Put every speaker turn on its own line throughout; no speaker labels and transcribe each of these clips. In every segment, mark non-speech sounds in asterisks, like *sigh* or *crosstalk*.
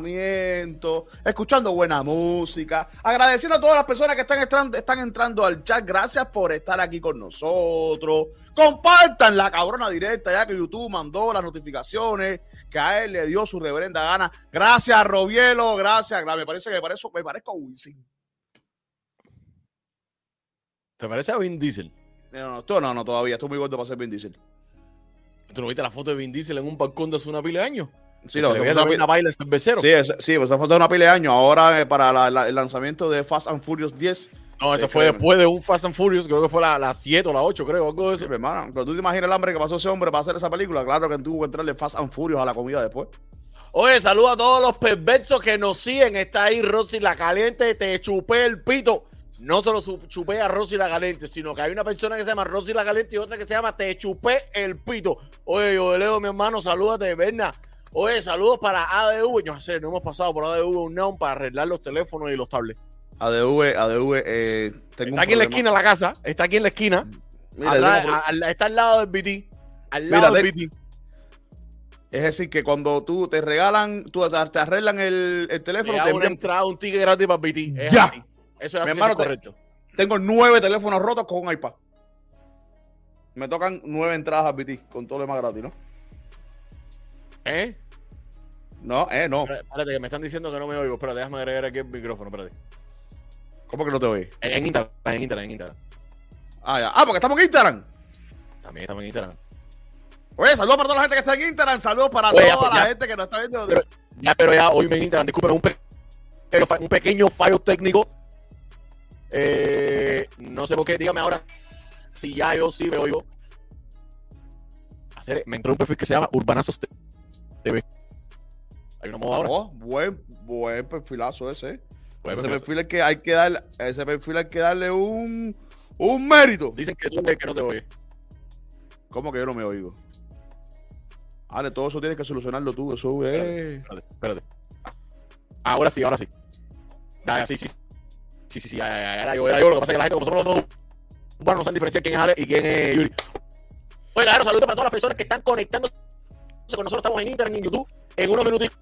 relajamiento, escuchando buena música, agradeciendo a todas las personas que están, entrando, están entrando al chat. Gracias por estar aquí con nosotros. Compartan la cabrona directa, ya que YouTube mandó las notificaciones, que a él le dio su reverenda gana. Gracias, Robielo, gracias. Me parece que me parezco, me parezco a Wisin.
¿Te parece a Vin Diesel?
No, no, no, no, todavía. Estoy muy gordo para ser Vin Diesel.
¿Tú no viste la foto de Vin Diesel en un balcón de hace una pila de años?
Sí,
se le ve una baila cervecero.
Sí, es, sí, pues foto de una pila de años. Ahora eh, para la, la, el lanzamiento de Fast and Furious 10.
No, eso eh, fue después de un Fast and Furious, creo que fue la, la 7 o la 8, creo, algo de eso.
Sí, hermano, pero tú te imaginas el hambre que pasó ese hombre para hacer esa película. Claro que tuvo que entrarle Fast and Furious a la comida después.
Oye, saluda a todos los perversos que nos siguen. Está ahí Rosy la caliente, te chupé el pito no solo chupé a Rosy la Galente, sino que hay una persona que se llama Rosy la Galente y otra que se llama Te chupé el pito. Oye, yo leo mi hermano, salúdate, Berna. Oye, saludos para ADV. Yo sé, no hemos pasado por ADV un neon para arreglar los teléfonos y los tablets.
ADV, ADV, eh,
tengo Está aquí en la esquina la casa, está aquí en la esquina. está al lado del BT. Al lado del BT.
Es decir, que cuando tú te regalan, tú te, arreglan el, teléfono,
te, una entrada, un ticket gratis para BT.
Es ya. Así. Eso es hermano, correcto. Tengo nueve teléfonos rotos con un iPad. Me tocan nueve entradas a BT con todo lo demás gratis, ¿no?
¿Eh?
No, eh, no.
Espérate, que me están diciendo que no me oigo. Espérate, déjame agregar aquí el micrófono, espérate.
¿Cómo que no te oí?
En, en Instagram, en Instagram, en Instagram.
Ah, ya. Ah, porque estamos en Instagram.
También estamos en Instagram.
Oye, saludos para toda la gente que está en Instagram. Saludos para toda pues la gente que nos está viendo.
ya, pero ya, hoy en Instagram, disculpen, un, un pequeño fallo técnico eh, no sé por qué, dígame ahora si ya yo sí me oigo. Me entró un perfil que se llama Urbanazos TV. Hay una moda ahora.
Oh, buen, buen perfilazo ese. ese perfil es que hay que darle, ese perfil hay que darle un, un mérito.
Dicen que tú que no te oyes.
¿Cómo que yo no me oigo? Ale, todo eso tienes que solucionarlo tú. Eso es.
Espérate, espérate, Ahora sí, ahora sí. Ya, sí, sí. Sí, sí, sí, era yo, era yo. Lo que pasa es que la gente, como nosotros los bueno, no saben diferenciar quién es Ale y quién es Yuri. Oye, claro, saludos para todas las personas que están conectando con nosotros. Estamos en Instagram y en YouTube. En unos minutitos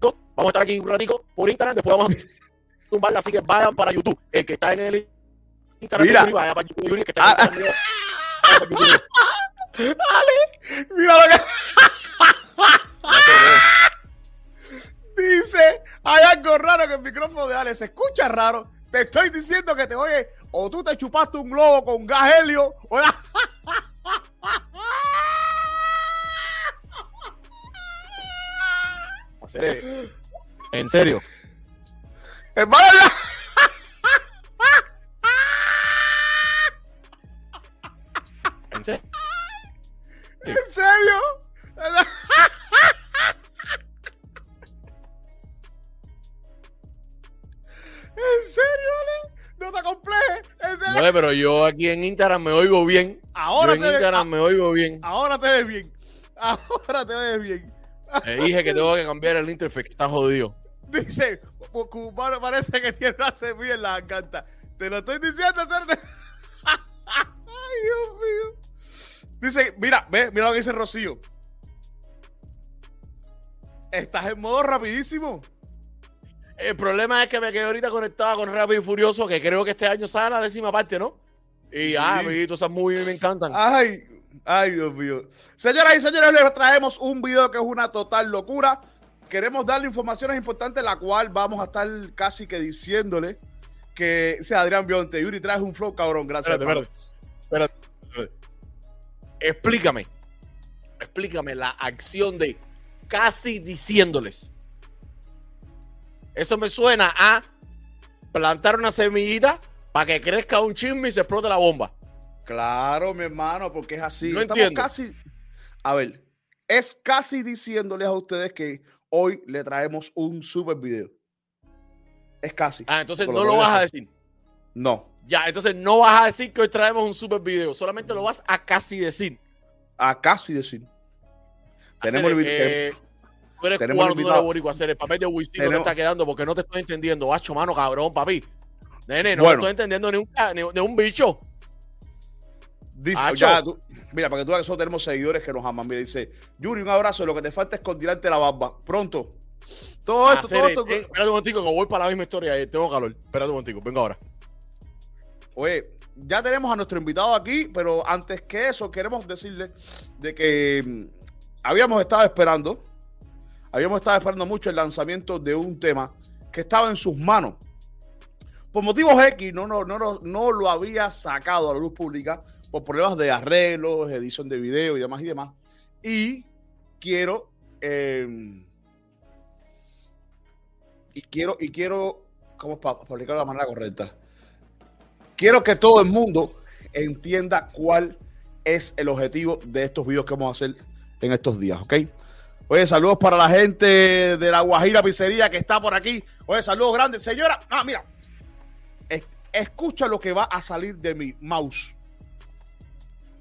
vamos a estar aquí un ratico por Instagram. Después vamos a tumbarla, así que vayan para YouTube. El que está en el Instagram,
mira.
Vaya para YouTube. Yuri, que está en el Instagram.
Ale, mira lo que. Dice, hay algo raro que el micrófono de Ale se escucha raro. Te estoy diciendo que te oye, o tú te chupaste un globo con gas helio, o *laughs* la...
¿En serio?
Hermano,
¿En serio?
¿En serio? ¿En serio, Ale? No te complejes.
No, pero yo aquí en Instagram me oigo bien.
Ahora
yo en Instagram me oigo bien.
Ahora te ves bien. Ahora te ves bien.
Te dije que tengo que cambiar el interface, que está jodido.
Dice, Cubano parece que tiene una semilla en la garganta. Te lo estoy diciendo, *laughs* Ay, Dios mío. Dice, mira, ve, mira lo que dice Rocío. Estás en modo rapidísimo.
El problema es que me quedé ahorita conectado con Rápido y Furioso, que creo que este año sale la décima parte, ¿no? Y, ah, amiguitos, esas muy me encantan.
Ay, ay, Dios mío. Señoras y señores, les traemos un video que es una total locura. Queremos darle informaciones importantes, la cual vamos a estar casi que diciéndole que sea Adrián Bionte. Yuri, traes un flow cabrón, gracias.
Espérate, espérate, espérate. Explícame. Explícame la acción de casi diciéndoles. Eso me suena a plantar una semillita para que crezca un chisme y se explote la bomba.
Claro, mi hermano, porque es así.
No Estamos
casi. A ver, es casi diciéndoles a ustedes que hoy le traemos un super video. Es casi.
Ah, entonces no lo, vas a decir.
No.
Ya, entonces no vas a decir que hoy traemos un super video. Solamente lo vas a casi decir.
A casi decir. Tenemos el video.
Eh, Tú eres Tenemos cubano, tú eres boricua. Hacer el papel de Wisin no te está quedando porque no te estoy entendiendo. Bacho, mano, cabrón, papi. Nene, no te estoy entendiendo ni un, ni, un bicho.
Dice,
Acho.
ya, tú- mira, para que tú veas que nosotros tenemos seguidores que nos aman. Mira, dice, Yuri, un abrazo. Lo que te falta es coordinarte la barba. Pronto. Todo esto, todo esto.
eh, espérate un momentico, que voy para la misma historia. eh, Tengo calor. Espérate un momentico, vengo ahora.
Oye, ya tenemos a nuestro invitado aquí, pero antes que eso, queremos decirle de que mm, habíamos estado esperando, habíamos estado esperando mucho el lanzamiento de un tema que estaba en sus manos. Por motivos X, no, no, no, no, no lo había sacado a la luz pública por problemas de arreglos, edición de video y demás y demás. Y quiero. eh, y quiero, y quiero. ¿Cómo para de la manera correcta? quiero que todo el mundo entienda cuál es el objetivo de estos videos que vamos a hacer en estos días, ¿ok? Oye, saludos para la gente de la Guajira Pizzería que está por aquí. Oye, saludos grandes. Señora, ah, mira. Es- escucha lo que va a salir de mi mouse.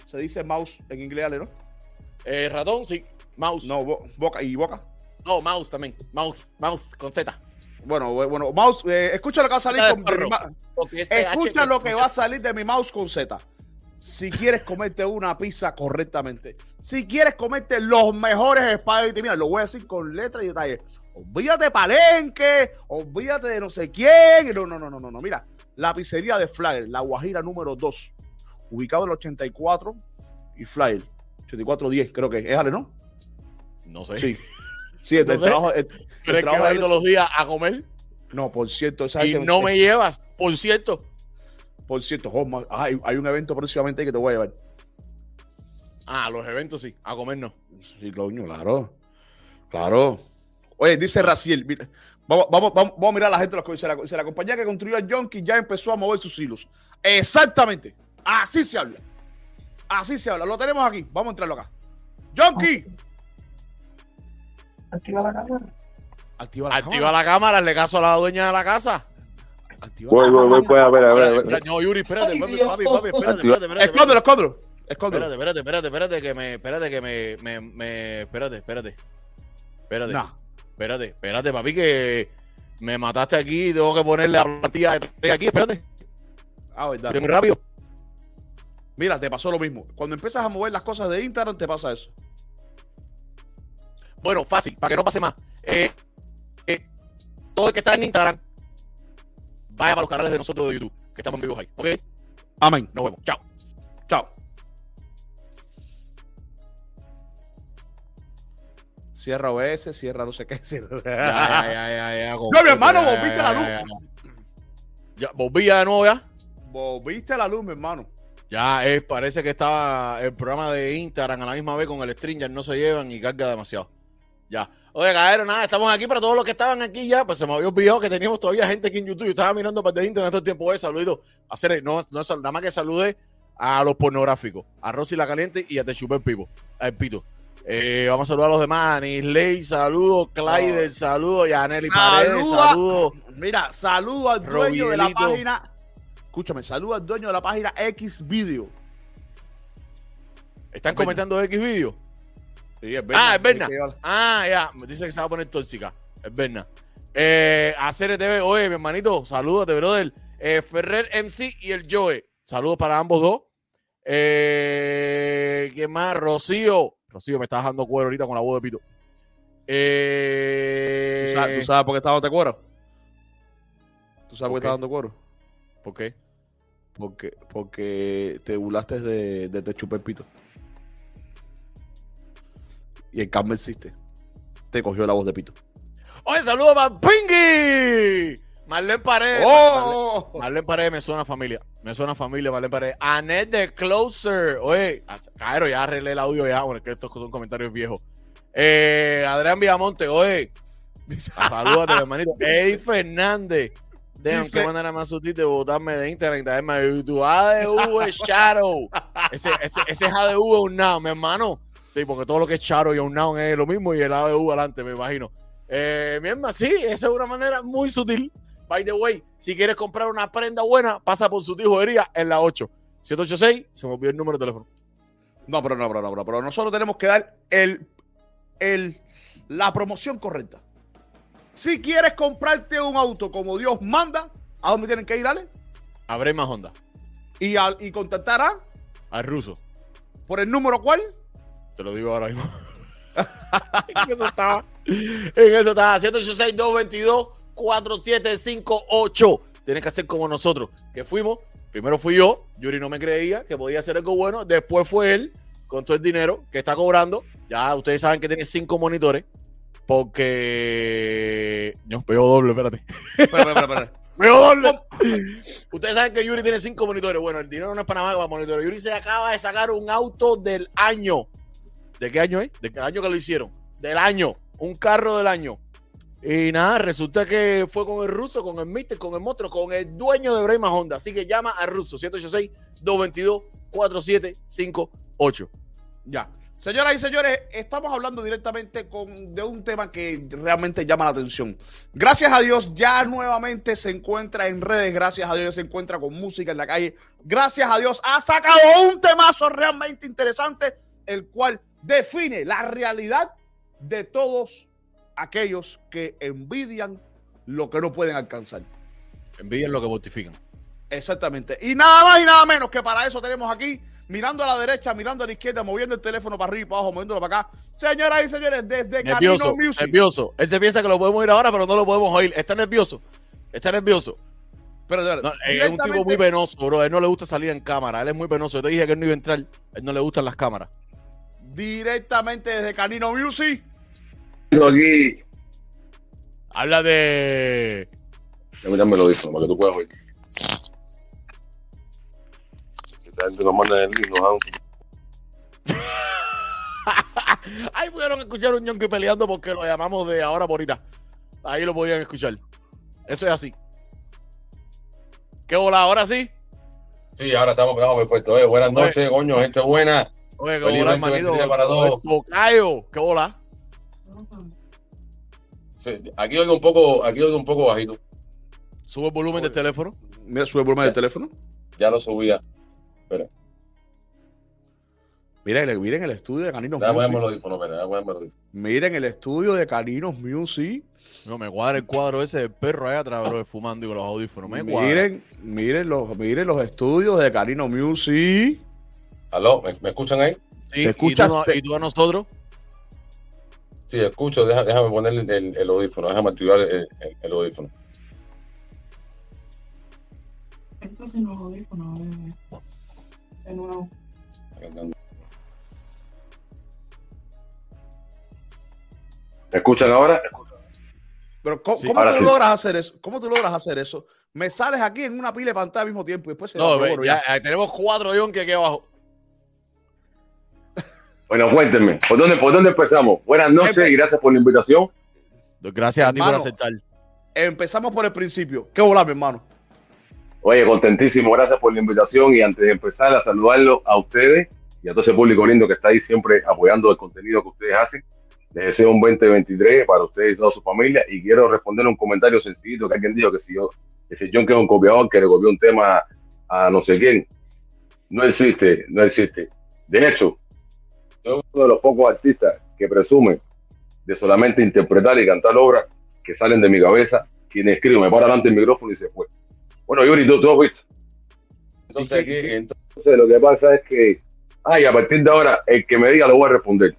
Se dice mouse en inglés, Ale, ¿no?
Eh, ratón, sí. Mouse.
No, bo- boca y boca.
No, mouse también. Mouse, mouse con Z.
Bueno, bueno, mouse, eh, escucha lo que va a salir con, mi
este
Escucha lo que va a salir de mi mouse con Z. Si quieres comerte una pizza correctamente, si quieres comerte los mejores espaguetis, mira, lo voy a decir con letra y detalle. Olvídate palenque, olvídate de no sé quién. No, no, no, no, no. Mira, la pizzería de Flyer, la Guajira número 2, ubicado en el 84 y Flyer, 8410, creo que es, Ale, ¿no?
No sé.
Sí. Sí, el, *laughs*
No
el trabajo. el- el
¿Crees que
trabajo de-
todos los días a comer?
No, por cierto, esa
Y
gente-
no me llevas, por cierto.
Por cierto, Josma, hay, hay un evento próximamente que te voy a llevar.
Ah, los eventos sí, a comer no.
Sí, coño, claro. Claro. Oye, dice Raciel, mira, vamos, vamos, vamos, vamos a mirar a la gente de los que dice la, la compañía que construyó a Jonky ya empezó a mover sus hilos. Exactamente. Así se habla. Así se habla. Lo tenemos aquí. Vamos a entrarlo acá. Jonky.
Activa la cámara.
Activa la
Activa
cámara.
la cámara, le caso a la dueña de la casa.
Activa
Voy,
la
voy, voy, pues, a ver, a ver, a ver.
Espera, No, Yuri, espérate,
Ay,
papi, papi, papi, espérate, espérate, espérate.
Escóndelo, escóndelo. Escóndelo.
Espérate, espérate, espérate, espérate, que me, espérate, que me, me, me, espérate, espérate. Espérate,
Nah.
espérate, espérate, papi, que me mataste aquí y tengo que ponerle la plantilla de tres aquí, espérate,
Ah, verdad.
muy rápido.
Mira, te pasó lo mismo. Cuando empiezas a mover las cosas de Instagram, te pasa eso.
Bueno, fácil, para que no pase más. Eh, eh, todo el que está en Instagram, vaya para los canales de nosotros de YouTube, que estamos en vivo ahí. Ok,
Amén.
nos vemos. Chao.
Chao. Cierra OS, cierra no sé qué. Cierra. *laughs*
Ya, ya, ya, ya, ya,
No, mi hermano, volviste la luz.
Ya, volví ya de nuevo ya.
Volviste la luz, mi hermano.
Ya es, parece que estaba el programa de Instagram a la misma vez con el Stringer, no se llevan y carga demasiado. Ya. Oye, cabrón, nada, estamos aquí para todos los que estaban aquí ya. Pues se me había olvidado que teníamos todavía gente aquí en YouTube. Yo estaba mirando para de Internet todo el tiempo. Oye, saludo. Hacer, no, no, nada más que salude a los pornográficos, a Rosy la Caliente y a Te Chupé el Pipo, al Pito. Eh, vamos a saludar a los demás. Anisley, saludos. Clyde,
Oh.
saludos. Yaneli Paredes,
Saluda.
saludos.
Mira, saludo al dueño de la página. Escúchame, saludo al dueño de la página X Video.
¿Están
Berna.
comentando X video?
Sí, es
Ah, es Berna. Ah, ya, me dice que se va a poner tóxica. Es Berna. Eh, a CRTV, oye, mi hermanito, salúdate, brother. Eh, Ferrer MC y el Joe. Saludos para ambos dos. Eh, ¿Qué más? Rocío. Rocío, me está dejando cuero ahorita con la voz de Pito. Eh,
¿Tú sabes, tú sabes por qué está dando cuero? ¿Tú sabes por
¿Por
qué
qué?
dando cuero?
¿Por qué?
Porque, porque te burlaste de, de Te Chupé el Pito. Y el Carmen existe. Te cogió la voz de Pito.
Oye, saludos para Pingy. Marlene Paredes.
¡Oh!
Marlene Paredes me suena a familia. Me suena a familia, Marlene Paredes. Annette de Closer. Oye, Caero, ya arreglé el audio ya. Bueno, es que estos son comentarios viejos. Eh, Adrián Villamonte, oye. *laughs* Salúdate, hermanito. Eddie Fernández. Dejan
Dice-
qué manera más sutil de botarme de traerme de YouTube. ADV es Shadow. Ese, ese, ese es ADV es un now, mi hermano. Sí, porque todo lo que es Shadow y un now es lo mismo y el ADV adelante, me imagino. Eh, mi hermano, sí, esa es una manera muy sutil. By the way, si quieres comprar una prenda buena, pasa por su jodería en la 8. 786, se me olvidó el número de teléfono.
No, pero no, pero no, pero, pero nosotros tenemos que dar el, el, la promoción correcta. Si quieres comprarte un auto como Dios manda, ¿a dónde tienen que ir, Ale?
Abre más Honda.
Y, al- y contactar a
Al ruso.
¿Por el número cuál?
Te lo digo ahora mismo. *laughs* en eso estaba. En eso estaba. 186-222-4758. Tienes que hacer como nosotros, que fuimos. Primero fui yo. Yuri no me creía que podía hacer algo bueno. Después fue él, con todo el dinero que está cobrando. Ya ustedes saben que tiene cinco monitores. Porque. No, pego doble, espérate.
Espera, espera, espera.
Pego *laughs* doble. Ustedes saben que Yuri tiene cinco monitores. Bueno, el dinero no es para nada para monitores. Yuri se acaba de sacar un auto del año. ¿De qué año es? ¿De qué año que lo hicieron? Del año. Un carro del año. Y nada, resulta que fue con el ruso, con el Mister, con el monstruo, con el dueño de Brayma Honda. Así que llama al ruso 186-222-4758.
Ya. Señoras y señores, estamos hablando directamente con, de un tema que realmente llama la atención. Gracias a Dios, ya nuevamente se encuentra en redes. Gracias a Dios, se encuentra con música en la calle. Gracias a Dios, ha sacado un temazo realmente interesante, el cual define la realidad de todos aquellos que envidian lo que no pueden alcanzar.
Envidian lo que mortifican.
Exactamente. Y nada más y nada menos que para eso tenemos aquí, mirando a la derecha, mirando a la izquierda, moviendo el teléfono para arriba y para abajo, moviéndolo para acá. Señoras y señores, desde
Nervioso,
Camino Music.
nervioso. Él se piensa que lo podemos oír ahora, pero no lo podemos oír. Está nervioso. Está nervioso.
Pero,
No,
verdad,
es un tipo muy penoso, bro. Él no le gusta salir en cámara. Él es muy penoso. Yo te dije que él no iba a entrar. Él no le gustan las cámaras.
directamente desde Canino Music.
aquí.
Habla de.
Déjame darme lo dicho, para que tú puedas oír. Esta gente nos manda el un- *laughs*
Ahí pudieron escuchar un yonki peleando porque lo llamamos de ahora por ahorita. Ahí lo podían escuchar. Eso es así. ¿Qué hola? ¿Ahora sí?
Sí, ahora estamos pegados muy fuerte. Oye, buenas
Oye.
noches, coño, gente buena.
Oye, qué hola,
2023
hermanito.
para todos.
¿Qué hola?
Sí, aquí oigo un poco, aquí oigo un poco bajito.
Sube el volumen del teléfono.
Mira, sube el volumen del teléfono.
Ya lo subía.
Miren, miren el estudio de Caninos
ponerme
Music.
espera.
Miren el estudio de Caninos Music.
No, me cuadra el cuadro ese del perro ahí atrás, bro, fumando y con los audífonos. Me cuadra.
Miren, miren los, miren los estudios de Canino Music.
¿Aló? ¿Me, me escuchan ahí?
Sí,
te escuchas-
¿Y tú, y a nosotros?
Sí, escucho. Deja- déjame poner el, el- el audífono, déjame activar el, el- el audífono.
Esto sin los audífonos. eh, De nuevo.
¿Me escuchan ahora?
Pero ¿cómo,
Sí.
cómo
Ahora
tú
sí.
logras hacer eso? ¿Cómo tú logras hacer eso? Me sales aquí en una pila de pantalla al mismo tiempo y después se
No,
pero
ve,
bueno,
ya,
ya.
eh, tenemos cuatro yonki aquí abajo.
Bueno, cuéntenme, ¿por dónde, ¿por dónde empezamos? Buenas noches y gracias por la invitación.
Gracias a ti por aceptar.
Empezamos por el principio. ¿Qué hola, mi hermano?
Oye, contentísimo, gracias por la invitación y antes de empezar a saludarlo a ustedes y a todo ese público lindo que está ahí siempre apoyando el contenido que ustedes hacen. Les deseo un 2023 para ustedes y toda su familia y quiero responder un comentario sencillito que alguien dijo que si yo, que si John que es un copiador que le copió un tema a no sé quién. No existe, no existe. De hecho, soy uno de los pocos artistas que presumen de solamente interpretar y cantar obras que salen de mi cabeza, quien escribe, me para delante el micrófono y se fue. Bueno, Yuri, tú, tú has visto. Entonces, lo que pasa es que, ay, a partir de ahora, el que me diga lo voy a responder.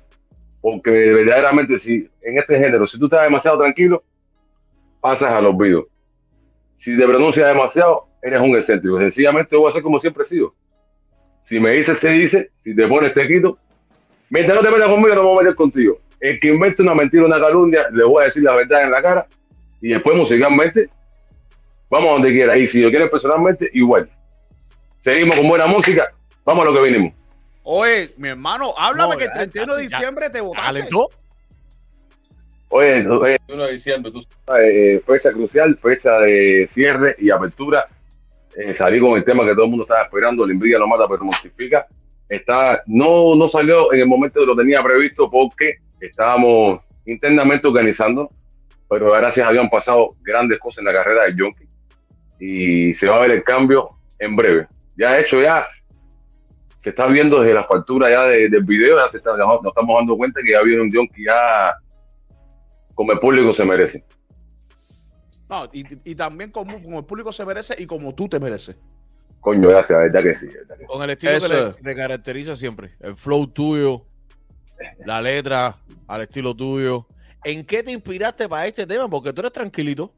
Porque verdaderamente, si en este género, si tú estás demasiado tranquilo, pasas al olvido. Si te pronuncias demasiado, eres un excéntrico. Sencillamente voy a ser como siempre he sido. Si me dices, te dice. Si te pones, te quito. Mientras no te metas conmigo, no me voy a meter contigo. El que invente una mentira, una calumnia, le voy a decir la verdad en la cara. Y después, musicalmente, vamos a donde quiera. Y si lo quieres personalmente, igual. Seguimos con buena música. Vamos a lo que vinimos.
Oye, mi hermano, háblame
No,
que el
ya,
31 de
ya,
diciembre te votaste.
¿Alentó?
Oye, oye, 1 de diciembre, tú sabes, eh, fecha crucial, fecha de cierre y apertura. Eh, salí con el tema que todo el mundo estaba esperando, la envidia lo mata, pero mortifica. Está, no, no salió en el momento que lo tenía previsto porque estábamos internamente organizando, pero gracias a Dios han pasado grandes cosas en la carrera de Jonky y se va a ver el cambio en breve. Ya hecho, ya se está viendo desde la factura ya de- del video, ya se está, ya nos estamos dando cuenta que ya viene un Jonky ya como el público se merece.
No, y, y también como, como el público se merece y como tú te mereces.
Coño, gracias, la verdad que sí. la verdad que sí.
Con el estilo
Eso
que le, te caracteriza siempre. El flow tuyo, la letra, al estilo tuyo. ¿En qué te inspiraste para este tema? Porque tú eres tranquilito.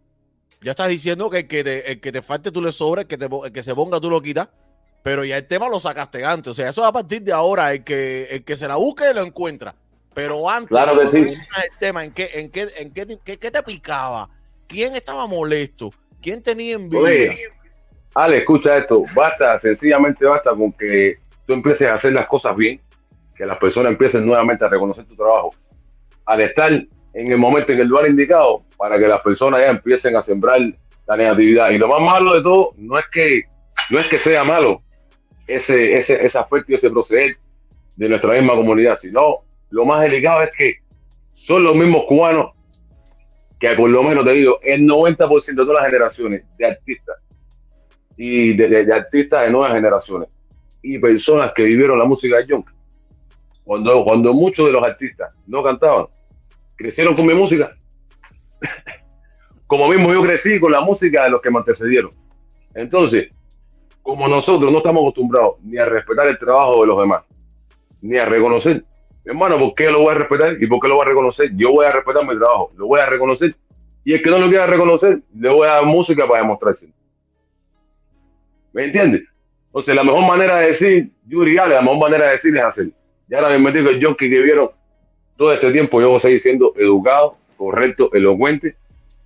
Ya estás diciendo que el que te, el que te falte tú le sobra, el que, te, el que se ponga tú lo quitas. Pero ya el tema lo sacaste antes. O sea, eso a partir de ahora, el que, el que se la busque lo encuentra. Pero antes,
Claro que sí.
el tema, ¿en qué, en qué, en qué, qué- qué te picaba? ¿Quién estaba molesto? ¿Quién tenía envidia?
Oye, Ale, escucha esto. Basta, sencillamente basta con que tú empieces a hacer las cosas bien, que las personas empiecen nuevamente a reconocer tu trabajo. Al estar en el momento, en el lugar indicado, para que las personas ya empiecen a sembrar la negatividad. Y lo más malo de todo no es que, no es que sea malo ese, ese, ese aspecto y ese proceder de nuestra misma comunidad, sino lo más delicado es que son los mismos cubanos que por lo menos te digo, el 90% de todas las generaciones de artistas y de, de- artistas de nuevas generaciones y personas que vivieron la música de John. Cuando, cuando muchos de los artistas no cantaban, crecieron con mi música. Como mismo yo crecí con la música de los que me antecedieron. Entonces, como nosotros no estamos acostumbrados ni a respetar el trabajo de los demás, ni a reconocer, hermano, ¿por qué lo voy a respetar y por qué lo voy a reconocer? Yo voy a respetar mi trabajo, lo voy a reconocer. Y el que no lo quiera reconocer, le voy a dar música para demostrárselo. ¿Me entiendes? Entonces, la mejor manera de decir, Yuri, Ale, la mejor manera de decir es hacer. Ya ahora me metí con el que vieron todo este tiempo, yo voy a seguir siendo educado, correcto, elocuente,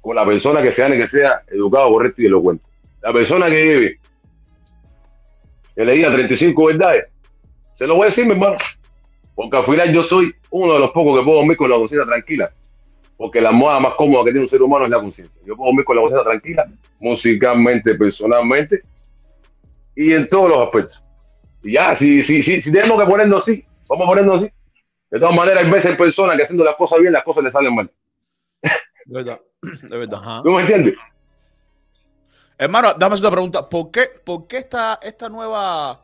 con la persona que sea que sea educado, correcto y elocuente. La persona que vive, que le diga 35 verdades, se lo voy a decir, mi hermano. Porque al final yo soy uno de los pocos que puedo dormir con la conciencia tranquila. Porque la almohada más cómoda que tiene un ser humano es la conciencia. Yo puedo dormir con la conciencia tranquila, musicalmente, personalmente y en todos los aspectos. Y ya, si, si, si, si tenemos que ponernos así, vamos a ponernos así. De todas maneras, hay veces personas que haciendo las cosas bien, las cosas le salen mal.
De verdad, *clears throat* de verdad.
Ajá.
¿Tú me entiendes?
Hermano, dame una pregunta. ¿Por qué, por qué esta, esta, nueva,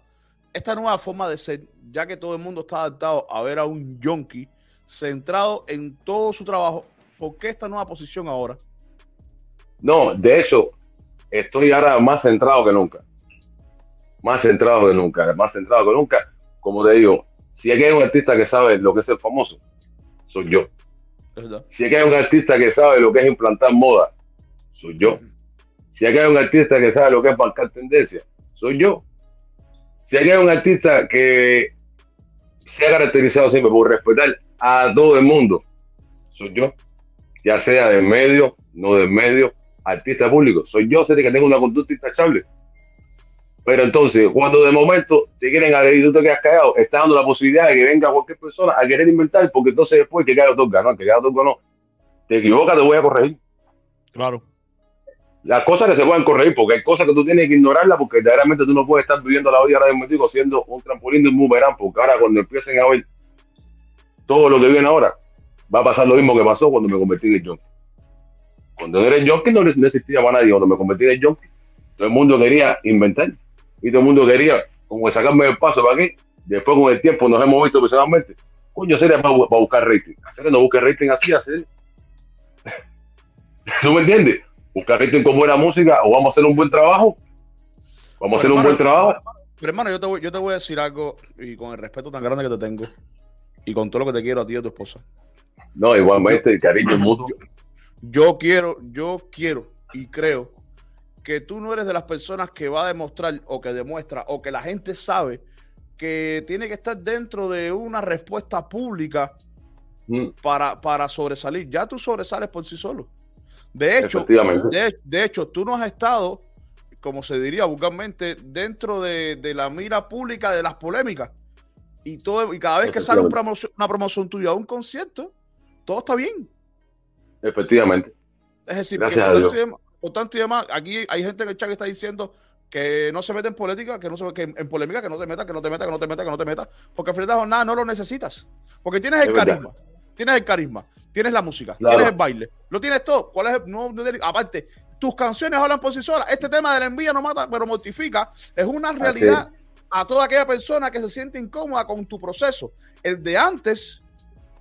esta nueva forma de ser, ya que todo el mundo está adaptado a ver a un yonki centrado en todo su trabajo, ¿por qué esta nueva posición ahora?
No, de hecho, estoy ahora más centrado que nunca. Más centrado que nunca, más centrado que nunca. Como te digo, si aquí hay un artista que sabe lo que es el famoso, soy yo.
De.
Si aquí hay un artista que sabe lo que es implantar moda, soy yo. Si aquí hay un artista que sabe lo que es marcar tendencia, soy yo. Si aquí hay un artista que se ha caracterizado siempre por respetar a todo el mundo, soy yo. Ya sea del medio, no del medio, artista público. Soy yo, sé que tengo una conducta intachable. Pero entonces, cuando de momento te quieren agredir y tú te quedas callado, está dando la posibilidad de que venga cualquier persona a querer inventar, porque entonces después que caiga otorga, no, que caiga otorga no. Te equivocas, te voy a corregir.
Claro.
Las cosas que se pueden corregir, porque hay cosas que tú tienes que ignorarlas, porque verdaderamente tú no puedes estar viviendo la vida ahora mismo siendo un trampolín de un boomerang, porque ahora cuando empiecen a ver todo lo que viene ahora, va a pasar lo mismo que pasó cuando me convertí en el junkie. Cuando no era el junkie no existía para nadie, cuando me convertí en junkie, todo el mundo quería inventar, y todo el mundo quería como sacarme el paso para aquí, después con el tiempo nos hemos visto personalmente, coño, sería para, para buscar rating, hacer no busque rating así, hacer. *laughs* ¿Tú me entiendes? Buscar rating con buena música, o vamos a hacer un buen trabajo, vamos a hacer un buen trabajo,
Pero hermano, yo te, voy, yo te voy a decir algo, y con el respeto tan grande que te tengo, y con todo lo que te quiero a ti y a tu esposa.
no, igualmente, el cariño mutuo.
Yo quiero, yo quiero y creo que tú no eres de las personas que va a demostrar o que demuestra o que la gente sabe que tiene que estar dentro de una respuesta pública
Mm,
para, para sobresalir. Ya tú sobresales por sí solo. De hecho, de, de hecho, tú no has estado, como se diría vulgarmente, dentro de, de la mira pública de las polémicas. Y, todo, y cada vez que sale un promoción- una promoción tuya a un concierto, todo está bien.
Efectivamente.
Es decir,
Gracias
que
Dios.
Tanto y demás, por tanto y demás, aquí hay gente en el chat que está diciendo que no se mete en política, que no se que en, polémica, que no te meta, que no te meta, que no te meta, que no te meta, porque al final de la jornada no lo necesitas. Porque tienes el
Es verdad.
carisma, tienes el carisma, tienes la música,
Claro.
tienes el baile, lo tienes todo. ¿Cuál es el- no, no- aparte, tus canciones hablan por sí solas. Este tema de la envía no mata, pero mortifica, es una realidad a toda aquella persona que se siente incómoda con tu proceso. El de antes,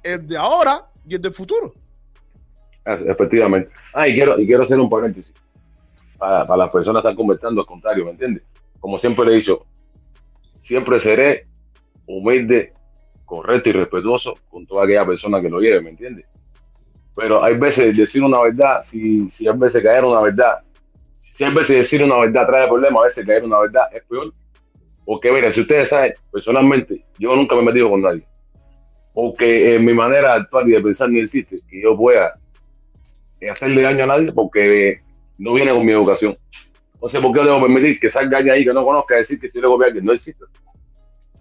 el de ahora y el del futuro.
Ah, Efectivamente. Ah, y quiero, y quiero hacer un paréntesis. Para, las personas que están conversando al contrario, ¿me entiendes? como siempre le he dicho, siempre seré humilde, correcto y respetuoso con toda aquella persona que lo lleve, ¿me entiendes? Pero hay veces decir una verdad, si, si hay veces caer una verdad, si hay veces decir una verdad trae problemas, a veces caer una verdad es peor. Porque mira, si ustedes saben, personalmente, yo nunca me he metido con nadie. Porque en mi manera de de pensar ni existe que yo pueda hacerle daño a nadie porque no viene con mi educación. No sé por qué debo permitir que salga alguien ahí que no conozca decir que si le copio a alguien. No existe.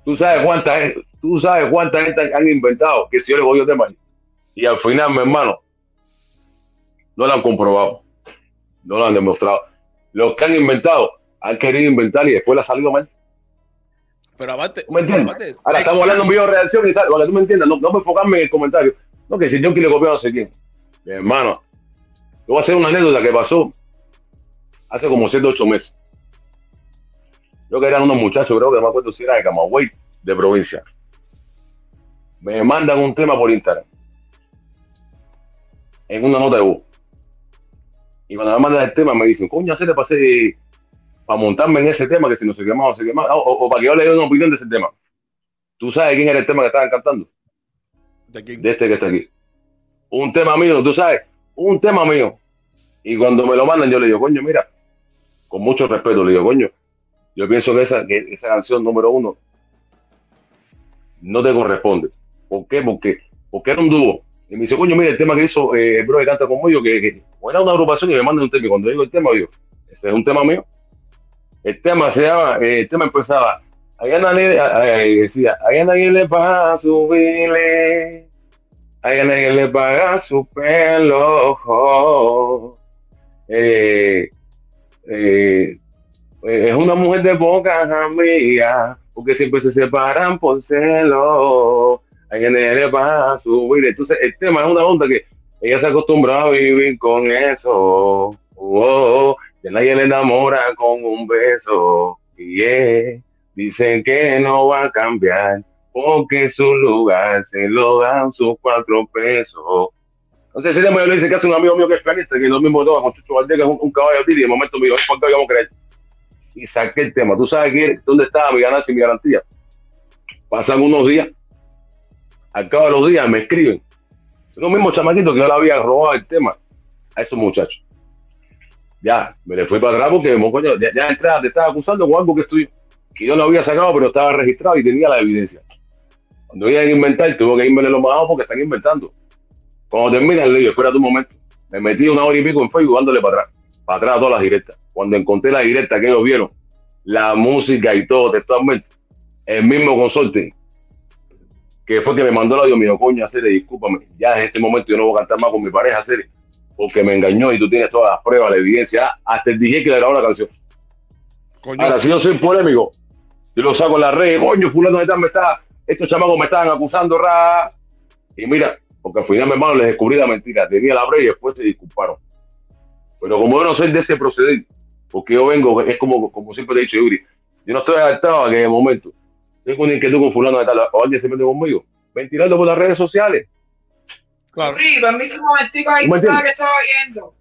Tú sabes cuánta gente, tú sabes cuánta gente han inventado que si yo le copio tema y al final, mi hermano, no lo han comprobado, no lo han demostrado. Los que han inventado han querido inventar y después le ha salido mal.
Pero aparte,
¿Tú me entiendes? Ahora estamos hablando de un video de reacción y sale, que tú me entiendas, no, no me enfocarme en el comentario. No, que si yo que le copió a no sé quién. Mi hermano, yo voy a hacer una anécdota que pasó hace como 7 o 8 meses. Yo que eran unos muchachos, creo que no me acuerdo si era de Camagüey, de provincia. Me mandan un tema por Instagram. En una nota de voz. Y cuando me mandan el tema me dicen, coño, se le pasé para montarme en ese tema, que si no se quemaba, se quemaba, o, o para que yo le dé una opinión de ese tema. ¿Tú sabes quién era el tema que estaban cantando?
¿De quién?
De este que está aquí. Un tema mío, tú sabes, un tema mío. Y cuando me lo mandan, yo le digo, coño, mira, con mucho respeto, le digo, coño, yo pienso que esa, que esa canción número uno no te corresponde. ¿Por qué? Porque, porque era un dúo. Y me dice, coño, mira, el tema que hizo eh, el bro que canta conmigo, que, era una agrupación y me mandan un tema. Cuando digo el tema, digo, este es un tema mío. El tema se llama, eh, el tema empezaba, allá nadie, decía, allá nadie le paga su bile, allá nadie le paga su pelo. Eh, eh, es una mujer de pocas amigas, porque siempre se separan por celo. Hay que le a subir. Entonces, el tema es una onda que ella se acostumbra a vivir con eso. Oh, que nadie le enamora con un beso. Y eh, dicen que no va a cambiar, porque su lugar se lo dan sus cuatro pesos. Ese tema yo le dice que hace un amigo mío que es pianista, que lo mismo toma con Chucho Valdés, que es un, un caballo tiro, y de momento me dijo, ¿por qué vamos a creer? y saqué el tema. ¿Tú sabes qué, dónde estaba mi ganancia y mi garantía? Pasan unos días, al cabo de los días me escriben. Los mismos chamaquitos que yo le había robado el tema a esos muchachos. Ya, me le fui para atrás porque coño, ya, de entrada te estaba acusando con algo que estoy, que yo no había sacado, pero estaba registrado y tenía la evidencia. Cuando iban a inventar, tuve que irme los más porque están inventando. Cuando terminan, le digo, espera un momento. Me metí una hora y pico en Facebook dándole para atrás, para atrás a todas las directas. Cuando encontré la directa que ellos vieron, la música y todo textualmente, el mismo consorte que fue que me mandó el audio, dijo, coño, Cere, discúlpame, ya en este momento yo no voy a cantar más con mi pareja, Cere, porque me engañó y tú tienes todas las pruebas, la evidencia, hasta el DJ que le grabó la canción.
Coño,
Ahora, si yo soy polémico, yo lo saco en las redes, coño, fulano de tal me está, estos chamacos me estaban acusando, ra. Y mira, porque al final, mi hermano, les descubrí la mentira, tenía la prueba y después se disculparon. Pero como yo no soy de ese proceder, porque yo vengo, es como, como siempre te he dicho, Yuri, yo no estoy adaptado a que en el momento tengo una inquietud con fulano de tal, o alguien se mete conmigo, ventilarlo por las redes sociales.
claro.
Sí, permiso un momentico ahí, que estoy oyendo.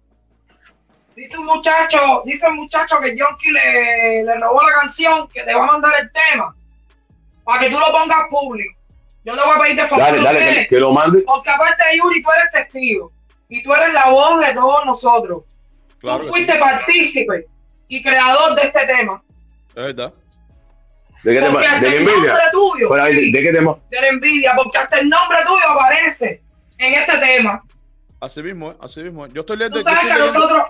Dice un muchacho, dice un muchacho que Yonki le, le robó la canción, que te va a mandar el tema, para que tú lo pongas público. Yo le voy a pedirte favor
Dale, dale, que, que lo mande.
porque aparte de Yuri, tú eres testigo, y tú eres la voz de todos nosotros.
Claro
tú fuiste
sí.
partícipe y creador de este tema.
Es verdad.
¿De qué tema?
Porque
¿De
hasta
la
el
envidia?
nombre tuyo,
Pero, ¿de,
sí,
¿De qué tema?
de la envidia, porque hasta el nombre tuyo aparece en este tema.
Así mismo, es, así mismo. Yo estoy leyendo.
Tú
Yo
sabes que a
leyendo,
nosotros,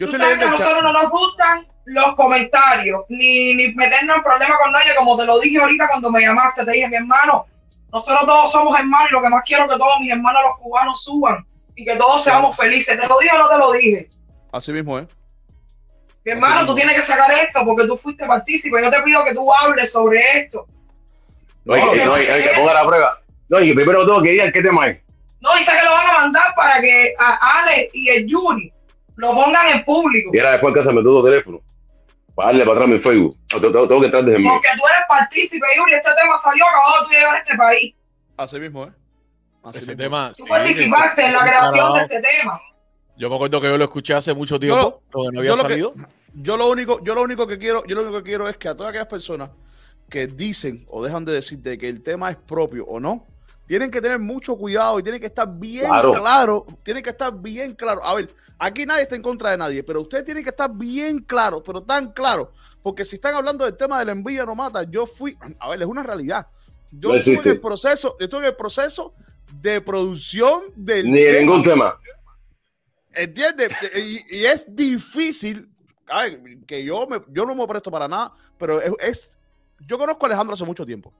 yo
tú
estoy
sabes que a nosotros no nos gustan los comentarios, ni, ni meternos en problemas con nadie, como te lo dije ahorita cuando me llamaste, te dije, mi hermano, nosotros todos somos hermanos y lo que más quiero es que todos mis hermanos los cubanos suban y que todos seamos felices. ¿Te lo dije o no te lo dije?
Así mismo, ¿eh?
Mi hermano, tú tienes que sacar esto porque tú fuiste partícipe. Yo te pido que tú hables sobre esto.
No, hay, que- no, que ponga la prueba. No, y primero todo que digan qué tema es.
No, dice que lo van a mandar para que a Ale y el Yuri lo pongan en público.
Y ahora después que se me todo teléfono. Para darle para atrás mi Facebook. Tengo, tengo- tengo que entrar desde mí.
Porque tú eres partícipe, Yuri. Este tema salió acabado tú llegar a este país.
Así mismo, ¿eh? Así
Ese
mismo.
tema.
Tú
sí,
participaste
sí,
en la
sí,
creación de este tema.
Yo me acuerdo que yo lo escuché hace mucho tiempo, lo que no había
yo lo que-
salido.
yo lo único, yo lo único que quiero, yo lo único que quiero es que a todas aquellas personas que dicen o dejan de decir de que el tema es propio o no, tienen que tener mucho cuidado y tienen que estar bien
Claro.
claro, tienen que estar bien claro. A ver, aquí nadie está en contra de nadie, pero ustedes tienen que estar bien claros, pero tan claros, porque si están hablando del tema de la envidia no mata, yo fui, a ver, es una realidad. Yo
No
estuve en el proceso, yo estuve en el proceso de producción del
Ni
tema.
ningún tema.
¿Entiendes? Y, y es difícil. a ver, que yo, me, yo no me presto para nada, pero es, es- Yo conozco a Alejandro hace mucho tiempo.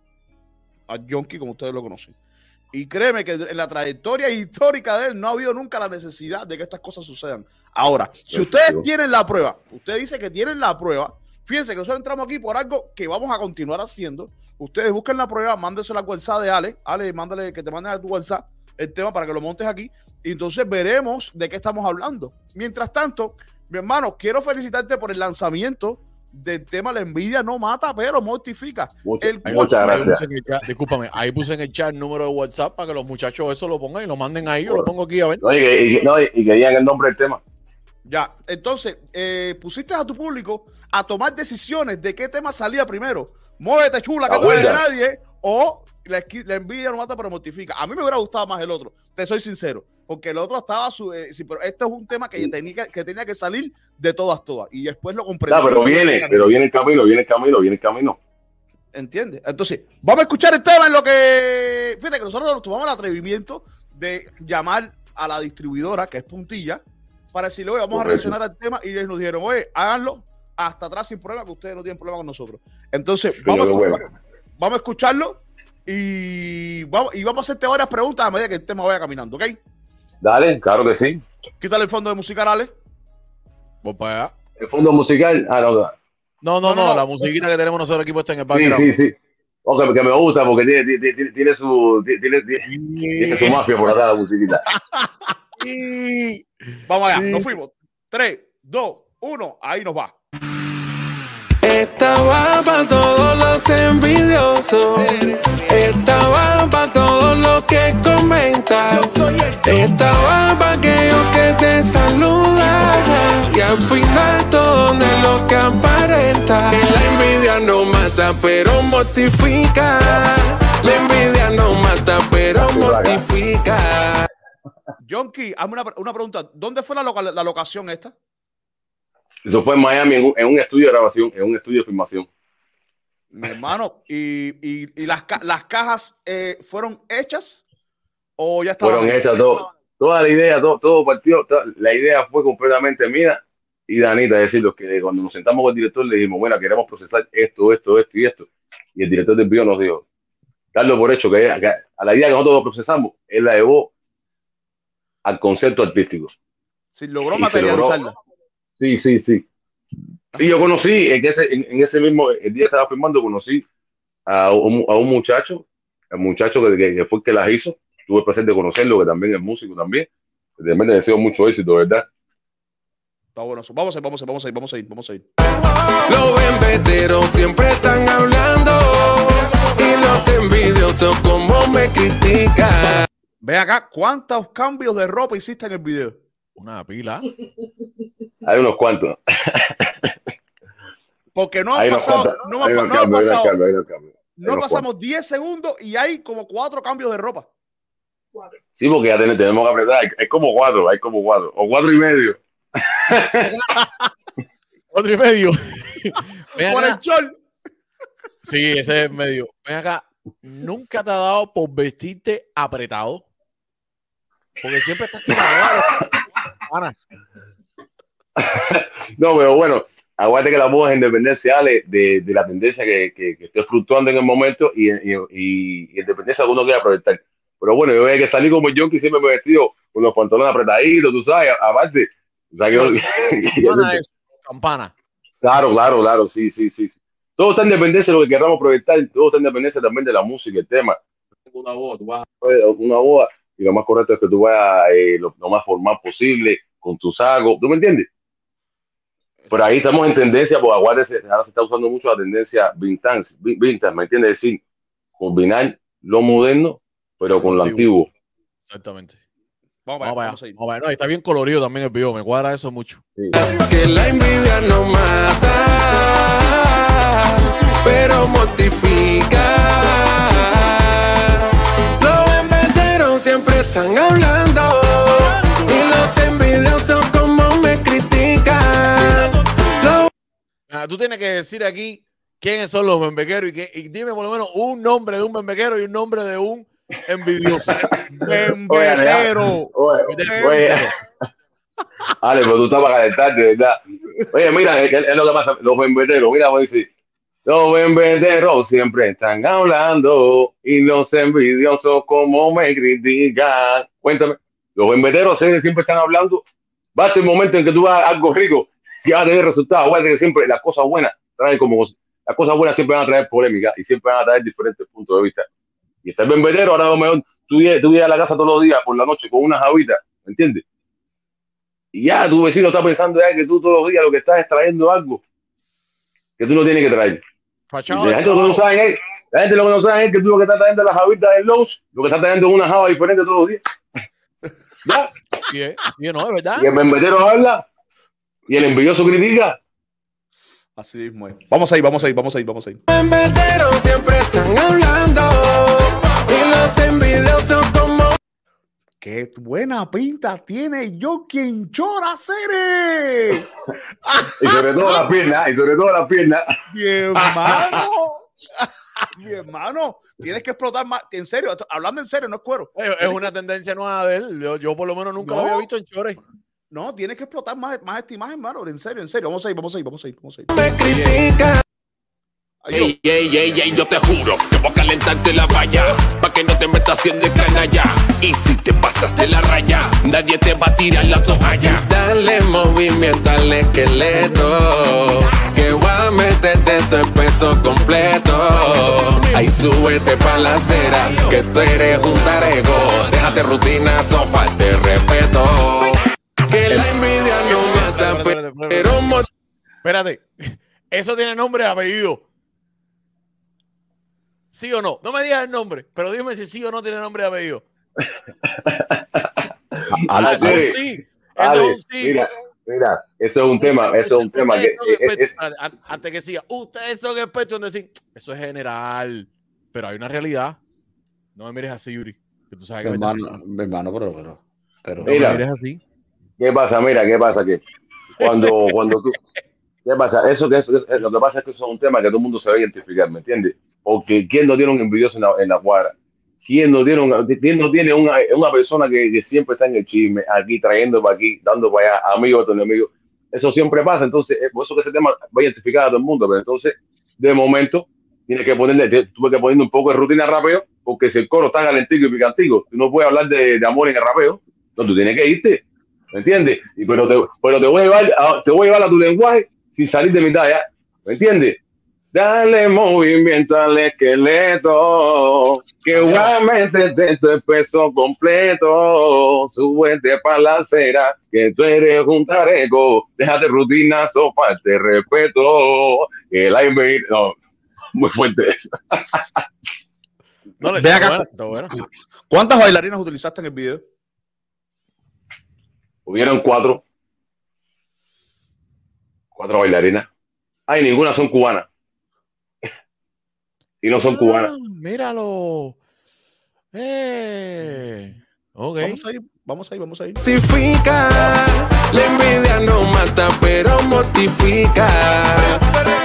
A Yonki, como ustedes lo conocen. Y créeme que en la trayectoria histórica de él no ha habido nunca la necesidad de que estas cosas sucedan. Ahora, si ustedes tienen la prueba, usted dice que tienen la prueba, fíjense que nosotros entramos aquí por algo que vamos a continuar haciendo. Ustedes busquen la prueba, mándensela al WhatsApp de Ale. Ale, mándale que te manden a tu WhatsApp el tema para que lo montes aquí. Y entonces veremos de qué estamos hablando. Mientras tanto, mi hermano, quiero felicitarte por el lanzamiento del tema La envidia no mata, pero mortifica.
Muchas,
El-
muchas
Ahí
gracias.
puse en el chat- discúlpame, ahí puse en el chat el número de WhatsApp para que los muchachos eso lo pongan y lo manden ahí. Yo lo pongo aquí a ver.
No, y, que, y que- no, y que digan el nombre del tema.
Ya, entonces, eh, pusiste a tu público a tomar decisiones de qué tema salía primero. Muévete chula, que
La
no eres de nadie. O la, la envidia no mata, pero mortifica. A mí me hubiera gustado más el otro, te soy sincero. Porque el otro estaba, su, eh, sí, pero este es un tema que tenía que, que tenía que salir de todas, todas. Y después lo comprendí.
No, pero viene, pero viene el camino, viene el camino, viene el camino.
¿Entiendes? Entonces, vamos a escuchar el tema en lo que. Fíjate que nosotros nos tomamos el atrevimiento de llamar a la distribuidora, que es Puntilla, para decirle, oye, vamos a reaccionar al tema. Y ellos nos dijeron, oye, háganlo hasta atrás sin problema, que ustedes no tienen problema con nosotros. Entonces, vamos, a,
qué
escu-
bueno.
vamos a escucharlo y vamos, y vamos a hacerte varias preguntas a medida que el tema vaya caminando, ¿ok?
Dale, claro que sí.
Quítale el fondo de música, Ale.
Voy para allá.
El fondo musical, ah, no,
No, no,
No, no,
la musiquita que tenemos nosotros aquí puesta en el
sí,
background.
sí, sí. Ok, que me gusta porque tiene, tiene, tiene- tiene su, tiene, tiene- tiene su mafia por atrás la musiquita. *laughs*
Y vamos allá,
Sí.
nos fuimos. 3, 2, 1, ahí nos va.
Esta va para todos los envidiosos. Esta va para todos los que comentan. Esta va para aquellos que te saludan. Y al final todo es lo que aparenta. Que la envidia no mata, pero mortifica. La envidia no mata, pero mortifica.
Jonky, hazme una, una pregunta. ¿Dónde fue la, loca- la locación esta?
Eso fue en Miami, en un, en un estudio de grabación, en un estudio de filmación.
Mi hermano, ¿y, y, y las, ca- las cajas eh, fueron hechas o ya estaban?
Fueron hechas todo, toda la idea, todo, todo partió, toda- la idea fue completamente mía y de Anita, es decir, los que cuando nos sentamos con el director le dijimos, bueno, queremos procesar esto, esto, esto y esto. Y el director del video nos dijo, darlo por hecho, que, a la idea que nosotros procesamos, él la llevó al concepto artístico.
Si logró
Y logró. Sí, sí, sí. Y yo conocí, en ese, en, en ese mismo, el día que estaba filmando, conocí a un, a un muchacho, el muchacho que, que- que fue el que las hizo. Tuve el placer de conocerlo, que también es músico también. Le deseo mucho éxito, ¿verdad?
Está bueno eso. Vamos a ir, vamos a ir, vamos a ir, vamos a ir, vamos a ir.
Los embeteros siempre están hablando. Y los envidiosos como me critican.
Ve acá, ¿cuántos cambios de ropa hiciste en el video?
Una pila.
Hay unos cuantos. *laughs*
Porque no han pasado, no, ha- pasado, no pasamos 10 segundos y hay como cuatro cambios de ropa.
Sí, porque ya ten- tenemos que apretar. Hay, hay como cuatro, hay como cuatro. O cuatro y medio. *laughs*
Otro y medio. *laughs*
Por el chol.
Sí, ese es medio. Ven acá. ¿Nunca te ha dado por vestirte apretado? Porque siempre estás con Ana,
No, pero bueno, aguante que la moda es independencia Ale, de, de la tendencia que, que, que esté fluctuando en el momento y, y, y, y independencia que uno quiera proyectar. Pero bueno, yo veía que salí como yo, que siempre me he vestido con los pantalones apretaditos, tú sabes, aparte. O sea, que yo-
Ana es campana.
claro, claro, claro, sí, sí, sí. Todo está en dependencia de lo que queramos proyectar, todo está en dependencia también de la música, el tema. Tengo una boda, tú vas a hacer una boda y lo más correcto es que tú vayas eh, lo, lo más formal posible, con tu saco, ¿tú me entiendes? Por ahí estamos en tendencia, pues aguárdese, ahora se está usando mucho la tendencia vintage, vi- vintage, ¿me entiendes? Es decir, combinar lo moderno, pero con lo
Antiguo.
antiguo.
Exactamente.
Vamos,
Vamos
para
para allá. Vamos para allá. No, está bien colorido también el video. Me cuadra eso mucho.
Que la envidia no mata, pero mortifica. Los enveneros siempre están hablando y los envidiosos
Ah, tú tienes que decir aquí quiénes son los membequeros y, qué- y dime por lo menos un nombre de un membequero y un nombre de un envidioso. *laughs*
Oye, Ale, pero tú estás para calentarte, ¿verdad? Oye, mira, es, es lo que pasa, los bembeteros, mira, voy a decir, los bembeteros siempre están hablando y los envidiosos como me critican. Cuéntame, los bembeteros siempre están hablando. Basta el momento en que tú hagas algo rico que va a tener resultados. Acuérdate que siempre las cosas buenas traen como las cosas buenas siempre van a traer polémica y siempre van a traer diferentes puntos de vista. Y está el bembetero, ahora a lo mejor tú llegas a la casa todos los días por la noche con una javita, ¿me entiendes? Y ya tu vecino está pensando ya que tú todos los días lo que estás es trayendo algo que tú no tienes que traer.
Fachado
la, gente lo que no es, la gente lo que no sabe es que tú lo que estás trayendo es la javita del Lowe's, lo que estás trayendo es una java diferente todos los días. *laughs* ¿Ya?
Sí, es, sí, no, verdad.
Y el bembetero habla y el envidioso critica.
Así mismo es. Vamos ahí, vamos ahí, vamos ahí, vamos ahí.
enveneros siempre están hablando y los envidiosos como
Qué buena pinta tiene yo quien chora Cere.
Y sobre todo las piernas, y sobre todo las piernas.
Mi hermano. Mi hermano, tienes que explotar más. En serio, hablando en serio, no es cuero.
Es, es una tendencia nueva de él. Yo, yo por lo menos nunca lo había visto en Chores.
No, tienes que explotar más, más esta imagen, hermano. En serio, en serio. Vamos a ir, vamos a ir, vamos a ir, vamos a ir.
me
yo.
Ey, ey, ey, ey, yo te juro que voy a calentarte la valla Pa' que no te metas haciendo canalla Y si te pasas de la raya Nadie te va a tirar la toalla
Dale movimiento al esqueleto. Que voy a meterte todo el peso completo. Ahí súbete pa' la acera. Que tú eres un tarego. Déjate rutina, sofá, te respeto. Que la envidia no mata,
Espérate, espérate, espérate.
pero mo-
Espérate. Eso tiene nombre y apellido. ¿Sí o no? No me digas el nombre, pero dime si sí o no tiene nombre y apellido. Ah, eso es un sí. Eso
Ale,
es un sí.
mira, mira, eso es un tema, eso es un tema que es- es-
antes que siga, ustedes son expertos en decir, eso es general, pero hay una realidad. No me mires así, Yuri. Que tú sabes que
hermano, mi hermano, pero, pero, pero.
no me mires así.
¿Qué pasa? Mira, ¿qué pasa? Que cuando, cuando tú. ¿Qué pasa? Eso que es, lo que pasa es que eso es un tema que todo el mundo se va a identificar, ¿me entiendes? Porque ¿quién no tiene un envidioso en la, en la cuadra? ¿Quién no tiene, quién no tiene una, una persona que, siempre está en el chisme, aquí trayendo para aquí, dando para allá, amigo otro enemigo? Eso siempre pasa, entonces, eh, por eso que ese tema va a identificar a todo el mundo, pero entonces, de momento, tienes que ponerle, tuve que ponerle un poco de rutina de rapeo, porque si el coro está calentico y picantico, tú no puedes hablar de, de amor en el rapeo, no, tú tienes que irte. ¿Me entiendes? Y pero te, pero te voy a llevar a, te voy a llevar a tu lenguaje sin salir de mitad ya. ¿Me entiendes? Dale movimiento al esqueleto, que igualmente de tu peso completo, súbete para la acera, que tú eres un tareco, déjate rutina, sopa, te respeto, que la inve- no, muy fuerte eso. *laughs*
No, le
Ve
está
acá.
bueno, está bueno.
¿Cuántas bailarinas utilizaste en el video?
Hubieron cuatro, cuatro bailarinas. Ay, ninguna son cubanas. Y no son cubanas.
Ah, míralo. Eh. Ok.
Vamos a ir, vamos a ir, vamos a ir.
mortifica. La envidia no mata, pero mortifica.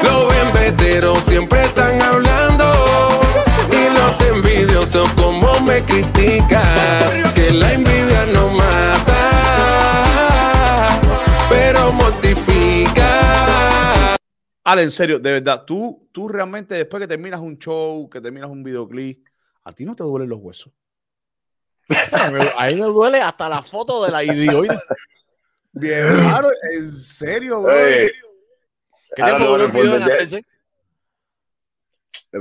Los enveneros siempre están hablando. Y los envidiosos como me critican. Que la envidia no mata, pero mortifica.
Ale, en serio, de verdad, tú, tú realmente después que terminas un show, que terminas un videoclip, ¿a ti no te duelen los huesos?
Me- *laughs* Ahí me duele hasta la foto de la ID. ¿oíste?
Bien, *laughs* hermano, en serio, bro.
¿Qué
te a
el video en?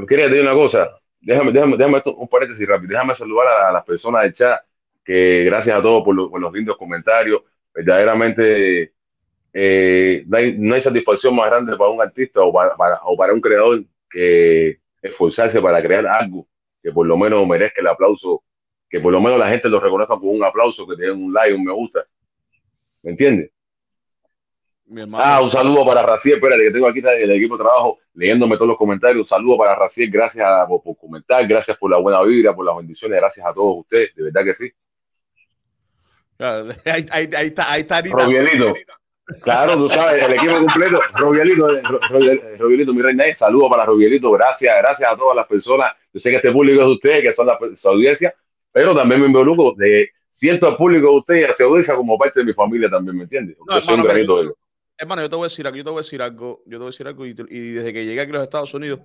Quería decir una cosa. Déjame, déjame, déjame esto, un paréntesis rápido. Déjame saludar a, las personas del chat, que gracias a todos por, lo- por los lindos comentarios. Verdaderamente eh, no, hay, no hay satisfacción más grande para un artista o para, para- o para un creador que esforzarse para crear algo que por lo menos merezca el aplauso que por lo menos la gente lo reconozca con un aplauso, que te den un like, un me gusta. ¿Me entiendes? Ah, un saludo para Raciel, espérate, que tengo aquí el equipo de trabajo leyéndome todos los comentarios. Un saludo para Raciel, gracias a- por, por comentar, gracias por la buena vibra, por las bendiciones, gracias a todos ustedes, de verdad que sí. *laughs*
Ahí, ahí- ahí está, ahí está Anita.
Robielito, claro, tú sabes, el equipo completo. Robielito, eh, Robiel- Robielito, mi reina, eh, saludo para Robielito, gracias, gracias a todas las personas. Yo sé que este público es de ustedes, que son la, su audiencia, pero también me involucro de siento al público de ustedes y a su audiencia como parte de mi familia también, ¿me entiendes?
No,
Yo soy un
hermano,
granito de.
Hermano, yo te voy a decir algo, yo te voy a decir algo, yo te voy a decir algo, y, y desde que llegué aquí a los Estados Unidos,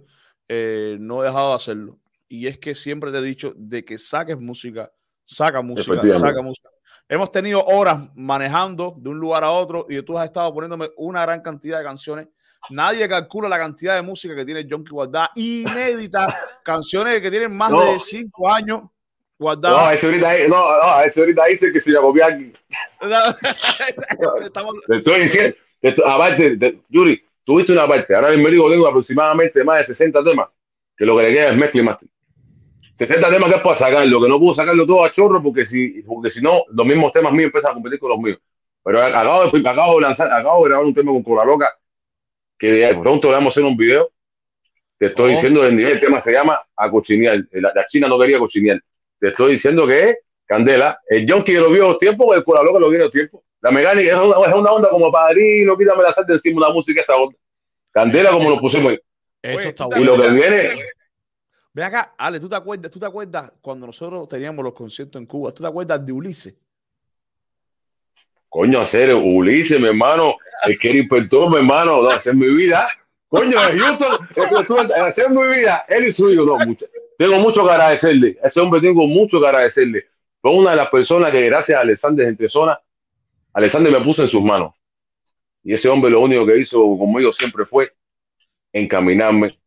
eh, no he dejado de hacerlo. Y es que siempre te he dicho de que saques música, saca música, saca música. Hemos tenido horas manejando de un lugar a otro y tú has estado poniéndome una gran cantidad de canciones. Nadie calcula la cantidad de música que tiene Jonky guardada, inédita, *laughs* canciones que tienen más
No.
de cinco años
No,
guardadas.
ese ahorita, no, no, ese ahorita dice que si la copia aquí. *laughs*
Estamos-
Te estoy diciendo, te estoy- aparte, Yuri, tuviste una parte, ahora mismo digo, tengo aproximadamente más de 60 temas, que lo que le queda es mezcla y. 60 temas que es para sacarlo, que no puedo sacarlo todo a chorro porque si, porque si no, los mismos temas míos empiezan a competir con los míos. Pero acabo de, acabo de lanzar, acabo de grabar un tema con Cola Loca, que de pronto le vamos a hacer un video. Te estoy
Oh.
diciendo el nivel, el tema se llama A Cochinear. La, la China no quería cochinear. Te estoy diciendo que es Candela. El Junkie lo vio tiempo, el Cola Loca lo vio tiempo. La mecánica es una, es una onda como padrino, quítame la sal de encima, una música esa onda. Candela como nos pusimos ahí.
Eso está
te
Y
bueno.
lo que viene,
Ven acá, Ale, ¿tú te acuerdas, tú te acuerdas cuando nosotros teníamos los conciertos en Cuba? ¿Tú te acuerdas de Ulises?
coño, hacer Ulises, mi hermano, el que inspector, mi hermano, no, hacer mi vida. Coño, Houston, hacer mi vida, él y su hijo, no, mucho. Tengo mucho que agradecerle. Ese hombre tengo mucho que agradecerle. Fue una de las personas que, gracias a Alexander Gentesona, Alexander me puso en sus manos. Y ese hombre lo único que hizo conmigo siempre fue encaminarme.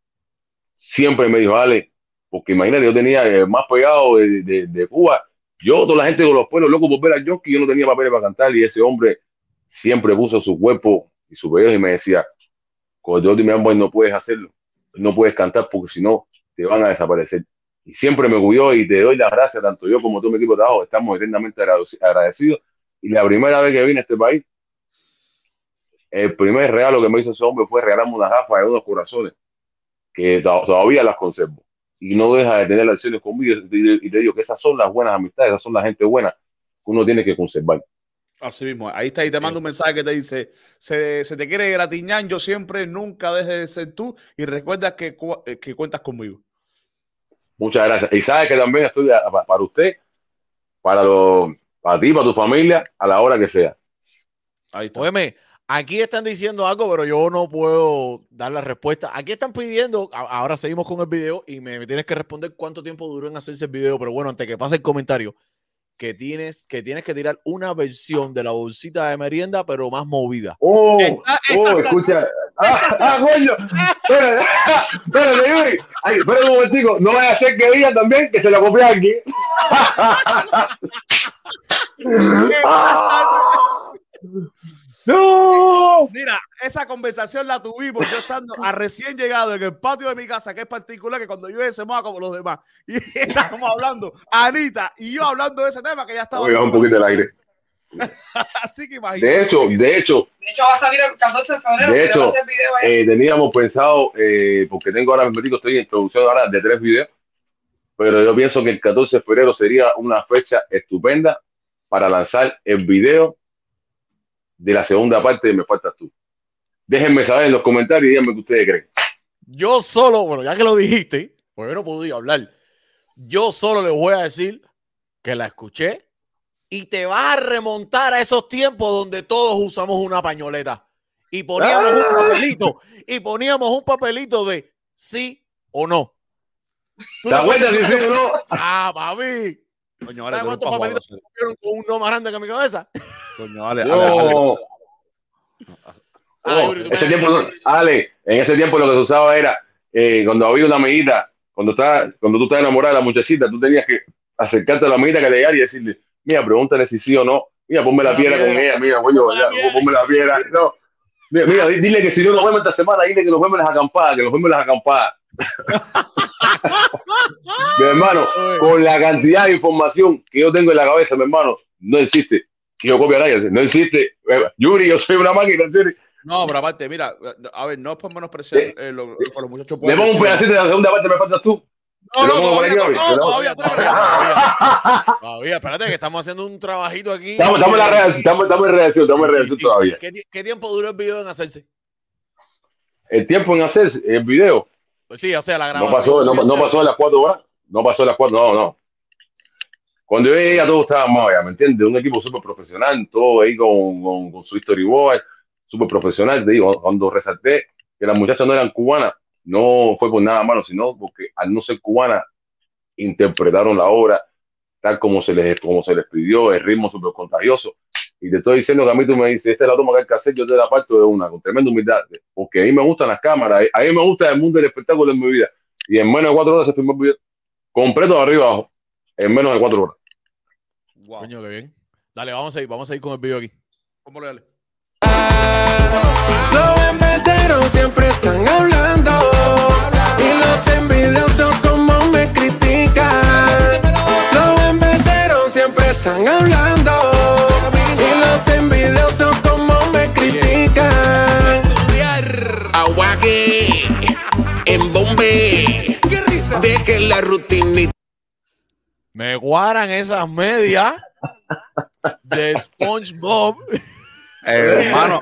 Siempre me dijo, Ale, porque imagínate, yo tenía eh, más pegado de, Cuba. Yo, toda la gente con los pueblos locos por ver a Jockey, yo no tenía papeles para cantar. Y ese hombre siempre puso su cuerpo y su pedido y me decía, el me Boy no puedes hacerlo, no puedes cantar porque si no te van a desaparecer. Y siempre me cuidó y te doy las gracias, tanto yo como todo mi equipo de trabajo, estamos eternamente agradeci- agradecidos. Y la primera vez que vine a este país, el primer regalo que me hizo ese hombre fue regalarme unas gafas de unos corazones, que to- todavía las conservo. Y no deja de tener acciones conmigo. Y te- y te digo que esas son las buenas amistades, esas son la gente buena que uno tiene que conservar.
Así mismo, ahí está, y te mando un mensaje que te dice, se, se te quiere gratiñar, yo siempre, nunca dejes de ser tú y recuerda que, eh, que cuentas conmigo.
Muchas gracias. Y sabes que también estoy a- para usted, para, lo, para ti, para tu familia, a la hora que sea.
Ahí está.
Óyeme, aquí están diciendo algo, pero yo no puedo dar la respuesta. Aquí están pidiendo, ahora seguimos con el video y me, me tienes que responder cuánto tiempo duró en hacerse el video, pero bueno, antes que pase el comentario, que tienes que, tienes que tirar una versión de la bolsita de merienda, pero más movida.
Oh,
Esta-
oh,
esta-
escucha. Ah, ah, coño. Espérate, *laughs* espérate. Ay, espérate un momentico. No vaya a ser que diga también que se lo copié aquí. *laughs* *laughs* Ah. No.
Mira, esa conversación la tuvimos yo estando a recién llegado en el patio de mi casa, que es particular, que cuando llueve se moja como los demás. Y *laughs* estábamos hablando, Anita y yo hablando de ese tema que ya estaba.
Voy a bajar un poquito el aire. *laughs*
Así que imagínate.
De hecho, de hecho,
De hecho, va a salir el 14 de febrero.
De hecho,
video ahí.
eh, teníamos pensado, eh, porque tengo ahora mismo, estoy en producción ahora de tres videos, pero yo pienso que el 14 de febrero sería una fecha estupenda para lanzar el video de la segunda parte de Me Faltas Tú. Déjenme saber en los comentarios y díganme qué ustedes creen.
Yo solo, bueno, ya que lo dijiste, pues yo no podía hablar. Yo solo les voy a decir que la escuché y te vas a remontar a esos tiempos donde todos usamos una pañoleta y poníamos un papelito y poníamos un papelito de sí o no. ¿Tú
¿Te acuerdas si sí o no?
Ah, papi.
Coño,
¿Sabes
Ale, tú eres
cuántos
pa'
papelitos
jugar,
¿Vieron con un no más grande que mi cabeza?
Coño, Ale, Ale, Ale.
No.
Ah,
No,
Yuri, tú me-
ese tiempo, no- Ale, en ese tiempo lo que se usaba era eh, cuando había una amiguita, cuando, estaba, cuando tú estás enamorada de la muchachita, tú tenías que acercarte a la amiguita que le y decirle, mira, pregúntale si sí o no, mira, ponme la
La
piedra con ella, mira, coño,
Ponme la
ya,
piedra.
ponme la piedra. No. Mira, mira, di- dile que si no nos vemos esta semana, dile que nos vemos en las acampadas, que nos vemos en las acampadas. *laughs* Mi hermano, con la cantidad de información que yo tengo en la cabeza, mi hermano, no existe yo copie a nadie. No existe. Eh, Yuri, yo soy una máquina, en serio.
No, pero aparte, mira, a ver, no es por menospreciar
Sí.
eh, lo, lo que los muchachos
Le pongo un pedacito de la segunda parte, me faltas tú.
No, no, todavía, no, todavía, *laughs* todavía.
Espérate, que estamos haciendo un trabajito aquí.
Estamos, estamos en la reacción, estamos, estamos en reacción, estamos en reacción
¿Y- y-
todavía.
¿Qué, ti- qué tiempo duró el video en hacerse?
El tiempo en hacer el video
Pues sí, o sea, la
no
grabación.
pasó, no, no pasó de las cuatro horas. No pasó de las cuatro, no, no. Cuando yo llegué ya todo estaba mal, ya, ¿me entiendes? Un equipo súper profesional, todo ahí con, con, con su storyboard, súper profesional. Te digo, cuando resalté que las muchachas no eran cubanas, no fue por nada malo, sino porque al no ser cubanas, interpretaron la obra tal como se les, como se les pidió, el ritmo súper contagioso. Y te estoy diciendo que a mí tú me dices, esta es la toma que hay que hacer, yo te la parto de una, con tremenda humildad, porque a mí me gustan las cámaras, a mí me gusta el mundo del espectáculo en mi vida. Y en menos de cuatro horas se filmó el video completo de arriba abajo, en menos de cuatro horas.
Wow.
Coño, qué bien. Dale, vamos a ir, vamos a ir con el video aquí.
¿Cómo le dale?
Los siempre están hablando y los envidiosos están hablando y los envidiosos como me critican.
Aguaje, en bombe.
¡Qué risa!
Deje la rutina.
Me guaran esas medias de SpongeBob.
Eh, hermano,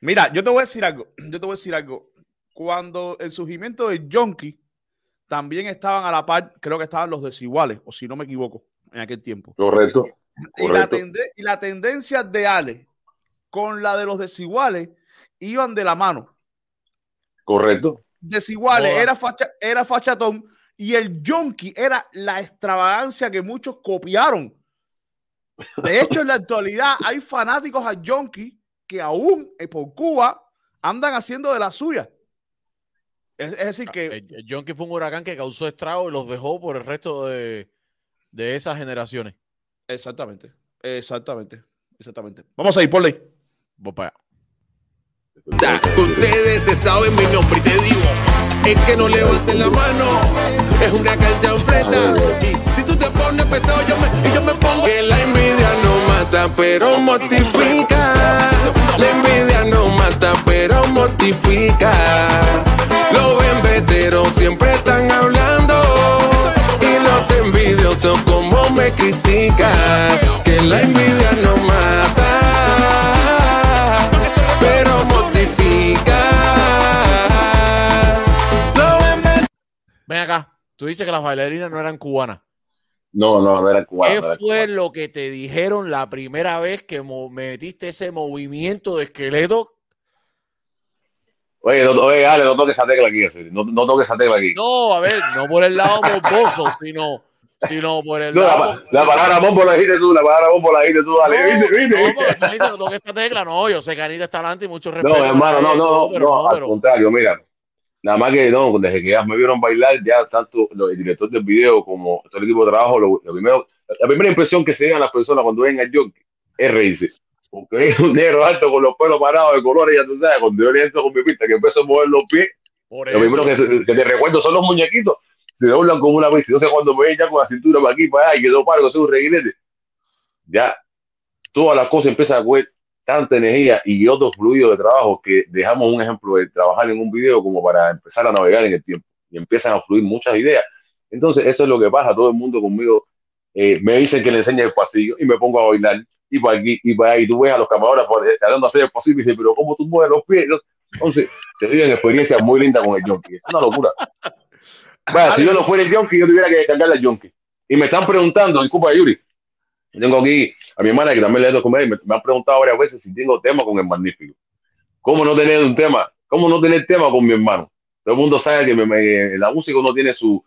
mira, yo te voy a decir algo. Yo te voy a decir algo. Cuando el surgimiento de Jonky también estaban a la par, creo que estaban los desiguales, o si no me equivoco, en aquel tiempo.
Correcto.
Y la,
Correcto.
tende- y la tendencia de Ale con la de los desiguales iban de la mano.
Correcto.
Desiguales era, facha, era fachatón y el Jonky era la extravagancia que muchos copiaron. De hecho, en la actualidad hay fanáticos a Jonky que aún eh, por Cuba andan haciendo de la suya. Es, es decir, que
El, el Yonki fue un huracán que causó estrago y los dejó por el resto de, de esas generaciones.
exactamente, exactamente, exactamente. Vamos a ir por ley.
Voy para allá.
Ustedes se saben mi nombre y te digo, es que no levanten la mano, es una cancha enfrenta. Y si tú te pones pesado, yo me, y yo me pongo.
Que la envidia no mata, pero mortifica. La envidia no mata, pero mortifica. Los embeteros siempre están hablando. Los envidiosos como me critican. Que la envidia no mata, pero mortifica.
Ven acá. Tú dices que las bailarinas no eran cubanas.
No, no, no era cubano.
¿Qué
no era
fue
cubano.
lo que te dijeron la primera vez que metiste ese movimiento de esqueleto?
Oye, no, oye, Ale, no toques esa tecla aquí, no, no toques esa tecla aquí.
No, a ver, no por el lado morboso, *laughs* sino, sino por el
No,
lado.
la, la palabra bombo la dijiste tú, la palabra bombo la dijiste tú, dale.
No,
¿Viste, viste,
no,
viste?
porque tú dices que toque esta tecla. No, yo sé que Anita está adelante y mucho respeto.
No, hermano, no, no, no, no, al contrario, mira. Nada más que no, desde que ya me vieron bailar, ya tanto el director del video como todo el equipo de trabajo, lo, lo primero, la primera impresión que se llegan las personas cuando ven al York es reírse. Porque es *laughs* un negro alto con los pelos parados de colores, ya tú sabes, cuando yo le entro con mi pista que empiezo a mover los pies,
por
lo primero que, te recuerdo son los muñequitos, se doblan como una vez. Entonces cuando me ven ya con la cintura para aquí, para allá, y quedó paro, soy un reguilete, ya todas las cosas empiezan a coger tanta energía y otros fluidos de trabajo que dejamos un ejemplo de trabajar en un video como para empezar a navegar en el tiempo y empiezan a fluir muchas ideas. Entonces, eso es lo que pasa. Todo el mundo conmigo eh, me dicen que le enseñe el pasillo y me pongo a bailar y para aquí y para. Y tú ves a los camarones por- tratando de hacer el posible y dices, pero ¿cómo tú mueves los pies? Entonces, se viven experiencias muy lindas con el Jonky. Es una locura. Vaya, si yo no fuera el Jonky, yo tuviera que descargarle al Jonky. Y me están preguntando, disculpa, Yuri, tengo aquí a mi hermana que también le doy comer y me, me han preguntado varias veces si tengo tema con el magnífico. ¿Cómo no tener un tema? ¿Cómo no tener tema con mi hermano? Todo el mundo sabe que la música no tiene su-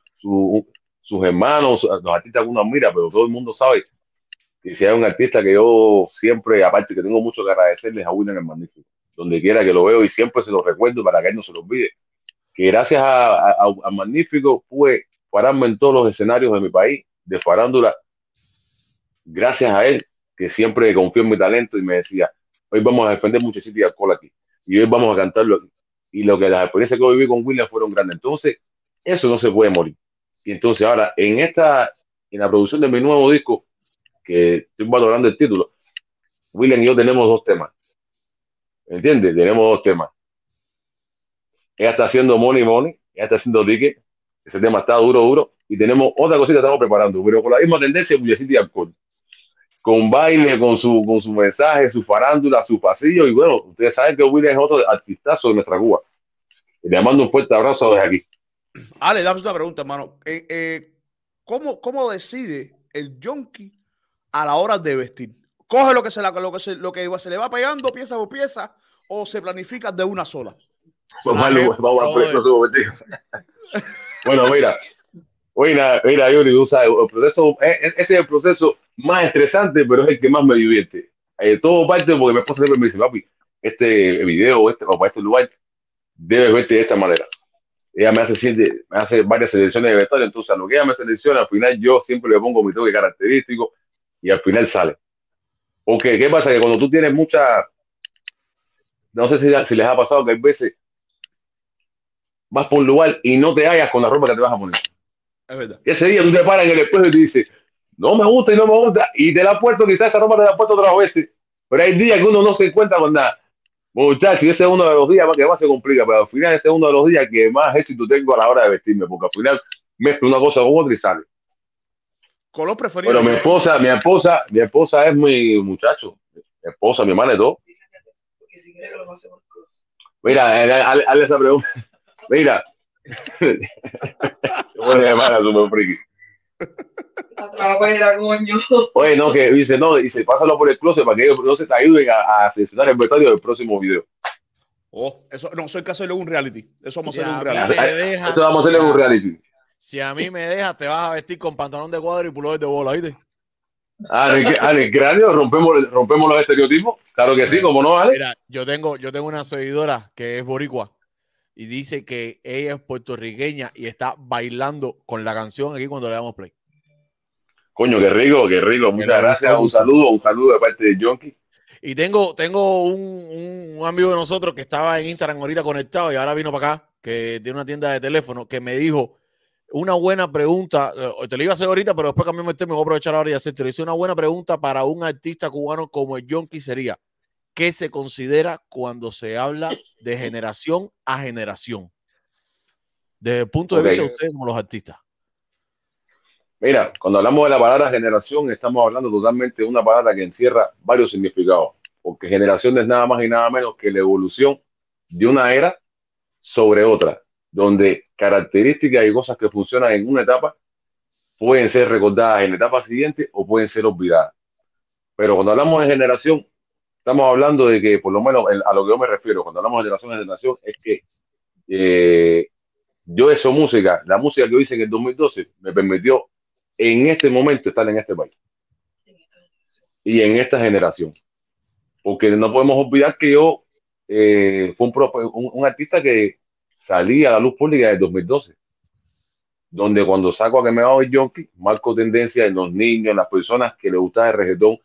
sus hermanos, los artistas que uno admira, pero todo el mundo sabe que si hay un artista que yo siempre, aparte que tengo mucho que agradecerles a William el Magnífico, donde quiera que lo veo y siempre se lo recuerdo para que él no se lo olvide, que gracias a- a- a Magnífico pude pararme en todos los escenarios de mi país, de farándula, gracias a él, que siempre confió en mi talento y me decía, hoy vamos a defender muchachito y alcohol aquí, y hoy vamos a cantarlo aquí. Y lo que las experiencias que yo viví con William fueron grandes. Entonces, Eso no se puede morir. Y entonces ahora, en esta, en la producción de mi nuevo disco, que estoy valorando el título, William y yo tenemos dos temas. ¿Entiendes? Tenemos dos temas. Ella está haciendo Money Money, ella está haciendo Ticket, ese tema está duro, duro, y tenemos otra cosita que estamos preparando, pero con la misma tendencia de y alcohol. Con baile, con su, con su mensaje, su farándula, su pasillo, y bueno, ustedes saben que William es otro artistazo de nuestra Cuba. Le mando un fuerte abrazo desde aquí.
Ale, dame una pregunta, hermano. Eh, eh, ¿cómo, ¿Cómo decide el junkie a la hora de vestir? ¿Coge lo que se, la, lo que se, lo que se le va pegando pieza por pieza o se planifica de una sola?
Pues bueno, mira, mira, mira, Yuri, tú sabes, el proceso, e, e, ese es el proceso más estresante, pero es el que más me divierte. Eh, todo parte porque mi esposa siempre me dice, papi, este video, este, o para este lugar, debes verte de esta manera ella me hace, me hace varias selecciones de vestuario, entonces a lo que ella me selecciona, al final yo siempre le pongo mi toque característico y al final sale. Porque, ¿qué pasa? Que cuando tú tienes mucha, no sé si, si les ha pasado que hay veces vas por un lugar y no te hallas con la ropa que te vas a poner.
Es verdad.
Ese día tú te paras en el espejo y te dices, no me gusta y no me gusta, y te la has puesto, quizás esa ropa te la has puesto otras veces, pero hay días que uno no se encuentra con nada. Muchachos, ese es uno de los días que más se complica, pero al final ese es uno de los días que más éxito tengo a la hora de vestirme, porque al final mezclo una cosa con otra y sale.
¿Color preferido?
Pero mi esposa, mi esposa, mi esposa es mi muchacho. Mi esposa, mi hermana es dos. Mira, eh, hazle esa pregunta. *laughs* Mira. *laughs* Hermana, friki.
coño.
Oye, no, que dice, no, dice, pásalo por el closet para que ellos no se te ayuden a, a seleccionar el vestuario del próximo video.
Oh, eso no soy caso de un reality. Eso vamos a hacer
a
un reality.
Esto vamos a hacerle un reality.
Si a mí me dejas, te vas a vestir con pantalón de cuadro y pullover de bola, ¿viste?
Ah, en el, en el cráneo rompemos, rompemos los estereotipos. Claro que sí, como no, ¿vale?
Mira, yo tengo, yo tengo una seguidora que es boricua y dice que ella es puertorriqueña y está bailando con la canción aquí cuando le damos play.
Coño, qué rico, qué rico. Muchas
le
gracias. Un saludo, un saludo de parte de Jonky.
Y tengo, tengo un, un- un amigo de nosotros que estaba en Instagram ahorita conectado y ahora vino para acá, que tiene una tienda de teléfono, que me dijo una buena pregunta, eh, te lo iba a hacer ahorita, pero después cambié el tema, me voy a aprovechar ahora y hacerte. Hice una buena pregunta para un artista cubano como el Yonki sería, ¿qué se considera cuando se habla de generación a generación? Desde el punto de vista de ustedes como los artistas.
Mira, cuando hablamos de la palabra generación, estamos hablando totalmente de una palabra que encierra varios significados, porque generación es nada más y nada menos que la evolución de una era sobre otra, donde características y cosas que funcionan en una etapa pueden ser recordadas en la etapa siguiente o pueden ser olvidadas. Pero cuando hablamos de generación, estamos hablando de que, por lo menos a lo que yo me refiero, cuando hablamos de generación generación, es que eh, yo eso música, la música que hice en el 2012, me permitió en este momento estar en este país y en esta generación. Porque no podemos olvidar que yo eh, un, un artista que salí a la luz pública en el 2012, donde cuando saco a que me hago el Yonki, marco tendencia en los niños, en las personas que les gustaba el reggaetón,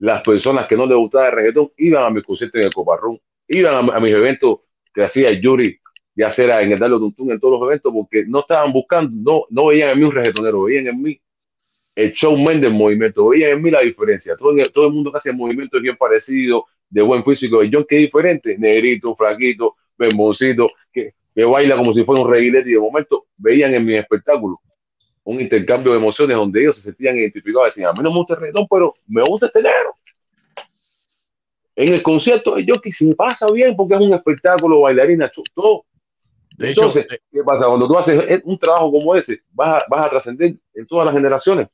las personas que no les gustaba el reggaetón, iban a mis conciertos en el Coparrón, iban a, mis eventos que hacía Yuri, ya sea en el Darlo Tuntún, en todos los eventos, porque no estaban buscando, no, veían en mí un reggaetonero, veían en mí el showman del movimiento, veían en mí la diferencia. Todo, el- mundo que hace movimiento es bien parecido, de buen físico. El John que diferente, negrito, flaquito, bemboncito, que, que baila como si fuera un reguilete y de momento veían en mi espectáculo un intercambio de emociones donde ellos se sentían identificados, decían, a mí no me gusta el reggaetón, pero me gusta este negro. En el concierto de Jockey se pasa bien porque es un espectáculo, bailarina, todo.
De hecho,
Entonces,
de-
¿qué pasa? Cuando tú haces un trabajo como ese, vas a, vas a trascender en todas las generaciones.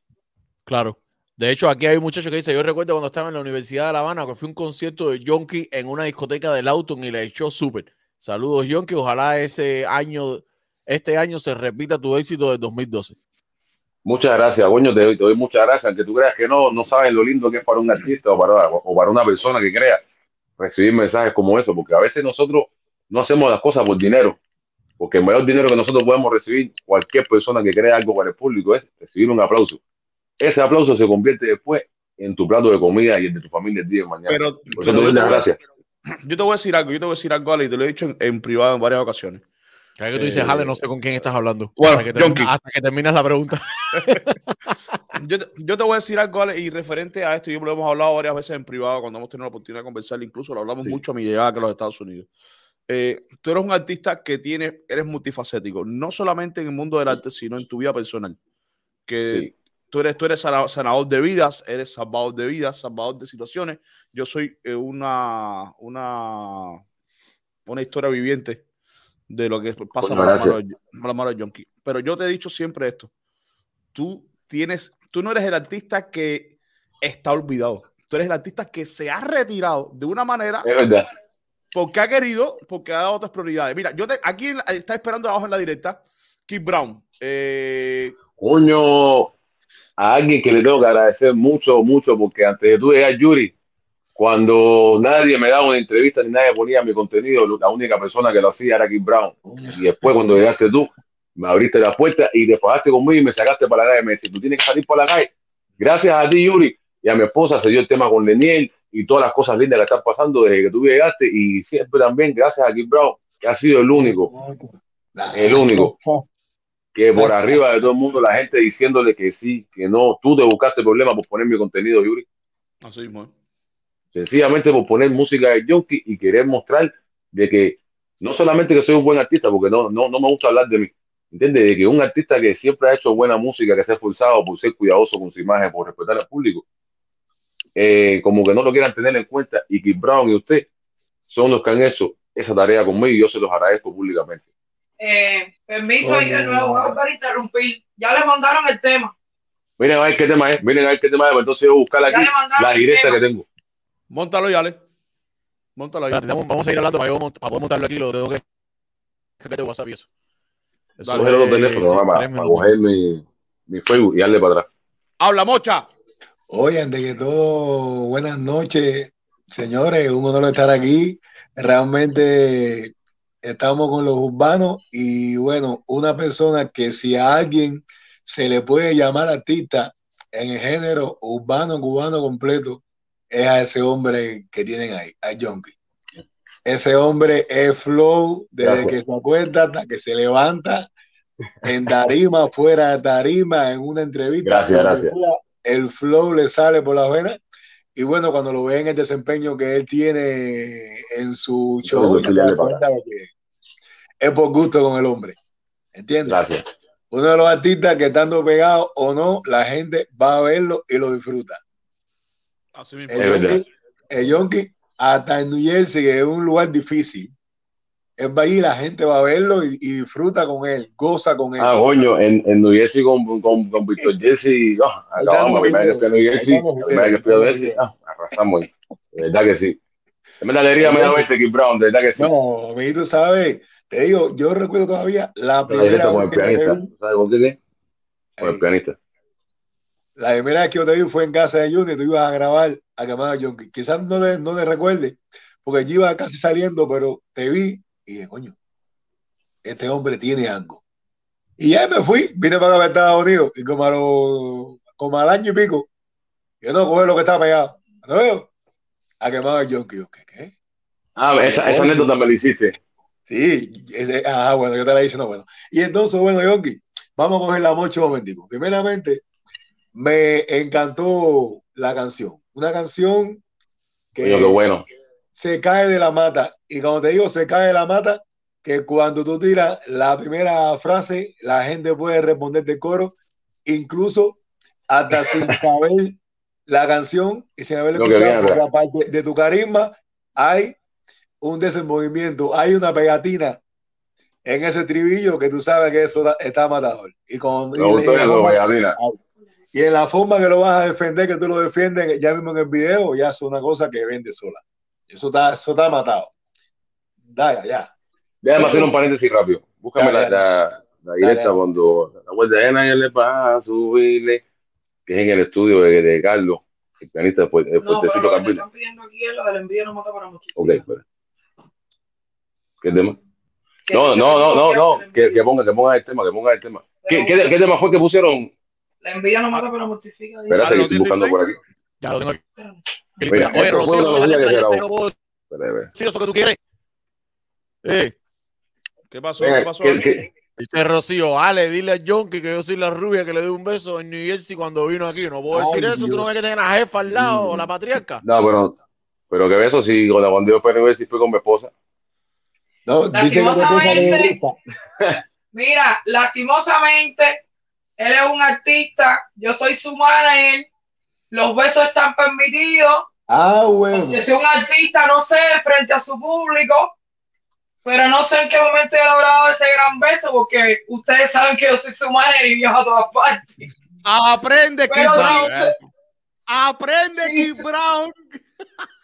Claro. De hecho, aquí hay un muchacho que dice, yo recuerdo cuando estaba en la Universidad de La Habana, que fue un concierto de Yonki en una discoteca de Lauton y le echó súper. Saludos, Yonki. Ojalá ese año, este año se repita tu éxito del 2012.
Muchas gracias, coño, te doy, te doy muchas gracias. Aunque tú creas que no, no sabes lo lindo que es para un artista o para, o para una persona que crea recibir mensajes como eso, porque a veces nosotros no hacemos las cosas por dinero, porque el mayor dinero que nosotros podemos recibir, cualquier persona que crea algo para el público, es recibir un aplauso. Ese aplauso se convierte después en tu plato de comida y el de tu familia el día de mañana.
Pero,
por te doy las gracias.
Yo te voy a decir algo, yo te voy a decir algo, Ale, y te lo he dicho en, en privado en varias ocasiones.
Cada vez que tú dices
Eh,
Jale, no sé con quién estás hablando.
bueno,
hasta, que termina- hasta que terminas la pregunta. *laughs*
Yo te, yo te voy a decir algo, Ale, y referente a esto, yo lo hemos hablado varias veces en privado cuando hemos tenido la oportunidad de conversar, incluso lo hablamos
Sí.
mucho a mi llegada a los Estados Unidos. Eh, tú eres un artista que tiene, eres multifacético, no solamente en el mundo del arte, sino en tu vida personal. Que
Sí.
Tú eres, tú eres sana- sanador de vidas, eres salvador de vidas, salvador de situaciones. Yo soy eh, una, una, una historia viviente de lo que pasa por la, mano de, por la mano de Yonki. Pero yo te he dicho siempre esto. Tú tienes, tú no eres el artista que está olvidado. Tú eres el artista que se ha retirado de una manera
Es verdad.
porque ha querido, porque ha dado otras prioridades. Mira, yo te, aquí está esperando abajo en la directa, Keith Brown. Eh,
Coño, a alguien que le tengo que agradecer mucho, mucho, porque antes de tú llegar, Yuri, cuando nadie me daba una entrevista ni nadie ponía mi contenido, la única persona que lo hacía era Kim Brown. Y después, cuando llegaste tú, me abriste la puerta y te conmigo y me sacaste para la calle. Me dijiste, tú tienes que salir para la calle. Gracias a ti, Yuri, y a mi esposa se dio el tema con Leniel y todas las cosas lindas que están pasando desde que tú llegaste. Y siempre también, gracias a Kim Brown, que ha sido el único, el único que por arriba de todo el mundo la gente diciéndole que sí, que no, tú te buscaste problemas por poner mi contenido, Yuri,
así mismo,
sencillamente por poner música de Junkie y querer mostrar de que no solamente que soy un buen artista, porque no, no, no me gusta hablar de mí, ¿entiendes? De que un artista que siempre ha hecho buena música, que se ha esforzado por ser cuidadoso con su imagen, por respetar al público, eh, como que no lo quieran tener en cuenta y que Brown y usted son los que han hecho esa tarea conmigo y yo se los agradezco públicamente.
Eh, permiso ahí de nuevo, voy a volver a interrumpir. Ya le mandaron el tema.
Miren a ver qué tema es, miren a ver qué tema es, pues entonces yo voy a buscar
Ya
aquí la directa que tengo.
Móntalo y Ale. Móntalo ahí.
Espérate, vamos, vamos a seguir hablando para, yo para poder montarlo aquí. Lo tengo que. que te WhatsApp y eso. Eso
Coger los teléfonos
sí,
para, para coger mi, mi Facebook y darle para atrás.
Habla, mocha.
Oye, ante que todo, buenas noches, señores. Un honor estar aquí. Realmente estamos con los urbanos y bueno, una persona que si a alguien se le puede llamar artista en el género urbano cubano completo, es a ese hombre que tienen ahí, a Yonki. Ese hombre es flow desde que se acuesta hasta que se levanta en tarima, *laughs* fuera de tarima, en una entrevista.
Gracias, gracias.
el flow le sale por las venas. Y bueno, cuando lo ven el desempeño que él tiene en su show, cuenta de que es por gusto con el hombre. ¿Entiendes?
Gracias.
Uno de los artistas que estando pegado o no, la gente va a verlo y lo disfruta.
Así mismo.
El
Es verdad.
Yonki, el Yonki, hasta en New Jersey, que es un lugar difícil, él va allí, la gente va a verlo y, y disfruta con él, goza con él.
Ah, coño, en, en New Jersey con, con, con Víctor Jesse, no, acabamos, la primera que New Jersey, la primera que Jersey, ah, arrasamos ahí. De verdad que sí. De verdad, alegría me da verte, Keith Brown, de verdad que sí.
No, amiguito, ¿sabes? Te digo, yo recuerdo todavía la primera
el
vez que
pianista, ¿sabes qué? Con el pianista.
la primera vez que yo te vi fue en casa de Junior, tú ibas a grabar a quemar a Yonki. Quizás no te, no te recuerde, porque yo iba casi saliendo, pero te vi y dije, coño, este hombre tiene algo. Y ya me fui, vine para acá Estados Unidos, y como, a lo- como al año y pico, yo no coger lo que está pegado. ¿No veo? A quemar a Yonki. Yo, ¿qué? ¿Qué?
Ah, esa, esa anécdota me la hiciste.
Sí, ese, ah, bueno, yo te la hice, no, bueno. Y entonces, bueno, Yonki, vamos a coger la mocha un momentico. Primeramente, me encantó la canción. Una canción que
Coño, qué bueno.
se cae de la mata. Y cuando te digo se cae de la mata, que cuando tú tiras la primera frase, la gente puede responder de coro, incluso hasta *laughs* sin saber la canción y sin haber
Lo
escuchado la parte de tu carisma, hay un desenvolvimiento, hay una pegatina en ese tribillo que tú sabes que eso está- está matador. Y, con, y, en la
eso,
forma,
Valladina.
y en la forma que lo vas a defender, que tú lo defiendes ya mismo en el video, ya es una cosa que vende sola. Eso está, eso está matado. Dale, ya.
Déjame hacer un paréntesis rápido. Búscame
Dale,
la, la, la directa
Dale.
cuando la vuelta de nadie le pasa a subirle, que es en el estudio de, de Carlos, el pianista de
No,
Fuertecito
están pidiendo aquí es lo del envío no mata para.
Ok, espera. ¿Qué tema? No,
si
no, no, no, no,
que-
que, ponga, que ponga el tema, que ponga el tema. ¿Qué, qué, qué tema fue que pusieron?
La envidia no mata pero mortifica.
Espérate,
Ah,
que
¿lo
estoy buscando por aquí.
Ya lo tengo aquí.
Mira,
Oye, Rocío, decir eso que tú quieres. Eh,
¿Qué pasó? ¿Qué pasó?
Dice Rocío, Ale, dile a Jonky que yo soy la rubia que le doy un beso en New Jersey cuando vino aquí. No puedo
Ay,
decir eso. Tú no ves que tiene la jefa al lado, la patriarca.
No, pero, pero que eso sí, cuando cuando yo fui a Nueva Jersey fui con mi esposa.
No, gusta. *laughs*
Mira, lastimosamente, él es un artista, yo soy su manager, los besos están permitidos,
Ah, bueno.
que soy un artista, no sé, frente a su público, pero no sé en qué momento he logrado ese gran beso, porque ustedes saben que yo soy su manager y viajo a todas partes.
Aprende, Kid Brown. Aprende. Kid Brown.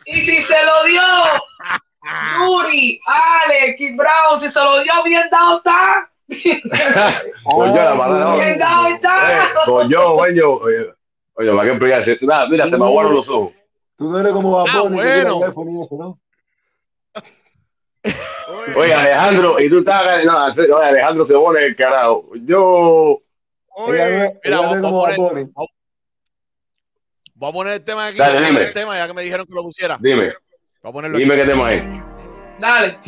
Y si se lo dio *laughs* Yuri, Ale, Kid Brown, si se lo dio bien dado está. *laughs*
Coño, la mala
Bien dado
Eh,
está.
coño, coño. Oye, oye, ¿para qué? Nada, mira, se me aguaron los ojos.
Tú no eres como
Ah,
Baboni tira
bueno.
teléfono eso, ¿no?
Oye, Alejandro, y tú estás. No, oye, Alejandro se pone el carajo. Yo.
Oye,
mira, vamos
como
a poner-
Baboni.
Voy a poner el tema aquí.
Dale, dime.
el tema ya que me dijeron que lo pusiera.
Dime,
Voy a ponerlo aquí.
dime qué tema es.
Dale.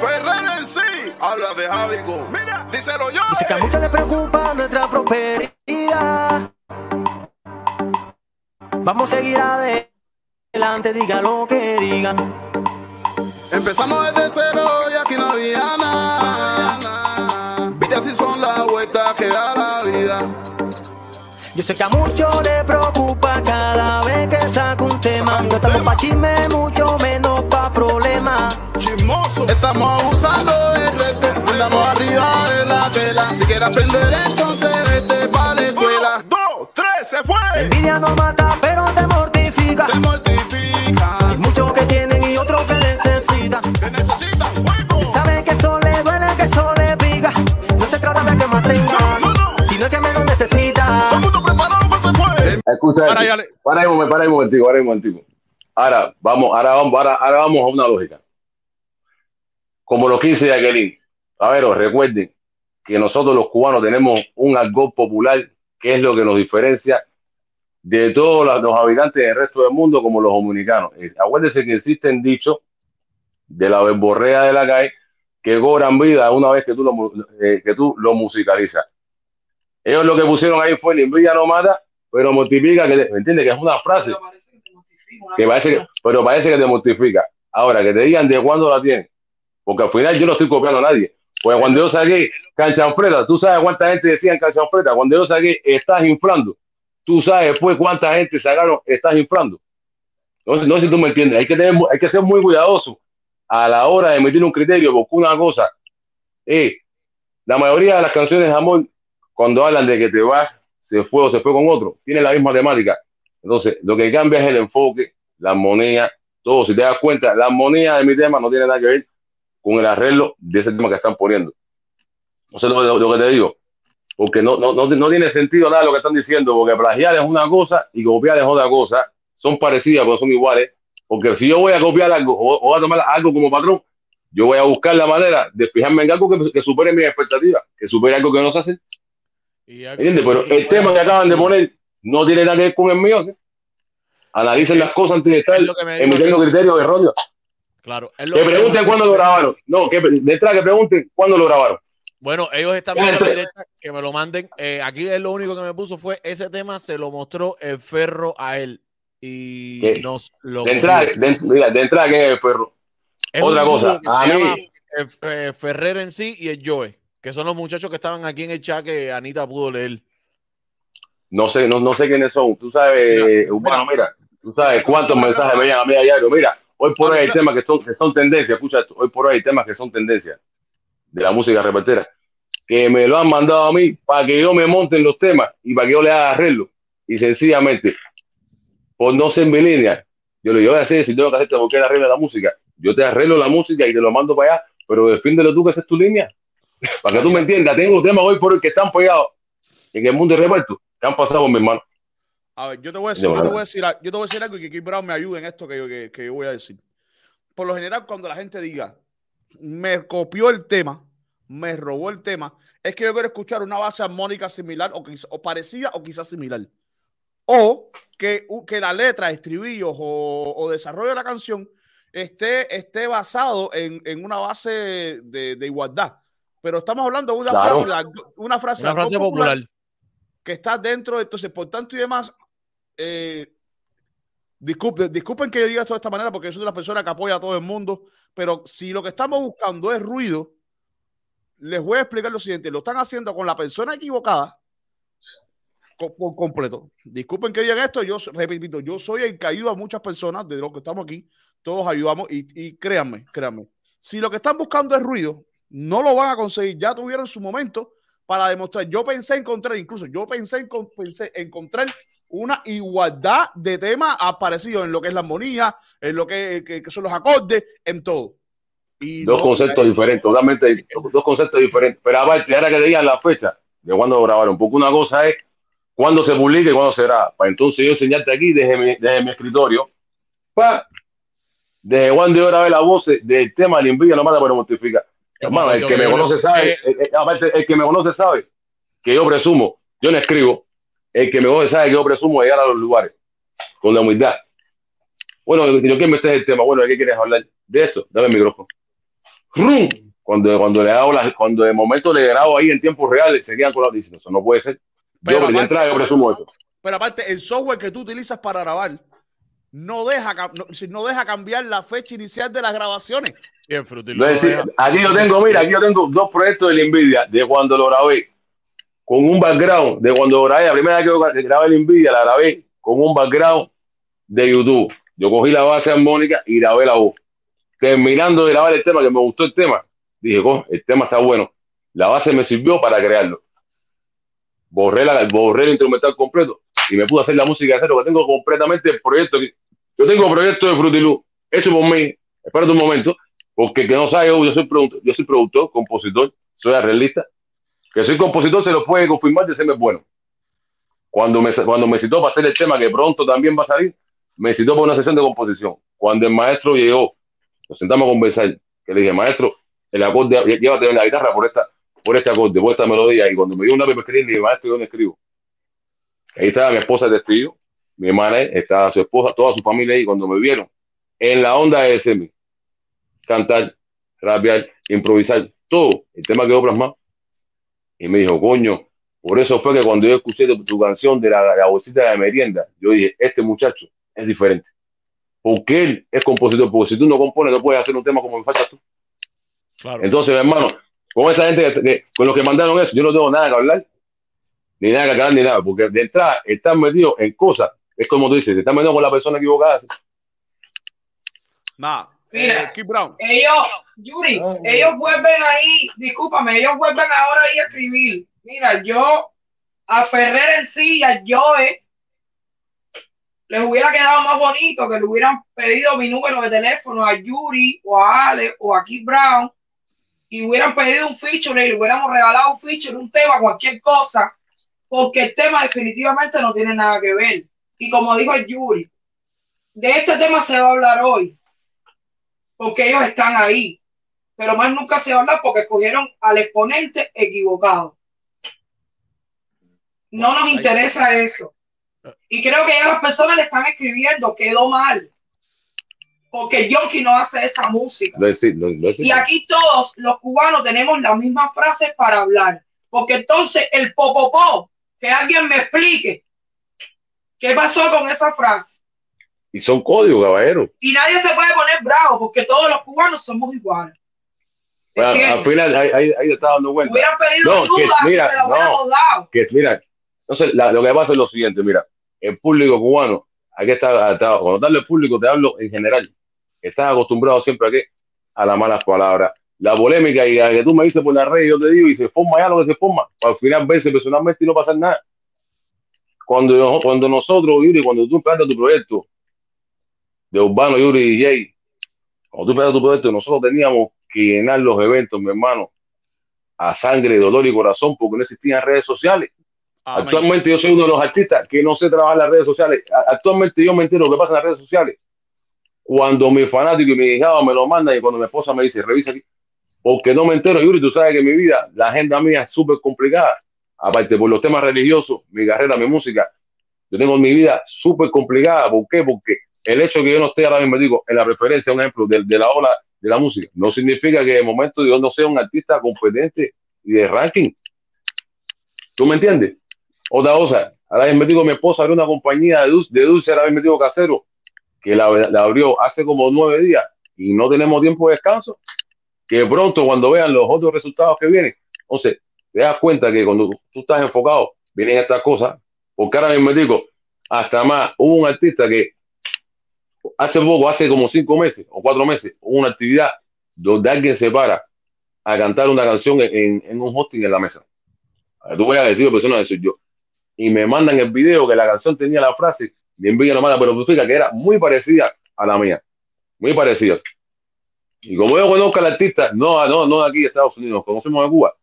Ferrer en sí habla de Javi. Mira, díselo yo.
Dice que a muchos les preocupa nuestra prosperidad. Vamos a seguir adelante, diga lo que digan.
Empezamos desde cero y aquí no había nada. Viste así son las vueltas que da la vida.
Yo sé que a muchos les preocupa
aprender, entonces vete pa' la escuela. Uno, dos, tres, se
La
fue.
envidia no mata, pero te mortifica.
Te mortifica.
Hay muchos que tienen y otros que necesitan.
Te necesitas fuego.
Saben que eso le duele, que eso le pica. No se trata de que más tengan, sino que menos necesitan.
Todo el mundo preparado para se fue.
Escucha,
Para,
para ahí un momento, para ahí un momentico, para ahí un momentico. Ahora vamos, ahora vamos, ahora, ahora vamos a una lógica. Como los 15 de Aquelín. A ver, os recuerden que nosotros los cubanos tenemos un argot popular que es lo que nos diferencia de todos los, habitantes del resto del mundo como los dominicanos. Eh, Acuérdense que existen dichos de la verborrea de la calle que cobran vida una vez que tú lo, eh, que tú lo musicalizas. Ellos lo que pusieron ahí fue la envidia no mata, pero multiplica, que, ¿me entiendes? Que es una frase que parece que, pero parece que te mortifica. Ahora, que te digan de cuándo la tienen, porque al final yo no estoy copiando a nadie. Porque cuando yo saqué Canchanfreta, tú sabes cuánta gente decía en Canchanfreta, cuando yo saqué Estás inflando, tú sabes después cuánta gente sacaron Estás inflando. No, no sé si tú me entiendes, hay que, tener, hay que ser muy cuidadoso a la hora de emitir un criterio, porque una cosa es, la mayoría de las canciones de amor, cuando hablan de que te vas, se fue o se fue con otro, tiene la misma temática. Entonces, lo que cambia es el enfoque, la armonía, todo. Si te das cuenta, la armonía de mi tema no tiene nada que ver con el arreglo de ese tema que están poniendo. No sé lo, lo- lo que te digo, porque no, no, no, no tiene sentido nada lo que están diciendo, porque plagiar es una cosa y copiar es otra cosa. Son parecidas, pero son iguales. Porque si yo voy a copiar algo o, a tomar algo como patrón, yo voy a buscar la manera de fijarme en algo que, que supere mis expectativas, que supere algo que no se hace. Pero el tema que acaban de poner no tiene nada que ver con el mío. ¿sí? Analicen las cosas antes de estar emitiendo criterios erróneos.
Claro. es lo
Que
que-
pregunten cuándo lo grabaron. No, que de entrada que pregunten cuándo lo grabaron.
Bueno, ellos están viendo la directa, que me lo manden. Eh, aquí es lo único que me puso fue ese tema, se lo mostró el ferro a él. Y
¿Qué?
nos lo
De entrada, de, mira, de entrada, ¿quién es el perro?
Es
otra cosa,
que
a mí-
eh, eh, Ferrer en sí y el Joe, que son los muchachos que estaban aquí en el chat que Anita pudo leer.
No sé, no, no sé quiénes son. Tú sabes,
Mira,
Urbano, mira, tú sabes cuántos mensajes me llegan a mí a diario. Mira, hoy por hoy hay temas que son, que son tendencias. Escucha esto, hoy por hoy hay temas que son tendencias de la música repetera que me lo han mandado a mí para que yo me monte en los temas y para que yo le haga arreglo. Y sencillamente, por no ser mi línea, yo le digo, voy a hacer si tengo que hacerte porque arreglo la música. Yo te arreglo la música y te lo mando para allá, pero defiéndelo tú que esa es tu línea. Para que tú me entiendas, tengo temas hoy por hoy que están pegados en el mundo de reparto, que han pasado mi hermano.
A ver, yo te voy a decir,
De
yo te voy a decir, yo te voy a decir algo y que Kid Brown me ayude en esto que yo, que, que yo voy a decir. Por lo general, cuando la gente diga, me copió el tema, me robó el tema, es que yo quiero escuchar una base armónica similar o, quizá- o parecida o quizás similar. O que, que la letra, estribillos o, o desarrollo de la canción esté, esté basado en, en una base de, de igualdad. Pero estamos hablando de una
Claro.
frase, una frase,
Una frase popular.
que está dentro de entonces, por tanto y demás, eh, disculpen, que yo diga esto de esta manera porque yo soy de las personas que apoya a todo el mundo, pero si lo que estamos buscando es ruido, les voy a explicar lo siguiente, lo están haciendo con la persona equivocada por completo. Disculpen que digan esto, yo repito, yo soy el que ayuda a muchas personas de los que estamos aquí, todos ayudamos y, créanme, créanme, si lo que están buscando es ruido, no lo van a conseguir, ya tuvieron su momento para demostrar. Yo pensé encontrar, incluso yo pensé, en, pensé encontrar una igualdad de temas aparecidos en lo que es la armonía, en lo que, que- que son los acordes, en todo. Y
Dos
no-
conceptos diferentes, totalmente dos, dos conceptos diferentes. Pero aparte, ahora que te digan la fecha de cuándo grabaron, porque una cosa es cuándo se publica y cuándo se graba. Para entonces yo enseñarte aquí desde mi, desde mi escritorio, pa, desde cuando yo grabé la voz del tema de envidia no mata pero mortifica. Hermano, el que me conoce sabe, el, el- aparte, el que me conoce sabe que yo presumo, yo no escribo, el que me conoce sabe que yo presumo llegar a los lugares con la humildad. Bueno, yo quiero meter el tema, bueno, ¿de qué quieres hablar? De esto, dame el micrófono. ¡Rum! Cuando, cuando le hago la- cuando de momento le grabo ahí en tiempo real, se quedan con la dicen, eso no puede ser.
Pero
Yo,
aparte-
entrada, yo presumo eso.
Pero aparte, el software que tú utilizas para grabar no deja, no, si- no deja cambiar la fecha inicial de las grabaciones.
Sí, en Fruity
Es
Loop
decir,
deja-
aquí yo tengo, mira, aquí yo tengo dos proyectos de la Nvidia de cuando lo grabé con un background de cuando grabé, la primera vez que grabé la Nvidia, la grabé con un background de YouTube. Yo cogí la base armónica y grabé la voz. Terminando de grabar el tema, que me gustó el tema, dije, "Coño, el tema está bueno. La base me sirvió para crearlo. Borré, la, borré el instrumental completo y me pude hacer la música de cero, que tengo completamente el proyecto. Yo tengo proyecto de Fruity Loop hecho por mí. Espérate un momento, porque el que no sabe, yo soy productor, yo soy productor, compositor, soy arreglista. Que soy compositor se lo puede confirmar de serme bueno. Cuando me, cuando me citó para hacer el tema, que pronto también va a salir, me citó para una sesión de composición. Cuando el maestro llegó, nos sentamos a conversar, que le dije, maestro, el acorde, llé- llévate la guitarra por esta, por este acorde, por esta melodía. Y cuando me dio un lápiz para escribir, le dije, maestro, ¿y ¿dónde escribo? Ahí estaba mi esposa de testigo, mi hermana, estaba su esposa, toda su familia ahí. Cuando me vieron en la onda de semi, cantar, rapear, improvisar, todo, el tema quedó plasmado. Y me dijo, coño, por eso fue que cuando yo escuché tu, tu canción de la, la bolsita de merienda, yo dije, este muchacho es diferente. Porque él es compositor, porque si tú no compones, no puedes hacer un tema como me falta tú.
Claro.
Entonces, hermano, con esa gente, que, que- con los que mandaron eso, yo no tengo nada que hablar, ni nada que aclarar, ni nada, porque de entrada están metidos en cosas, es como tú dices, te están metiendo con la persona equivocada.
Nada.
Mira.
Eh, Keith Brown.
Ellos, Yuri,
Ah,
ellos vuelven ahí, discúlpame, ellos vuelven ahora ahí a escribir. Mira, yo a Ferrer en sí y a Joe les hubiera quedado más bonito que le hubieran pedido mi número de teléfono a Yuri o a Ale o a Keith Brown y hubieran pedido un feature y le hubiéramos regalado un feature, un tema, cualquier cosa, porque el tema definitivamente no tiene nada que ver. Y como dijo el Yuri, de este tema se va a hablar hoy, porque ellos están ahí, pero más nunca se va a hablar porque escogieron al exponente equivocado. No nos interesa eso. Y creo que ya las personas le están escribiendo, quedó mal. Porque Yonki no hace esa música.
No.
Y aquí todos los cubanos tenemos las mismas frases para hablar. Porque entonces el popopó, que alguien me explique qué pasó con esa frase.
Y son códigos, caballero.
Y nadie se puede poner bravo porque todos los cubanos somos iguales.
Al final, ahí, ahí, ahí te estás dando cuenta.
Hubieran pedido
No, que
ayuda
mira,
y se la
no.
dado.
que mira, entonces la- lo que pasa es lo siguiente, mira, el público cubano, aquí está, está- cuando te hablo del público, te hablo en general, estás acostumbrado siempre a qué, a las malas palabras, la polémica y a que tú me dices por la red, yo te digo, y se forma ya lo que se forma, al final verse personalmente y no pasar nada. Cuando, cuando nosotros, Yuri, cuando tú empezaste tu proyecto de Urbano, Yuri y Jay, cuando tú empezaste tu proyecto, nosotros teníamos que llenar los eventos, mi hermano, a sangre, dolor y corazón, porque no existían redes sociales. Actualmente yo soy uno de los artistas que no sé trabajar en las redes sociales. Actualmente yo me entero lo que pasa en las redes sociales. Cuando mi fanático y mi hijado me lo mandan y cuando mi esposa me dice, revisa aquí. Porque no me entero, Yuri, tú sabes que mi vida, la agenda mía es súper complicada. Aparte por los temas religiosos, mi carrera, mi música. Yo tengo mi vida súper complicada. ¿Por qué? Porque el hecho de que yo no esté ahora mismo digo, en la preferencia, un ejemplo, de, de la ola de la música, no significa que de momento yo no sea un artista competente y de ranking. ¿Tú me entiendes? Otra cosa, ahora mismo digo, mi esposa abrió una compañía de dulce, de dulce ahora mismo digo casero, que la, la abrió hace como nueve días y no tenemos tiempo de descanso, que pronto cuando vean los otros resultados que vienen, entonces te das cuenta que cuando tú estás enfocado, vienen estas cosas, porque ahora mismo digo, hasta más, hubo un artista que hace poco, hace como cinco meses o cuatro meses, hubo una actividad donde alguien se para a cantar una canción en, en un hosting en la mesa. Tú voy a decir, persona de soy yo. Y me mandan el video que la canción tenía la frase de envidia no mala, pero que era muy parecida a la mía. Muy parecida. Y como yo conozco al artista, no, no, no de aquí de Estados Unidos, conocemos de Cuba.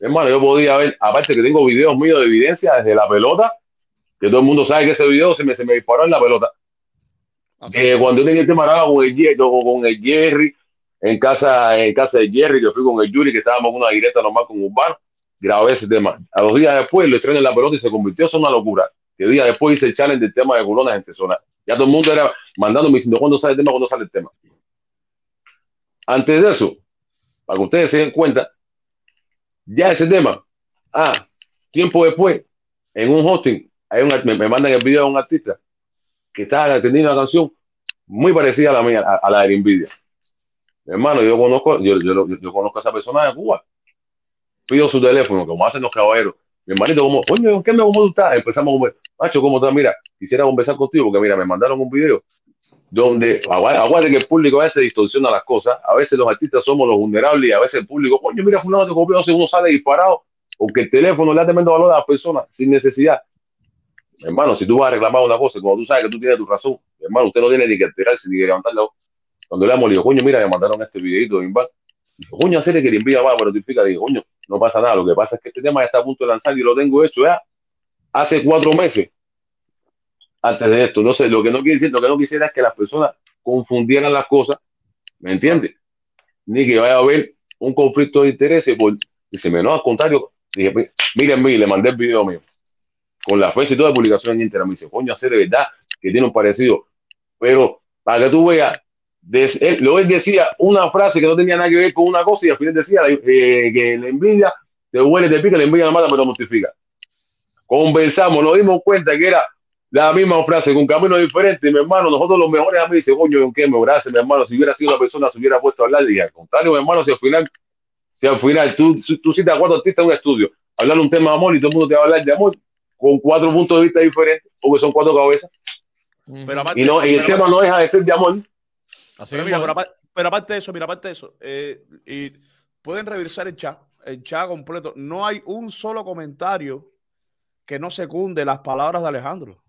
Hermano, yo podía ver, aparte que tengo videos míos de evidencia desde la pelota, que todo el mundo sabe que ese video se me, se me disparó en la pelota. Que cuando yo tenía el tema con el, con el Jerry, en casa, en casa de Jerry, que fui con el Yuri, que estábamos en una directa normal con Urbano, grabé ese tema. A los días después lo estrené en la pelota y se convirtió en una locura. Que días después hice el challenge del tema de culonas en zona. Ya todo el mundo era mandándome diciendo cuándo sale el tema, cuándo sale el tema. Antes de eso, para que ustedes se den cuenta, ya ese tema, ah, tiempo después, en un hosting, hay un, me, me mandan el video de un artista que está atendiendo una canción muy parecida a la mía, a, la de la Nvidia. Hermano, yo conozco, yo, yo, yo, conozco a esa persona de Cuba. Pido su teléfono, como hacen los caballeros. Mi hermanito, como, oye, ¿qué me cómo tú estás? Empezamos como, macho, ¿cómo estás? Mira, quisiera conversar contigo, porque mira, me mandaron un video donde, agua- aguante que el público a veces distorsiona las cosas, a veces los artistas somos los vulnerables y a veces el público, coño, mira, fulano te copió, uno sale disparado, o que el teléfono le da tremendo valor a las personas sin necesidad. Hermano, si tú vas a reclamar una cosa, cuando tú sabes que tú tienes tu razón, hermano, usted no tiene ni que alterarse ni que levantar la voz. Cuando le hemos dicho, coño, mira, me mandaron este videito de Inval. Dijo, coño, hacer que le envía más, pero notifica, digo, coño, no pasa nada. Lo que pasa es que este tema ya está a punto de lanzar y lo tengo hecho ya hace cuatro meses antes de esto. No sé, lo que no decir, lo que no quisiera es que las personas confundieran las cosas, ¿me entiendes? Ni que vaya a haber un conflicto de intereses. Por, dice, no, al contrario, dije, "Mi- mírenme, y le mandé el video mío con la fecha y toda la publicación en Instagram. Me dice, coño, hacer de verdad que tiene un parecido. Pero para que tú veas, des- él, lo él decía una frase que no tenía nada que ver con una cosa y al final decía eh, que la envidia te huele, te pica, la envidia la mata, pero mortifica. Conversamos, nos dimos cuenta que era la misma frase con caminos diferentes. Mi hermano, nosotros los mejores amigos, dice, coño, ¿en qué me gracias, mi hermano? Si hubiera sido una persona, se hubiera puesto a hablar. Y al contrario, mi hermano, si al final, si al final tú, tú citas a cuatro artistas en un estudio, hablar un tema de amor y todo el mundo te va a hablar de amor, con cuatro puntos de vista diferentes, porque son cuatro cabezas.
Pero aparte,
Y, no, y el
pero
tema no deja de ser de amor.
Así
Pero, mira, pero, aparte, pero aparte de eso, mira, aparte de eso, eh, y pueden revisar el chat, el chat completo. No hay un solo comentario que no secunde las palabras de Alejandro.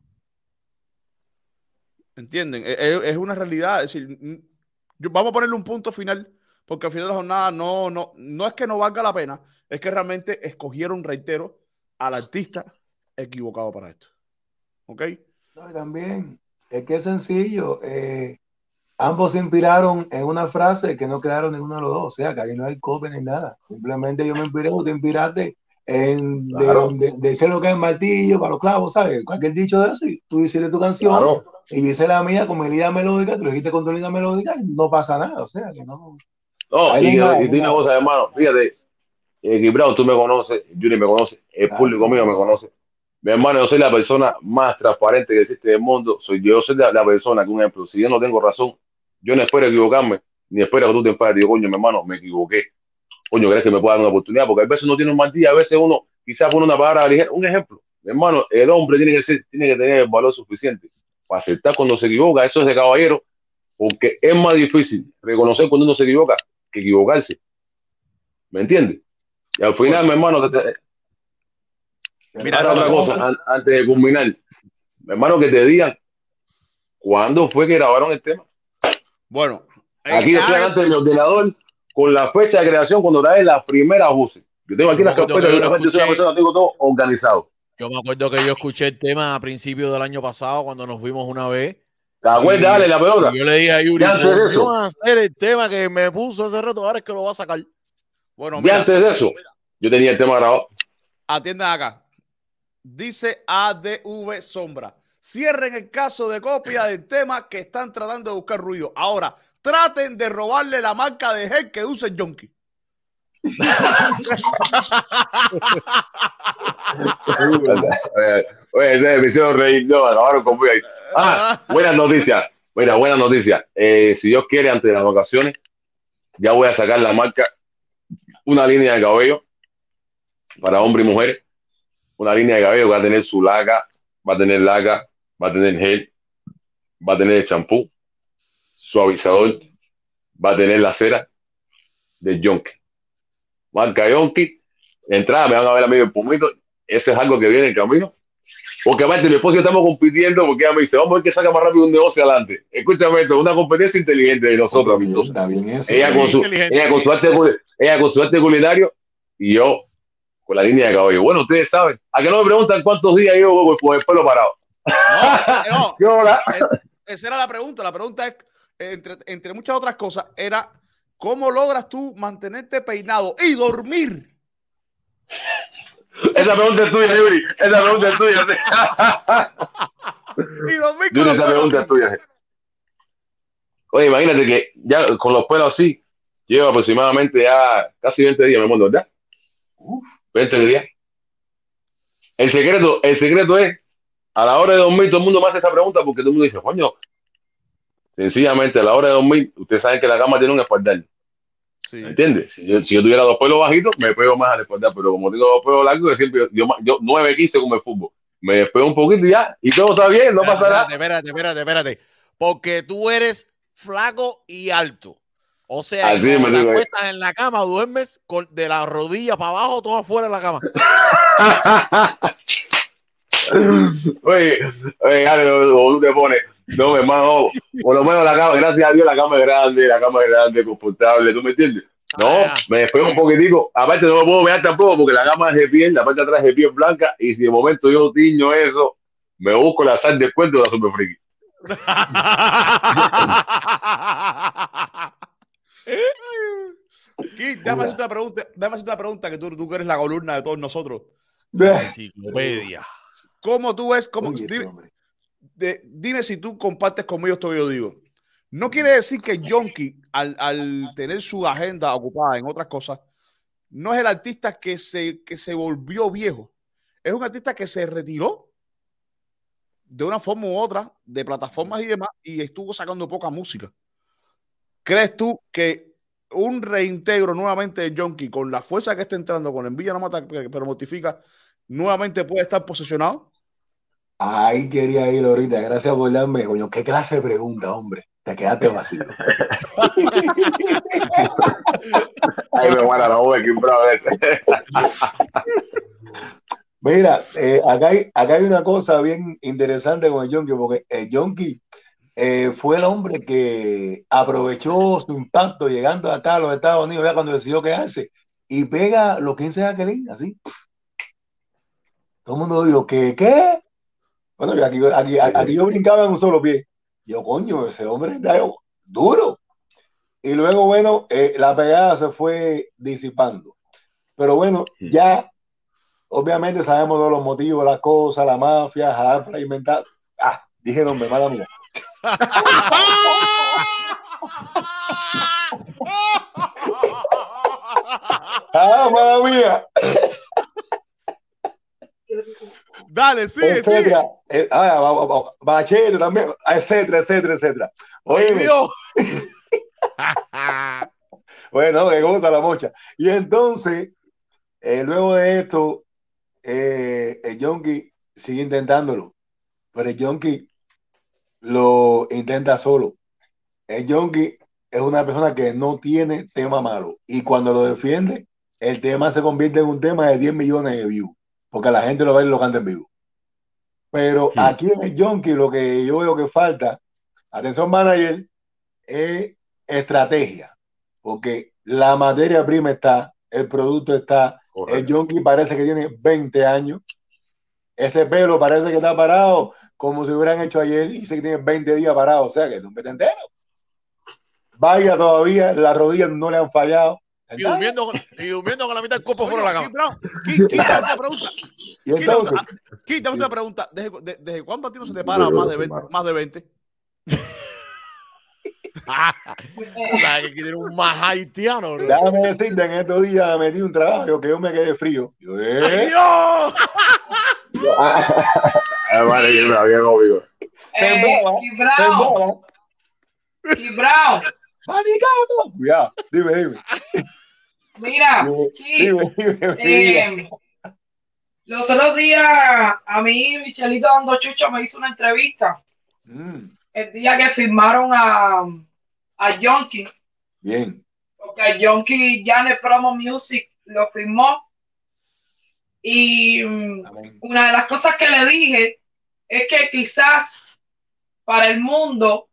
¿Entienden? Es, es- es una realidad. Es decir, yo- vamos a ponerle un punto final, porque al final de la jornada no, no, no es que no valga la pena, es que realmente escogieron, reitero, al artista equivocado para esto. ¿Ok?
No, y también, es que es sencillo. eh, ambos se inspiraron en una frase que no crearon ninguno de los dos. O sea, que ahí no hay copia ni nada. Simplemente yo me inspiré, tú te inspiraste en de,
Claro.
de, de ser lo que es el martillo para los clavos, ¿sabes? Cualquier dicho de eso, y tú hiciste tu canción,
Claro.
y yo hice la mía con mi línea melódica, tú lo dijiste con tu línea melódica, y no pasa nada. O sea, que no.
No, y,
no
una cosa, hermano, fíjate, eh, Gibrao, tú me conoces, Juni me conoce, el
Claro.
público mío me conoce. Mi hermano, yo soy la persona más transparente que existe en el mundo. Soy yo, soy la, la persona que, un ejemplo, si yo no tengo razón, yo no espero equivocarme, ni espero que tú te enfades. Digo, coño, mi hermano, me equivoqué. Coño, ¿crees que me pueda dar una oportunidad? Porque a veces uno tiene un mal día, a veces uno quizás pone una palabra ligera. Un ejemplo, mi hermano, el hombre tiene que, ser, tiene que tener el valor suficiente para aceptar cuando se equivoca. Eso es de caballero, porque es más difícil reconocer cuando uno se equivoca que equivocarse. ¿Me entiendes? Y al final, mi hermano, te- te-
Mira,
Ahora otra cosa, an- antes de culminar, mi hermano, que te digan cuándo fue que grabaron el tema.
Bueno, eh,
Aquí estoy delante de mi ordenador con la fecha de creación cuando grabé la primera voces. Yo tengo aquí
Yo
las carpetas
yo
una
lo
vez, yo soy una persona, tengo todo organizado.
Yo me acuerdo que yo escuché el tema a principios del año pasado cuando nos fuimos una vez.
¿Te acuerdas? Dale la pelota.
yo le dije a Yuri,
Ya antes de
"Volvió
eso.
a hacer el tema que me puso hace rato, ahora es que lo va a sacar.
bueno,
Y
mira,
antes de eso, yo tenía el tema grabado.
atiendan acá. Dice ADV Sombra. cierren el caso de copia del tema que están tratando de buscar ruido. Ahora, traten de robarle la marca de gel que usa el Yonki. *laughs*
Oye, me hicieron reír, no, ahí. Ah, buenas noticias. Mira, buenas noticias. Eh, si Dios quiere, antes de las vacaciones, ya voy a sacar la marca, una línea de cabello para hombres y mujeres. Una línea de cabello que va a tener su laca, va a tener laca, va a tener gel, va a tener el champú, suavizador, va a tener la cera de Yonki. Marca Yonki. Entrada, me van a ver a medio pumito. Eso es algo que viene en camino. Porque aparte, mi esposo y yo estamos compitiendo porque ella me dice, vamos a ver que saca más rápido un negocio adelante. Escúchame esto, una competencia inteligente de nosotros, amigos. Ella con, su,
inteligente.
ella, con su arte, cul- ella con su arte culinario y yo con la línea de cabello. Bueno, ustedes saben. ¿A que no me preguntan cuántos días yo voy con el pelo parado?
No, esa, no, *laughs* esa era la pregunta. La pregunta es, entre, entre muchas otras cosas, era ¿cómo logras tú mantenerte peinado y dormir?
Esa pregunta es tuya, Yuri. Esa pregunta es tuya. *laughs*
Y dormir con
Yuri, esa pregunta es tuya. Oye, imagínate que ya con los pelos así, llevo aproximadamente ya casi 20 días, mi mundo, ¿verdad? 20 días. El secreto, el secreto es, a la hora de dormir, todo el mundo me hace esa pregunta porque todo el mundo dice, coño, sencillamente a la hora de dormir, ustedes saben que la cama tiene un espaldar.
Sí.
¿Me entiendes? Si yo, si yo tuviera dos pelos bajitos, me pego más al espaldar, pero como tengo dos pelos largos, yo siempre, yo, yo 9, 15 como el fútbol. Me despego un poquito y ya, y todo está bien, no pasa nada.
Espérate, espérate, espérate, espérate. Porque tú eres flaco y alto. O sea,
Así
cuando te acuestas en la cama, duermes con, de la rodilla para abajo, todo afuera de la cama. *laughs*
oye, oye, como tú te pones, no, hermano, por lo menos la cama, gracias a Dios, la cama es grande, la cama es grande, confortable, ¿tú me entiendes? No,
Ah,
me despego un poquitico. Aparte, no me puedo mirar tampoco porque la cama es de piel, la parte de atrás es de piel blanca. Y si de momento yo tiño eso, me busco la sal de cuento de la super friki. *laughs*
Déjame hacerte una pregunta, déjame hacerte una pregunta que tú, tú que eres la columna de todos nosotros.
Enciclopedia.
¿Cómo tú ves? Cómo,
Oye,
dime, de- dime si tú compartes conmigo esto que yo digo. No quiere decir que Yonki, al, al tener su agenda ocupada en otras cosas, no es el artista que se, que se volvió viejo. Es un artista que se retiró de una forma u otra, de plataformas y demás, y estuvo sacando poca música. ¿Crees tú que un reintegro nuevamente de Yonki con la fuerza que está entrando, con envidia no mata, pero mortifica, nuevamente puede estar posesionado?
Ahí quería ir ahorita. Gracias por darme, coño. ¿Qué clase de pregunta, hombre? Te quedaste vacío. *laughs*
Ay, me muera la voz, Kim Brother.
Mira, eh, acá, hay, acá hay una cosa bien interesante con el Yonki, porque el Yonki eh, fue el hombre que aprovechó su impacto llegando acá a los Estados Unidos ya cuando decidió quedarse y pega los 15 de Jacqueline, así. Todo el mundo dijo, ¿qué? ¿Qué? Bueno, yo aquí, aquí, aquí yo brincaba en un solo pie. Yo, coño, ese hombre está duro. Y luego, bueno, eh, la pegada se fue disipando. Pero bueno, ya obviamente sabemos todos los motivos, las cosas, la mafia, jalar para inventar. Dije nombre, mala mía. *laughs* Ah, mala mía.
Dale, sigue.
etcétera. Eh, ah, ba- ba- ba- Bachete también, etcétera, etcétera, etcétera. Oye,
Dios. *laughs* *laughs*
bueno, que goza la mocha. Y entonces, eh, luego de esto, eh, el Yonki sigue intentándolo, pero el Yonki lo intenta solo. El Yonki es una persona que no tiene tema malo y cuando lo defiende, el tema se convierte en un tema de 10 millones de views, porque la gente lo ve y lo canta en vivo. Pero
Hmm.
aquí en el Yonki lo que yo veo que falta, atención manager, es estrategia, porque la materia prima está, el producto está, el Yonki parece que tiene 20 años, ese pelo parece que está parado como si hubieran hecho ayer y dice que tiene 20 días parado, o sea que es un entero. Vaya todavía, las rodillas no le han fallado,
y durmiendo, con- y durmiendo con la mitad del cuerpo fuera de la cama.
Hago *laughs* una pregunta.
Y entonces,
hago una pregunta. ¿Desde, de- desde cuándo a ti no se te para más de 20? Más de 20?
La que tiene un más haitiano, bro.
déjame decirte, en estos días me di un trabajo que yo me quedé frío. Yo,
¡Ay,
¿eh?
Dios! *laughs*
Ah, vale, yo me había.
Eh,
Temblaba, Temblaba. Manicato. Cuidado, dime, dime.
mira,
Dime, dime, dime, dime.
eh, los otros días a mí Michelito Dando Chucho me hizo una entrevista
Mm,
el día que firmaron a, a Yonki,
Bien.
porque a Yonki ya en el Promo Music lo firmó. Y mm,
Amén.
una de las cosas que le dije es que quizás para el mundo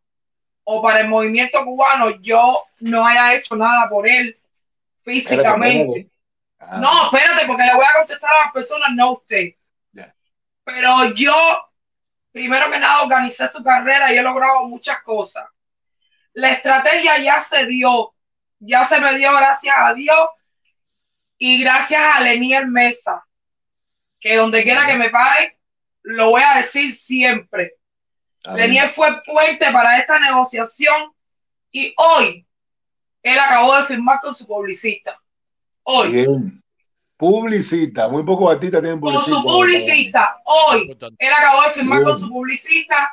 o para el movimiento cubano yo no haya hecho nada por él físicamente.
Ah,
No, espérate, porque le voy a contestar a las personas, no usted. Pero yo, primero que nada, organicé su carrera y he logrado muchas cosas. La estrategia ya se dio, ya se me dio gracias a Dios y gracias a Lenier Mesa, que donde quiera que me pare, lo voy a decir siempre.
amén.
Lenier fue puente para esta negociación y hoy él acabó de firmar con su publicista. Hoy.
Bien. Publicista. Muy pocos artistas tienen
con
publicista.
su publicista hoy. Él acabó de firmar
Bien.
con su publicista.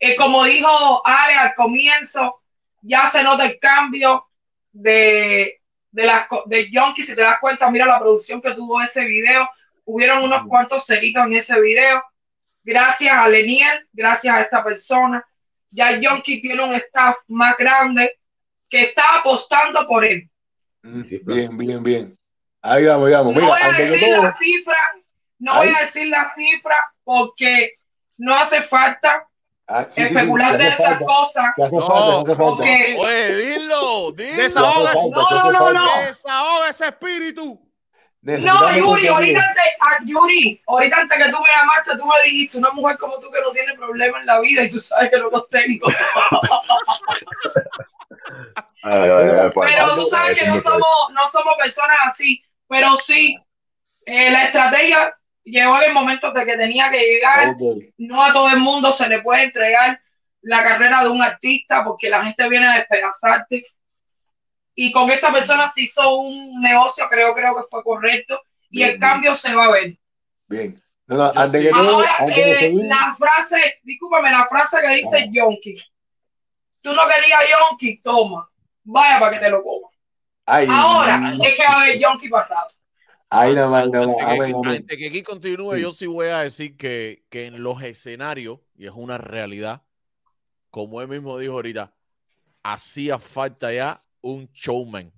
Eh, como dijo Ale al comienzo, ya se nota el cambio de, de, las co- de Yonki. Si te das cuenta, mira la producción que tuvo ese video. Hubieron unos cuantos ceritos en ese video. Gracias a Lenier, gracias a esta persona. Ya Yonki tiene un staff más grande que está apostando por él.
Bien, bien, bien. Ahí vamos, ahí vamos.
No voy a decir
todo,
la cifra, no voy a decir la cifra porque no hace falta
ah, sí, sí, sí,
especular de esas
falta,
cosas.
No,
porque-
Oye, dilo, dilo.
Desahoga,
No, no, no.
desahoga ese espíritu.
No, Yuri, ahorita antes, ah, Yuri, ahorita antes que tú me llamaste, tú me dijiste, una mujer como tú que no tiene problemas en la vida y tú sabes que no los tengo. *laughs*
Pues,
Pero tú sabes que no somos, no somos personas así. Pero sí, eh, la estrategia llegó en el momento de que tenía que llegar. No a todo el mundo se le puede entregar la carrera de un artista porque la gente viene a despedazarte. Y con esta persona se hizo un negocio, creo, creo que fue correcto, y
Bien,
el
bien.
cambio se va a ver.
Bien. No, no, antes que
Ahora,
antes de
eh,
seguir,
la frase, discúlpame, la frase que dice Yonki. Tú no querías Yonki, toma, vaya para que te lo comas.
ay,
Ahora es que va a haber Yonki pasado.
ahí nada más, nada más.
Antes que, antes que aquí continúe,
Sí.
yo sí voy a decir que, que en los escenarios, y es una realidad, como él mismo dijo ahorita, hacía falta ya un showman.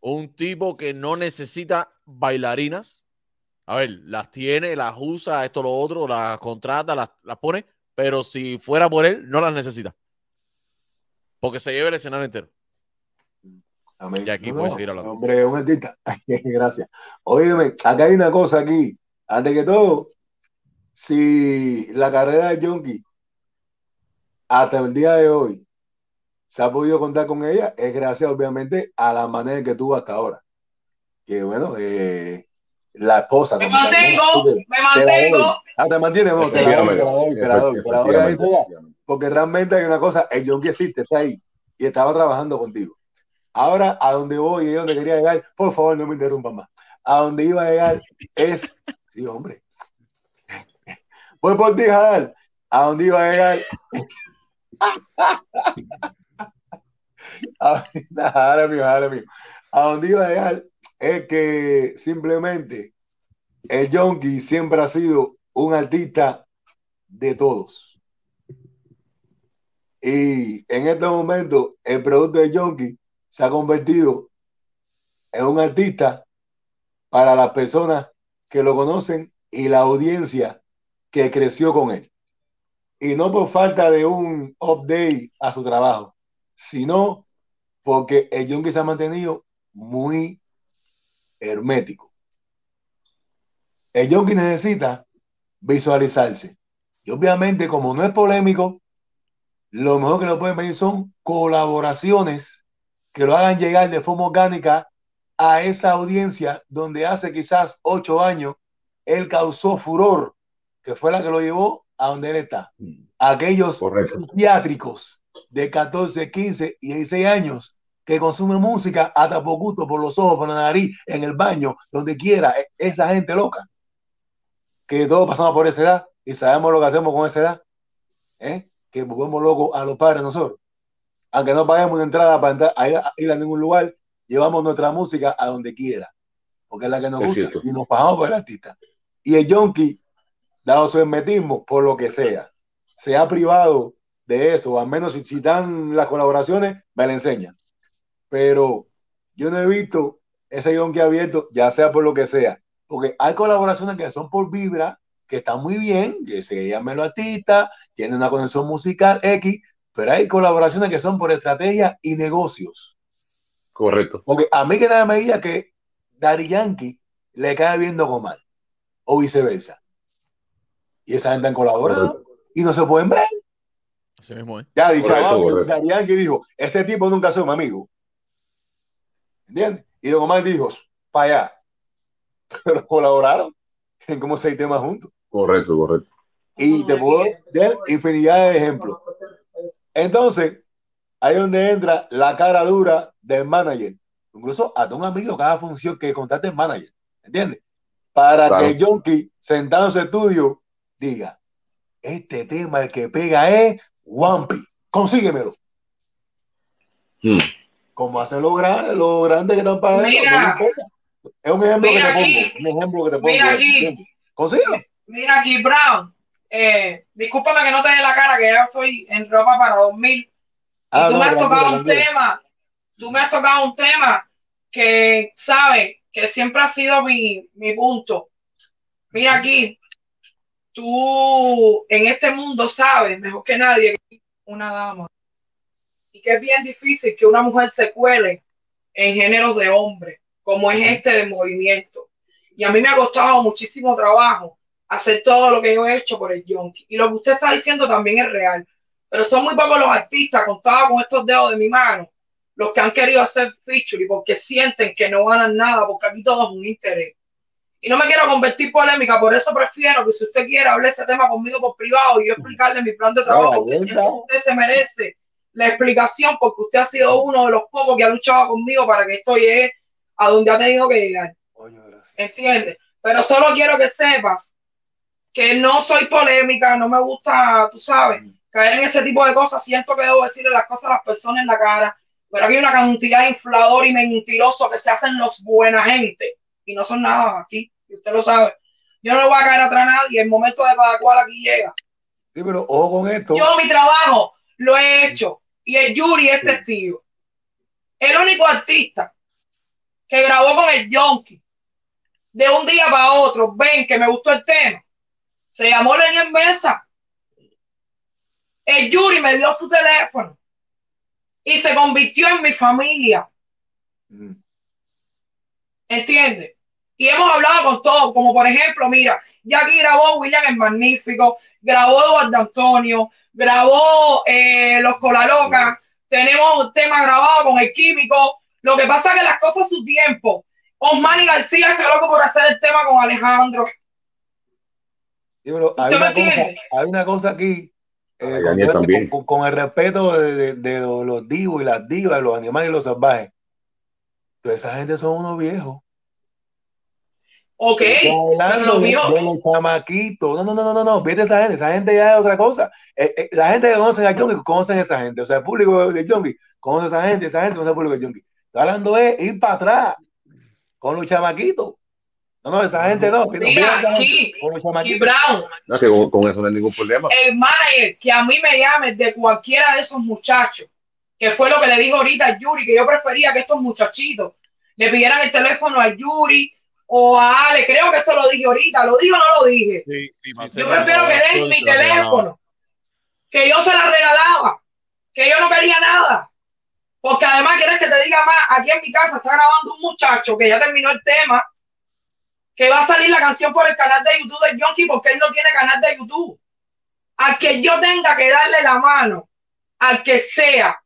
Un tipo que no necesita bailarinas. A ver, las tiene, las usa, esto, lo otro, las contrata, las, las pone, pero si fuera por él, no las necesita. Porque se lleva el escenario entero.
Amén.
Y aquí puedes seguir hablando.
Hombre, un artista. *laughs* Gracias. Óyeme, acá hay una cosa aquí. Antes que todo, si la carrera de Yonki hasta el día de hoy se ha podido contar con ella, es gracias obviamente a la manera que tuvo hasta ahora. Que bueno, eh, la esposa.
Me mantengo,
Te-
me mantengo.
Ah, te mantienes, no, te la doy, te la doy, te la doy, te la doy ahí, te la- porque realmente hay una cosa, el Yonki existe, está ahí, y estaba trabajando contigo. Ahora, a donde voy y a donde quería llegar, por favor, no me interrumpan más. A donde iba a llegar es, sí, hombre, *laughs* voy por ti, Jadal. A donde iba a llegar, *laughs* *laughs* ahora mío, ahora mío. A donde iba a llegar es que simplemente el Yonki siempre ha sido un artista de todos. Y en este momento, el producto de Yonki se ha convertido en un artista para las personas que lo conocen y la audiencia que creció con él. Y no por falta de un update a su trabajo, sino porque el Yonki se ha mantenido muy hermético. El Yonki necesita visualizarse. Y obviamente, como no es polémico, lo mejor que lo pueden venir son colaboraciones que lo hagan llegar de forma orgánica a esa audiencia donde hace quizás ocho años él causó furor, que fue la que lo llevó a donde él está. Aquellos
Correcto.
psiquiátricos de 14, 15 y 16 años que consumen música hasta por gusto, por los ojos, por la nariz, en el baño, donde quiera, e- esa gente loca, que todos pasamos por esa edad y sabemos lo que hacemos con esa edad, ¿eh? que volvemos locos a los padres nosotros. Aunque no paguemos una entrada para entrar, a ir, a ir a ningún lugar, llevamos nuestra música a donde quiera, porque es la que nos
Es
gusta
cierto.
y nos pagamos por el artista. Y el junkie, dado su hermetismo, por lo que sea, se ha privado de eso, al menos si, si dan las colaboraciones, me la enseñan. Pero yo no he visto ese junkie abierto, ya sea por lo que sea, porque hay colaboraciones que son por vibra, que están muy bien, que se llaman los artistas, tienen una conexión musical X, pero hay colaboraciones que son por estrategia y negocios.
Correcto.
Porque a mí que nada me diga que Daddy Yankee le cae viendo Omar, o viceversa. Y esa gente han colaborado y no se pueden ver.
Así mismo, ¿eh?
Ya, dicho. Daddy Yankee dijo, ese tipo nunca fue mi amigo. ¿Entiendes? Y Don Omar dijo, para allá. *laughs* Pero colaboraron en como seis temas juntos.
Correcto, correcto.
Y te puedo dar infinidad de ejemplos. Entonces, ahí es donde entra la cara dura del manager. Incluso hasta un amigo cada función que contrate el manager. ¿Entiendes? Para
Claro.
que Yonki, sentado en su estudio, diga: Este tema, el que pega es Wampi. Consíguemelo.
Hmm.
Como hacen los grandes, los grandes que están para eso. No. Es un ejemplo que te
aquí.
pongo. Un ejemplo que te pongo.
Mira aquí.
Consíguelo.
Mira aquí, Brown. Eh, discúlpame que no te dé la cara, que yo estoy en ropa para dormir.
Ah,
tú
no,
me has tocado un tema, tú me has tocado un tema que, sabes, que siempre ha sido mi, mi punto. Mira aquí, tú en este mundo sabes mejor que nadie una dama y que es bien difícil que una mujer se cuele en géneros de hombre, como es este de movimiento. Y a mí me ha costado muchísimo trabajo hacer todo lo que yo he hecho por el Yonki. Y lo que usted está diciendo también es real. Pero son muy pocos los artistas, contados con estos dedos de mi mano, los que han querido hacer feature y porque sienten que no ganan nada, porque aquí todo es un interés. Y no me quiero convertir polémica, por eso prefiero que si usted quiere hable ese tema conmigo por privado y yo explicarle mi plan de trabajo, que usted se merece la explicación, porque usted ha sido uno de los pocos que ha luchado conmigo para que esto llegue a donde ha tenido que llegar. ¿Entiendes? Pero solo quiero que sepas que no soy polémica, no me gusta, tú sabes, caer en ese tipo de cosas. Siento que debo decirle las cosas a las personas en la cara, pero aquí hay una cantidad de inflador y mentirosos que se hacen los buena gente y no son nada aquí, y usted lo sabe. Yo no le voy a caer atrás a nadie, el momento de cada cual aquí llega.
Sí, pero ojo con esto.
Yo mi trabajo lo he hecho y el Yuri es testigo. El único artista que grabó con el Yonki de un día para otro, ven que me gustó el tema, se llamó Leniel Mesa. El Yuri me dio su teléfono y se convirtió en mi familia,
Mm.
¿entiendes? Y hemos hablado con todos, como por ejemplo, mira, ya aquí grabó William el Magnífico, grabó Eduardo Antonio, grabó eh, Los Colalocas, tenemos un tema grabado con el Químico. Lo que pasa es que las cosas a su tiempo. Osmani García está loco por hacer el tema con Alejandro.
Sí, pero hay
¿Usted me
una, cosa, hay una cosa aquí, eh, con,
Daniel
todo-
también.
con- con el respeto de, de- de los, los divos y las divas, los animales y los salvajes. Toda esa gente son unos viejos.
Ok, pero
hablando
lo
de,
mío,
de los chamaquitos. No, no, no, no, no, no. Vete esa gente. Esa gente ya es otra cosa. Eh, eh, la gente que conoce a Junkie conocen a esa gente. O sea, el público de Junkie conoce a esa gente. Esa gente conoce al público de Junkie. Estoy hablando de ir para atrás con los chamaquitos. No, no, esa gente no.
Mira,
a gente
aquí,
con los
y
chamaquitos.
Brown,
No, que con, con eso no hay ningún problema.
el manager que a mí me llame de cualquiera de esos muchachos, que fue lo que le dijo ahorita a Yuri, que yo prefería que estos muchachitos le pidieran el teléfono a Yuri o a Ale, creo que eso lo dije ahorita, ¿lo dije o no lo dije?
Sí, sí,
Yo prefiero que den mi teléfono, que yo se la regalaba, que yo no quería nada. Porque además, quieres que te diga más, aquí en mi casa está grabando un muchacho que ya terminó el tema, que va a salir la canción por el canal de YouTube de Yonki porque él no tiene canal de YouTube. Al que yo tenga que darle la mano, al que sea,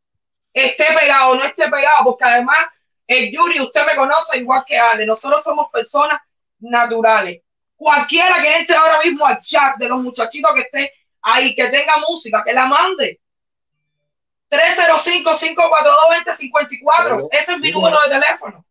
esté pegado o no esté pegado, porque además, el Yuri, usted me conoce igual que Ale, nosotros somos personas naturales. Cualquiera que entre ahora mismo al chat de los muchachitos que esté ahí, que tenga música, que la mande. 305-542-2054. Ese es mi número de teléfono.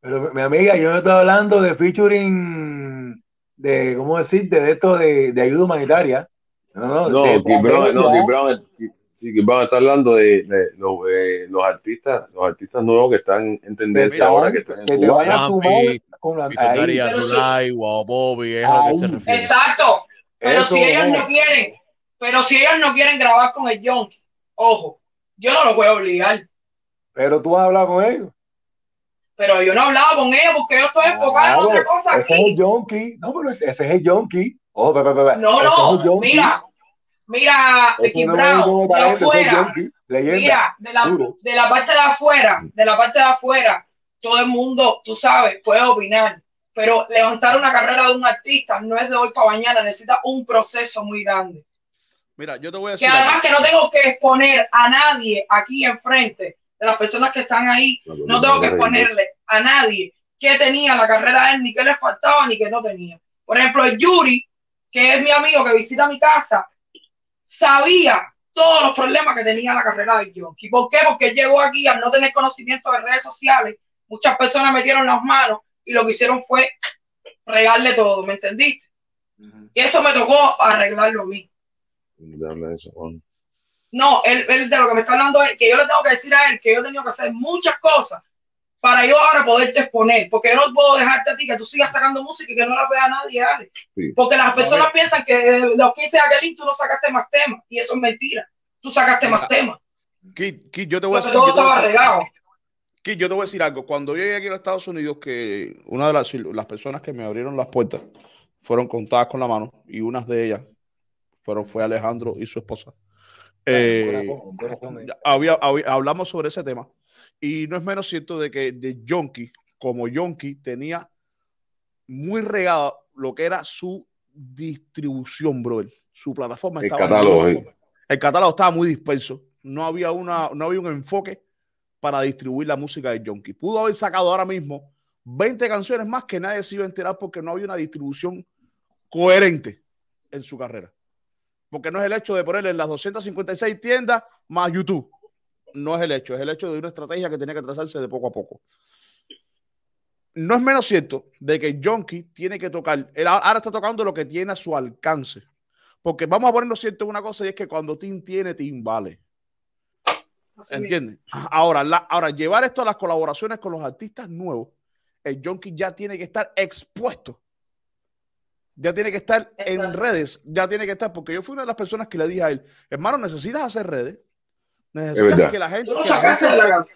Pero mi amiga, yo no estoy hablando de featuring, de, ¿cómo decirte? De esto de, de ayuda humanitaria. No, no,
No,
de
Chris Brown, no,
estrategia.
Sí, Chris Brown está hablando de, de los, eh, los artistas, los artistas nuevos que están en tendencia
Mira,
ahora, que están en
que te
Cuba.
vayas a sumar con la, ahí,
sí.
Wow Bobby, es a lo que se refiere.
Exacto. Pero
Eso,
si ellos
no.
no quieren, pero si ellos no quieren grabar con el John, ojo, yo no lo puedo obligar.
Pero tú has hablado con ellos.
Pero yo no he hablado con ellos porque yo estoy enfocado en otra cosa
ese es el Yonki. No, pero ese, ese es el Yonki. Oh.
No,
Ese es el
no, mira, mira, de
el
afuera, mira, de la, de parte de afuera, de la parte de afuera, todo el mundo, tú sabes, puede opinar. Pero levantar una carrera de un artista no es de hoy para mañana, necesita un proceso muy grande.
Mira, yo te voy a
Que
decir. algo.
además que no tengo que exponer a nadie aquí enfrente de las personas que están ahí, no tengo que exponerle a nadie qué tenía la carrera de él, ni qué le faltaba, ni qué no tenía. Por ejemplo, el Yuri, que es mi amigo que visita mi casa, sabía todos los problemas que tenía la carrera de Yonki. ¿Por qué? Porque él llegó aquí al no tener conocimiento de redes sociales. Muchas personas metieron las manos y lo que hicieron fue regarle todo, ¿me entendiste? Y eso me tocó arreglarlo a mí.
Eso.
No, él, él de lo que me está hablando es que yo le tengo que decir a él que yo he tenido que hacer muchas cosas para yo ahora poderte exponer, porque yo no puedo dejarte a ti que tú sigas sacando música y que no la vea nadie, Ale.
Sí.
Porque las personas piensan que de los 15 de Aquelín tú no sacaste más temas, y eso es mentira. Tú sacaste más temas,
Kid, Kid, yo te voy a decir.
todo
yo te voy a
estaba
decir-
regado.
Kid, yo te voy a decir algo. Cuando yo llegué aquí a los Estados Unidos, que una de las, las personas que me abrieron las puertas fueron contadas con la mano y unas de ellas fueron, fue Alejandro y su esposa. Eh, había, había- hablamos sobre ese tema y no es menos cierto de que de Yonki, como Yonki, tenía muy regada lo que era su distribución, brother. Su plataforma
El
estaba
catálogo,
muy-
sí.
el catálogo estaba muy disperso. No había, una, no había un enfoque para distribuir la música de Yonki. Pudo haber sacado ahora mismo 20 canciones más que nadie se iba a enterar porque no había una distribución coherente en su carrera. Porque no es el hecho de ponerle en las 256 tiendas más YouTube. No es el hecho, es el hecho de una estrategia que tenía que trazarse de poco a poco. No es menos cierto de que Yonki tiene que tocar, él ahora está tocando lo que tiene a su alcance. Porque vamos a ponerlo cierto una cosa y es que cuando Tim tiene, Tim vale. ¿Entiendes? Ahora, la- ahora, llevar esto a las colaboraciones con los artistas nuevos, el Yonki ya tiene que estar expuesto. Ya tiene que estar en redes, ya tiene que estar, porque yo fui una de las personas que le dije a él, hermano, necesitas hacer redes, necesitas que la gente, que la gente,
la
te,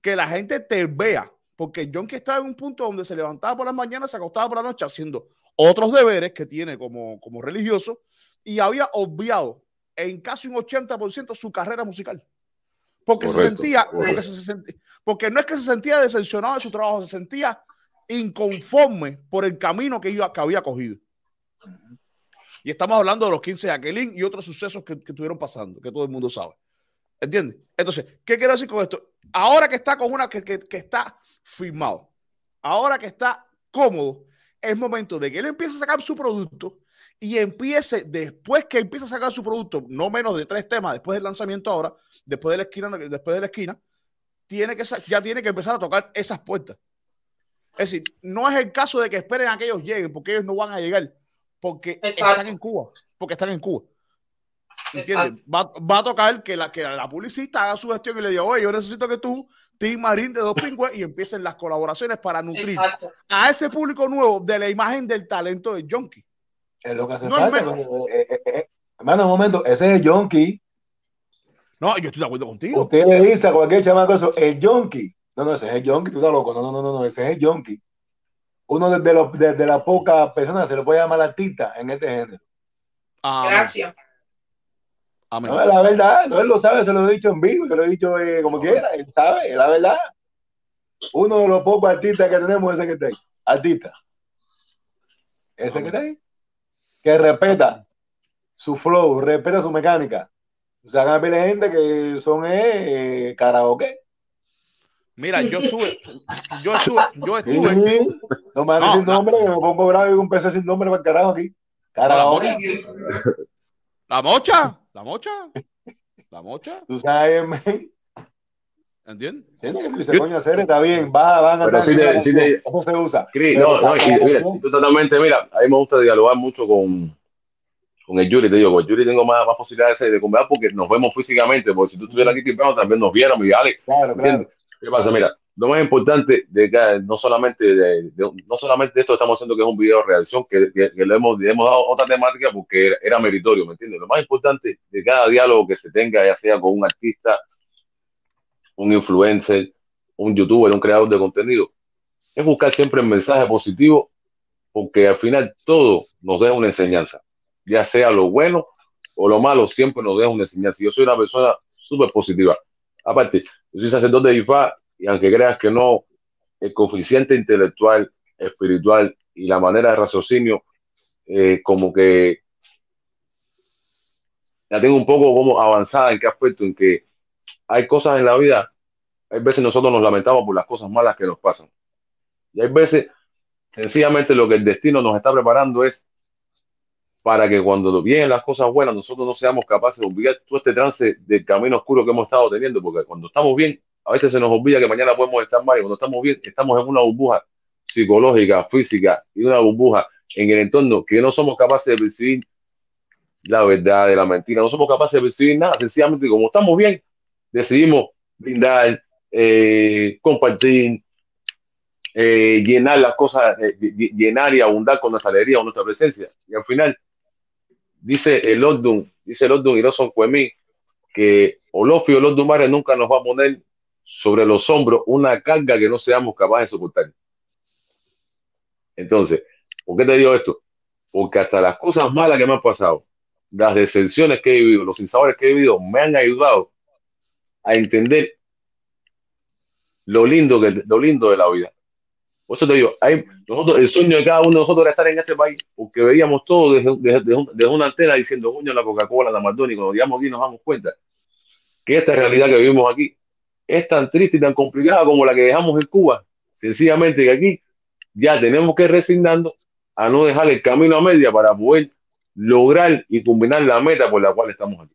que la gente te vea, porque Yonki estaba en un punto donde se levantaba por las mañanas, se acostaba por la noche haciendo otros deberes que tiene como, como religioso y había obviado en casi un 80% su carrera musical. Porque se sentía, porque, se sentía, porque no es que se sentía decepcionado de su trabajo, se sentía inconforme por el camino que, iba, que había cogido. Y estamos hablando de los 15 de Aquelín y otros sucesos que, que estuvieron pasando, que todo el mundo sabe. ¿Entiendes? Entonces, ¿qué quiero decir con esto? Ahora que está con una que, que, que está firmado, ahora que está cómodo, es momento de que él empiece a sacar su producto y empiece, después que empiece a sacar su producto, no menos de tres temas, después del lanzamiento ahora, después de la esquina, después de la esquina, tiene que, ya tiene que empezar a tocar esas puertas. Es decir, no es el caso de que esperen a que ellos lleguen, porque ellos no van a llegar, porque
Exacto.
están en Cuba, porque están en Cuba. ¿Entiendes? Va, va a tocar que la, que la publicista haga su gestión y le diga, oye, yo necesito que tú, Tim Marín de Dos Pingües, y empiecen las colaboraciones para nutrir
Exacto.
a ese público nuevo de la imagen del talento de Jonky.
Es lo que hace
No
falta. eh, eh, eh, hermano, un momento, ese es el Yonki.
No, yo estoy de acuerdo contigo.
Usted le dice a cualquier chamaco eso, el Yonki. No, no, ese es el Yonki, tú estás loco. No, no, no, no, ese es el Yonki. Uno de, de los- de- de las pocas personas se le puede llamar artista en este género.
Amén.
Gracias.
Amén.
No, la verdad, no, él lo sabe, se lo he dicho en vivo, se lo he dicho eh, como quiera, él sabe, la verdad. Uno de los pocos artistas que tenemos es ese que está ahí. Artista. Ese que está ahí. Que respeta su flow, respeta su mecánica. O sea, hay gente que son eh, eh, karaoke.
Mira, yo estuve, yo estuve, yo estuve
Sí. No me
No,
sin
no.
nombre, que me pongo bravo y un PC sin nombre para el carajo aquí. Karaoke.
La mocha, la mocha, la mocha,
Tú sabes, men.
¿entiendes?
Sí, dices, coño, hacer está bien, va, van a
Pero te-
Eso se usa.
No, no, mira, tú totalmente, mira, a mí me gusta dialogar mucho con, con el Yuri, te digo, con el Yuri tengo más, más posibilidades de conversar porque nos vemos físicamente, porque si tú estuvieras aquí temprano también nos viéramos y Ale,
Claro,
¿entiendes?
claro.
¿Qué pasa? Mira, lo más importante de que no solamente de, de- no solamente esto estamos haciendo que es un video de reacción, que, que- que le, hemos, le hemos dado otra temática porque era, era meritorio, ¿me entiendes? Lo más importante de cada diálogo que se tenga, ya sea con un artista, un influencer, un youtuber, un creador de contenido, es buscar siempre el mensaje positivo porque al final todo nos deja una enseñanza, ya sea lo bueno o lo malo, siempre nos deja una enseñanza. Yo soy una persona súper positiva. Aparte, yo soy sacerdote de IFA y aunque creas que no, el coeficiente intelectual, espiritual y la manera de raciocinio, eh, como que la tengo un poco como avanzada en qué aspecto, en que hay cosas en la vida, hay veces nosotros nos lamentamos por las cosas malas que nos pasan. Y hay veces, sencillamente, lo que el destino nos está preparando es para que cuando vienen las cosas buenas, nosotros no seamos capaces de olvidar todo este trance del camino oscuro que hemos estado teniendo, porque cuando estamos bien, a veces se nos olvida que mañana podemos estar mal, y cuando estamos bien, estamos en una burbuja psicológica, física y una burbuja en el entorno que no somos capaces de percibir la verdad de la mentira, no somos capaces de percibir nada, sencillamente como estamos bien, decidimos brindar, eh, compartir, eh, llenar las cosas, eh, ll- llenar y abundar con nuestra alegría, con nuestra presencia. Y al final, dice el Lordun, dice el Lordun y Roson Cuemí, que Olofio Lordun Mare nunca nos va a poner sobre los hombros una carga que no seamos capaces de soportar. Entonces, ¿por qué te digo esto? Porque hasta las cosas malas que me han pasado, las decepciones que he vivido, los insabores que he vivido, me han ayudado a entender lo lindo, que, lo lindo de la vida. Por eso te digo, hay, nosotros, el sueño de cada uno de nosotros era estar en este país, porque veíamos todo desde, desde- desde un- desde una antena diciendo, coño, la Coca-Cola, la McDonald's, y cuando llegamos aquí nos damos cuenta que esta realidad que vivimos aquí es tan triste y tan complicada como la que dejamos en Cuba. Sencillamente que aquí ya tenemos que ir a no dejar el camino a media para poder lograr y culminar la meta por la cual estamos aquí.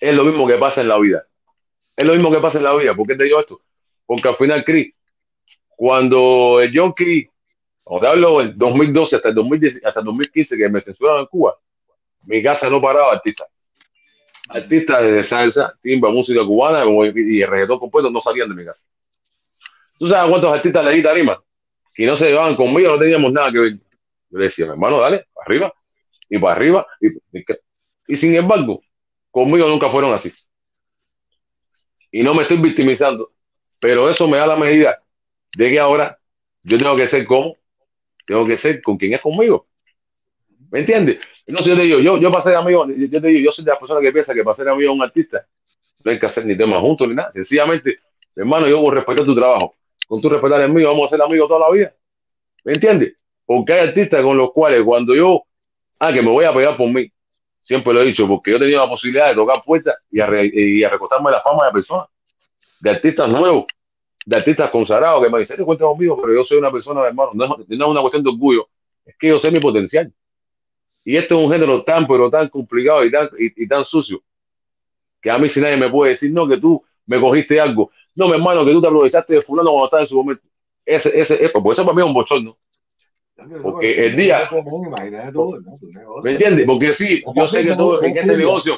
Es lo mismo que pasa en la vida. Es lo mismo que pasa en la vida. ¿Por qué te digo esto? Porque al final, Chris, cuando el John Key, cuando te hablo del 2012 hasta el, 2010, hasta el 2015 que me censuraron en Cuba, mi casa no paraba de artistas. De salsa, timba, música cubana y el reggaetón compuesto no salían de mi casa. ¿Tú sabes cuántos artistas le di tarima? Que no se llevaban conmigo, no teníamos nada que ver. Yo decía, hermano, dale, para arriba, y para arriba. Y, y sin embargo, conmigo nunca fueron así. Y no me estoy victimizando, pero eso me da la medida de que ahora yo tengo que ser como, tengo que ser con quien es conmigo. ¿Me entiendes? Entonces yo te digo, yo, yo para ser amigo, yo te digo, yo soy de las personas que piensa que para ser amigo de un artista no hay que hacer ni temas juntos ni nada. Sencillamente, hermano, yo voy a respetar tu trabajo. Con tu respetar el mío, vamos a ser amigos toda la vida. ¿Me entiendes? Porque hay artistas con los cuales cuando yo, ah, que me voy a pegar por mí, siempre lo he dicho, porque yo he tenido la posibilidad de tocar puertas y a, y a recostarme la fama de personas, de artistas nuevos, de artistas consagrados que me dicen, cuenta conmigo, pero yo soy una persona, hermano, no no es una cuestión de orgullo, es que yo sé mi potencial. Y este es un género tan, pero tan complicado y tan, y, y tan sucio, que a mí si nadie me puede decir, no, que tú me cogiste algo, no, mi hermano, que tú te aprovechaste de fulano cuando estaba en su momento. Ese, ese, ese, pues eso para mí es un bochorno. Porque el día. ¿me entiendes? Porque sí, yo sé que en este negocio,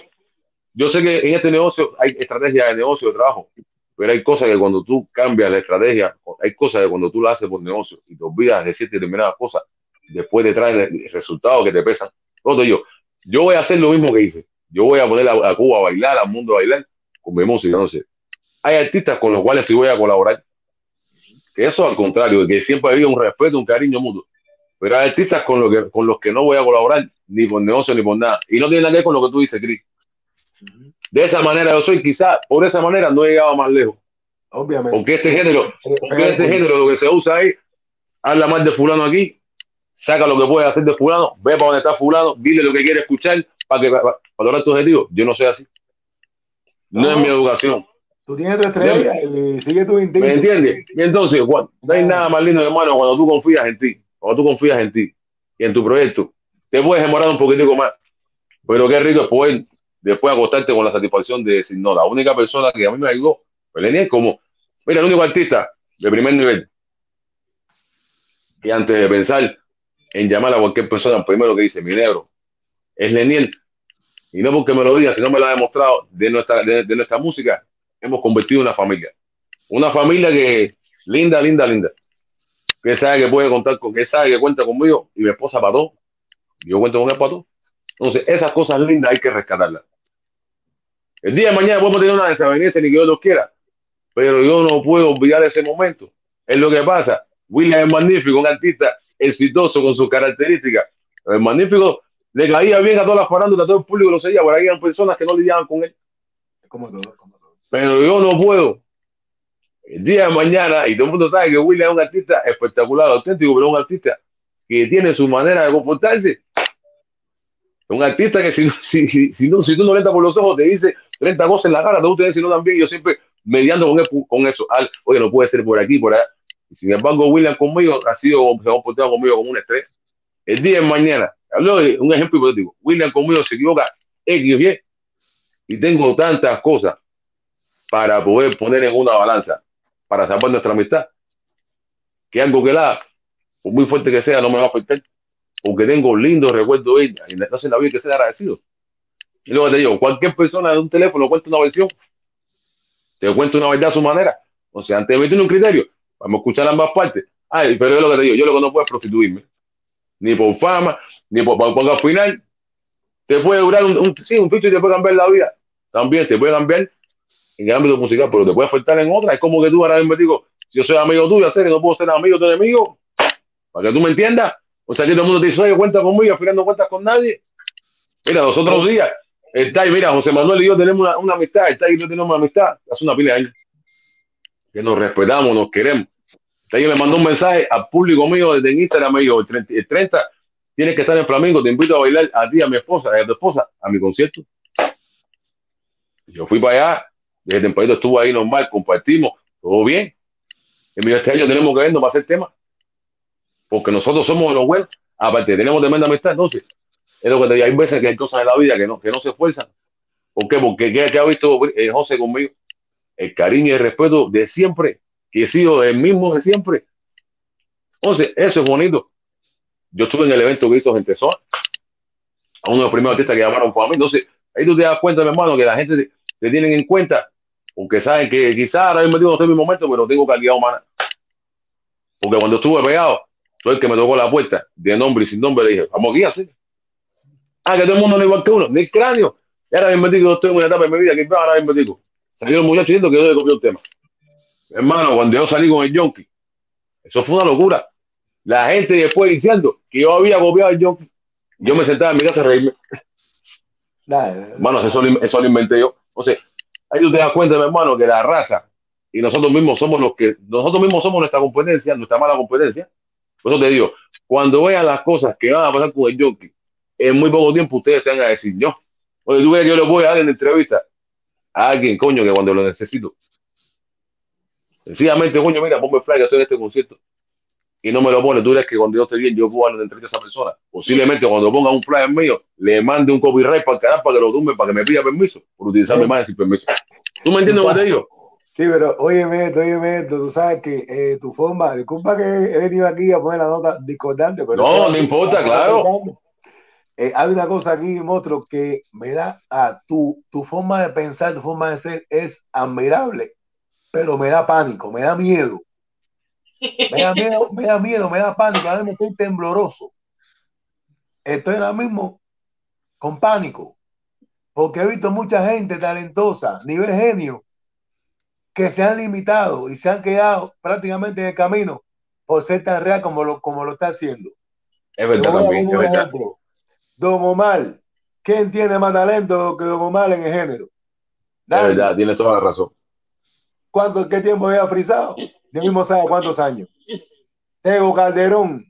yo sé que en este negocio hay estrategia de negocio, de trabajo, pero hay cosas que cuando tú cambias la estrategia, hay cosas que cuando tú la haces por negocio y te olvidas de decir determinadas cosas, después te traen el resultado que te pesan. Otro yo, yo voy a hacer lo mismo que hice. Yo voy a poner a, a Cuba a bailar, al mundo a bailar con mi música, no sé. Hay artistas con los cuales sí voy a colaborar. Que eso al contrario, que siempre ha habido un respeto, un cariño mutuo. Pero hay artistas con los que, con los que no voy a colaborar ni por negocio ni por nada. Y no tiene nada que ver con lo que tú dices, Chris. De esa manera yo soy, quizás por esa manera no he llegado más lejos.
Obviamente.
Porque este género, porque este género lo que se usa es, habla más de fulano aquí, saca lo que puede hacer de fulano, ve para donde está fulano, dile lo que quiere escuchar, para que para, para lograr tu objetivo. Yo no soy así. No, es mi educación.
Tú tienes tu estrella y sigue tu instinto.
¿Me entiendes? Y entonces, cuando- no hay nada más lindo, hermano, cuando tú confías en ti, cuando tú confías en ti y en tu proyecto, te puedes demorar un poquitico más, pero qué rico es poder después acostarte con la satisfacción de decir, no, la única persona que a mí me ayudó fue Leniel, como, mira, el único artista de primer nivel que antes de pensar en llamar a cualquier persona, primero que dice, mi negro, es Leniel, y no porque me lo diga, sino me lo ha demostrado de nuestra, de, nuestra música, hemos convertido en una familia. Una familia que linda, linda, linda. Que sabe que puede contar con, que sabe que cuenta conmigo y mi esposa para todo. Yo cuento con él para todo. Entonces, esas cosas lindas hay que rescatarlas. El día de mañana podemos tener una desavenencia ni que Dios lo quiera, pero yo no puedo olvidar ese momento. Es lo que pasa. William es magnífico, un artista exitoso con sus características. El magnífico le caía bien a todas las farándulas, a todo el público lo seguía, por ahí eran personas que no lidiaban con él.
Como todo, como todo.
Pero yo no puedo. El día de mañana, y todo el mundo sabe que William es un artista espectacular, auténtico, pero es un artista que tiene su manera de comportarse. Un artista que si, si, si, si, no, si tú no le entras por los ojos, te dice 30 cosas en la cara, te si no también. Yo siempre mediando con, él- con eso. Al, oye, no puede ser por aquí, por allá. Sin embargo, William conmigo ha sido, se ha comportado conmigo como un estrés. El día de mañana, hablo de un ejemplo hipotético. William conmigo se equivoca X o Y, y tengo tantas cosas para poder poner en una balanza para salvar nuestra amistad, que algo que la, por muy fuerte que sea, no me va a afectar, porque tengo lindos recuerdos de ella, y entonces en la vida que ser agradecido. Y luego te digo, cualquier persona de un teléfono cuenta una versión, te cuenta una verdad a su manera. O sea, antes de meter un criterio, vamos a escuchar ambas partes. Ay, pero es lo que te digo, yo lo que no puedo es prostituirme, ni por fama, ni por, por, porque al final te puede durar un, un, sí, un y te puede cambiar la vida. También te puede cambiar en el ámbito musical, pero te puede afectar en otra. Es como que tú ahora mismo digo, si yo soy amigo tuyo, sé que no puedo ser amigo de tu enemigo, para que tú me entiendas. O sea, que todo el mundo te dice, cuenta conmigo, al final no cuentas con nadie. Mira, los otros días, está ahí, mira, José Manuel y yo tenemos una, una amistad, está ahí yo tenemos una amistad, hace una pila de años, que nos respetamos, nos queremos. Ahí me mandó un mensaje al público mío desde Instagram, me dijo, el 30, el 30 tienes que estar en Flamengo, te invito a bailar a ti, a mi esposa, a tu esposa, a mi concierto. Yo fui para allá, desde tempranito estuvo ahí normal, compartimos, todo bien. Y me dijo, este año tenemos que vernos para hacer tema. Porque nosotros somos los buenos. Aparte, tenemos tremenda amistad. Entonces, es lo que te digo. Hay veces que hay cosas en la vida que no, que no se esfuerzan. ¿Por qué? Porque ¿qué, qué ha visto eh, José conmigo? El cariño y el respeto de siempre, que he sido el mismo de siempre. Entonces, eso es bonito. Yo estuve en el evento que hizo Gente Sola, a uno de los primeros artistas que llamaron para mí. Entonces, ahí tú te das cuenta, mi hermano, que la gente te, te tienen en cuenta porque saben que quizás ahora mismo no estoy en mi momento, pero tengo calidad humana. Porque cuando estuve pegado, soy el que me tocó la puerta, de nombre y sin nombre, le dije, vamos aquí a. Ah, que todo el mundo no es igual que uno, ni cráneo. Y ahora mismo digo, estoy en una etapa de mi vida que ahora digo, salió el muchacho diciendo que yo le copió el tema. Hermano, cuando yo salí con el Yonki, eso fue una locura. La gente después diciendo que yo había copiado el Yonki, yo me sentaba en mi casa a reírme. Bueno, eso, lo- eso lo inventé yo. O sea, ahí tú te das cuenta, mi hermano, que la raza y nosotros mismos somos los que, nosotros mismos somos nuestra competencia, nuestra mala competencia. Por eso te digo, cuando vean las cosas que van a pasar con el Yonki, en muy poco tiempo ustedes se van a decir, yo, oye, tú ves que yo le voy a dar en entrevista a alguien, coño, que cuando lo necesito. Sencillamente, coño, mira, ponme fly, que estoy en este concierto. Y no me lo pone, tú ves que cuando yo esté bien, yo puedo darle una entrevista a esa persona. Posiblemente cuando ponga un flyer mío, le mande un copyright para el canal para que lo tumbe, para que me pida permiso, por utilizar mi imagen sin permiso. ¿Tú me entiendes lo que te digo?
Sí, pero óyeme esto, óyeme esto, tú sabes que eh, tu forma, disculpa que he venido aquí a poner la nota discordante, pero...
No, no importa, claro.
Eh, hay una cosa aquí, monstruo, que me da a tu, tu forma de pensar, tu forma de ser es admirable, pero me da pánico, me da miedo. Me da miedo, me da miedo, me da pánico, ahora mismo estoy tembloroso. Estoy ahora mismo con pánico, porque he visto mucha gente talentosa, nivel genio, que se han limitado y se han quedado prácticamente en el camino por ser tan real como lo, como lo está haciendo.
Es verdad también, es verdad.
ejemplo. Don Omar, ¿quién tiene más talento que Don Omar en el género?
Es
Nadie.
verdad, tienes toda la razón.
¿Cuánto, ¿Qué tiempo había frisado? Yo mismo sabe cuántos años. Tego Calderón,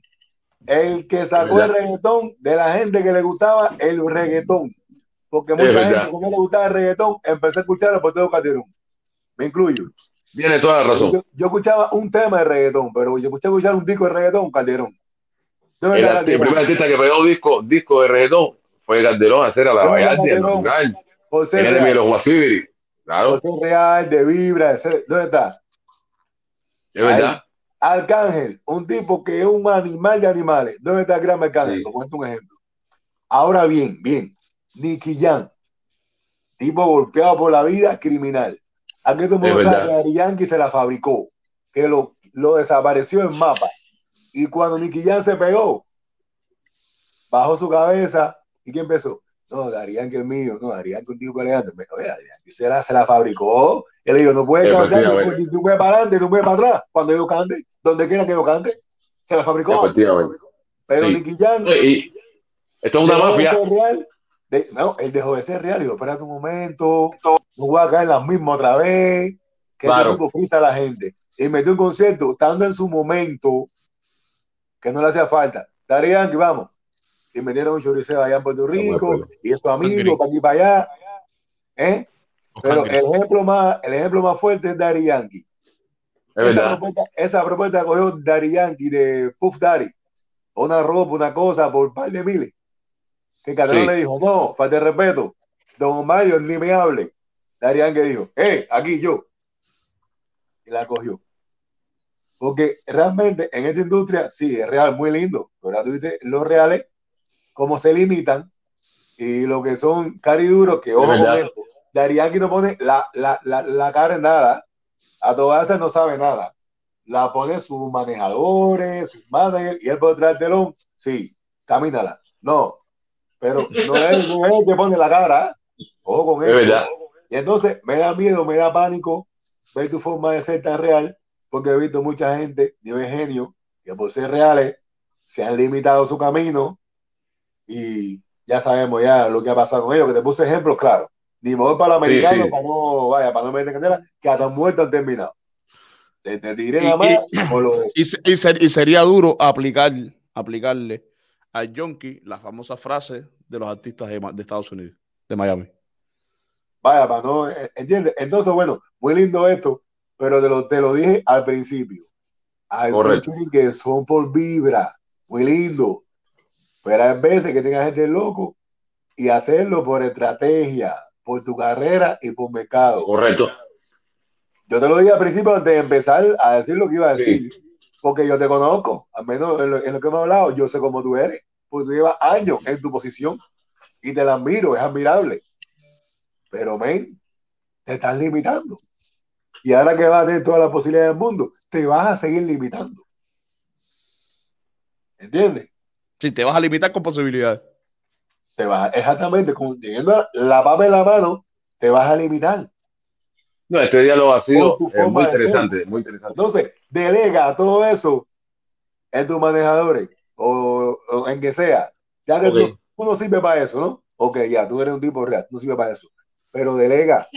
el que sacó el reggaetón de la gente que le gustaba el reggaetón. Porque
Es
mucha
verdad.
gente que no le gustaba el reggaetón empezó a escucharlo por todo Calderón. Me incluyo.
Tiene toda la razón.
Yo, yo escuchaba un tema de reggaetón, pero yo escuché escuchar un disco de reggaetón, Calderón. ¿Dónde
El, primer artista que pegó disco, disco de reggaetón fue Calderón, hacer a la natural,
José
el de los Guasibiri. Claro,
José Real, de Vibra, ese- ¿dónde está?
es verdad.
Arcángel, un tipo que es un animal de animales. ¿Dónde está el gran Arcángel?
Sí.
Te cuento un ejemplo. Ahora bien, bien, Nicky Jam, tipo golpeado por la vida, criminal. Aquí todo el mundo sabe que Yankee se la fabricó, que lo, lo desapareció en mapas. Y cuando Nicky Jam se pegó, bajó su cabeza y ¿qué empezó? No, Daddy Yankee es mío, no, un tipo elegante. Me- Oye, Daddy Yankee se la, se la fabricó. Y le digo, no puedes cantar, no puedes, tú puedes para adelante, no puedes para atrás. Cuando yo cante, donde quiera que yo cante, se la fabricó. Pero
Sí.
Nicky
esto es una mafia.
de- no, él dejó de ser real. Digo, espérate un momento, no voy a caer en las mismas otra vez. Que
Claro.
este tipo frita a la gente. Y metió un concepto, estando en su momento, que no le hacía falta. Daddy Yankee, vamos. Y metieron un choriceo allá en Puerto Rico, y estos amigos, para aquí para allá. ¿Eh? Pero el ejemplo más, el ejemplo más fuerte es Daddy Yankee.
Es
Esa propuesta, esa propuesta cogió Daddy Yankee de Puff Daddy. Una ropa, una cosa por un par de miles. Que Calderón
Sí.
le dijo, no, falta de respeto. Don Mario, ni me hable. Daddy Yankee dijo, eh, aquí yo. Y la cogió. Porque realmente en esta industria, sí, es real, muy lindo. Pero ahora tú viste los reales, cómo se limitan. Y lo que son cariduros, que ojo con esto. Yankee no pone la, la, la, la cara en nada. A todas esas no sabe nada. La pone sus manejadores, sus managers, y él por detrás del telón, sí, camínala. No, pero no es, no es el que pone la cara. ¿eh? Ojo con
verdad.
Y entonces me da miedo, me da pánico ver tu forma de ser tan real, porque he visto mucha gente, nivel genio, que por ser reales se han limitado su camino y ya sabemos ya lo que ha pasado con ellos, que te puse ejemplos, claro. Ni modo para el
Sí,
americano,
sí.
para no, vaya, para no meter candela, que hasta muertos han terminado. Te, te tiré
Y-
nada más por lo
Y, y ser- y sería duro aplicar, aplicarle a Yonki la famosa frase de los artistas de, de Estados Unidos, de Miami.
Vaya, para no, eh, ¿entiendes? Entonces, bueno, muy lindo esto, pero te lo, te lo dije al principio. Hay featuring que son por vibra, muy lindo. Pero hay veces que tengas gente loco y hacerlo por estrategia, por tu carrera y por mercado.
Correcto.
Yo te lo dije al principio antes de empezar a decir lo que iba a decir,
Sí.
porque yo te conozco, al menos en lo, en lo que hemos hablado, yo sé cómo tú eres, porque tú llevas años en tu posición y te la admiro, es admirable. Pero, men, te estás limitando. Y ahora que vas a tener todas las posibilidades del mundo, te vas a seguir limitando. ¿Entiendes?
Si te vas a limitar con posibilidades.
Te vas a- exactamente, como teniendo la papa en la mano, te vas a limitar.
No, este diálogo ha sido eh, muy interesante, muy interesante.
Entonces, delega todo eso en tus manejadores o, o en que sea. Ya que tú, tú no sirves para eso, ¿no? Ok, ya, tú eres un tipo real, no sirves para eso. Pero delega,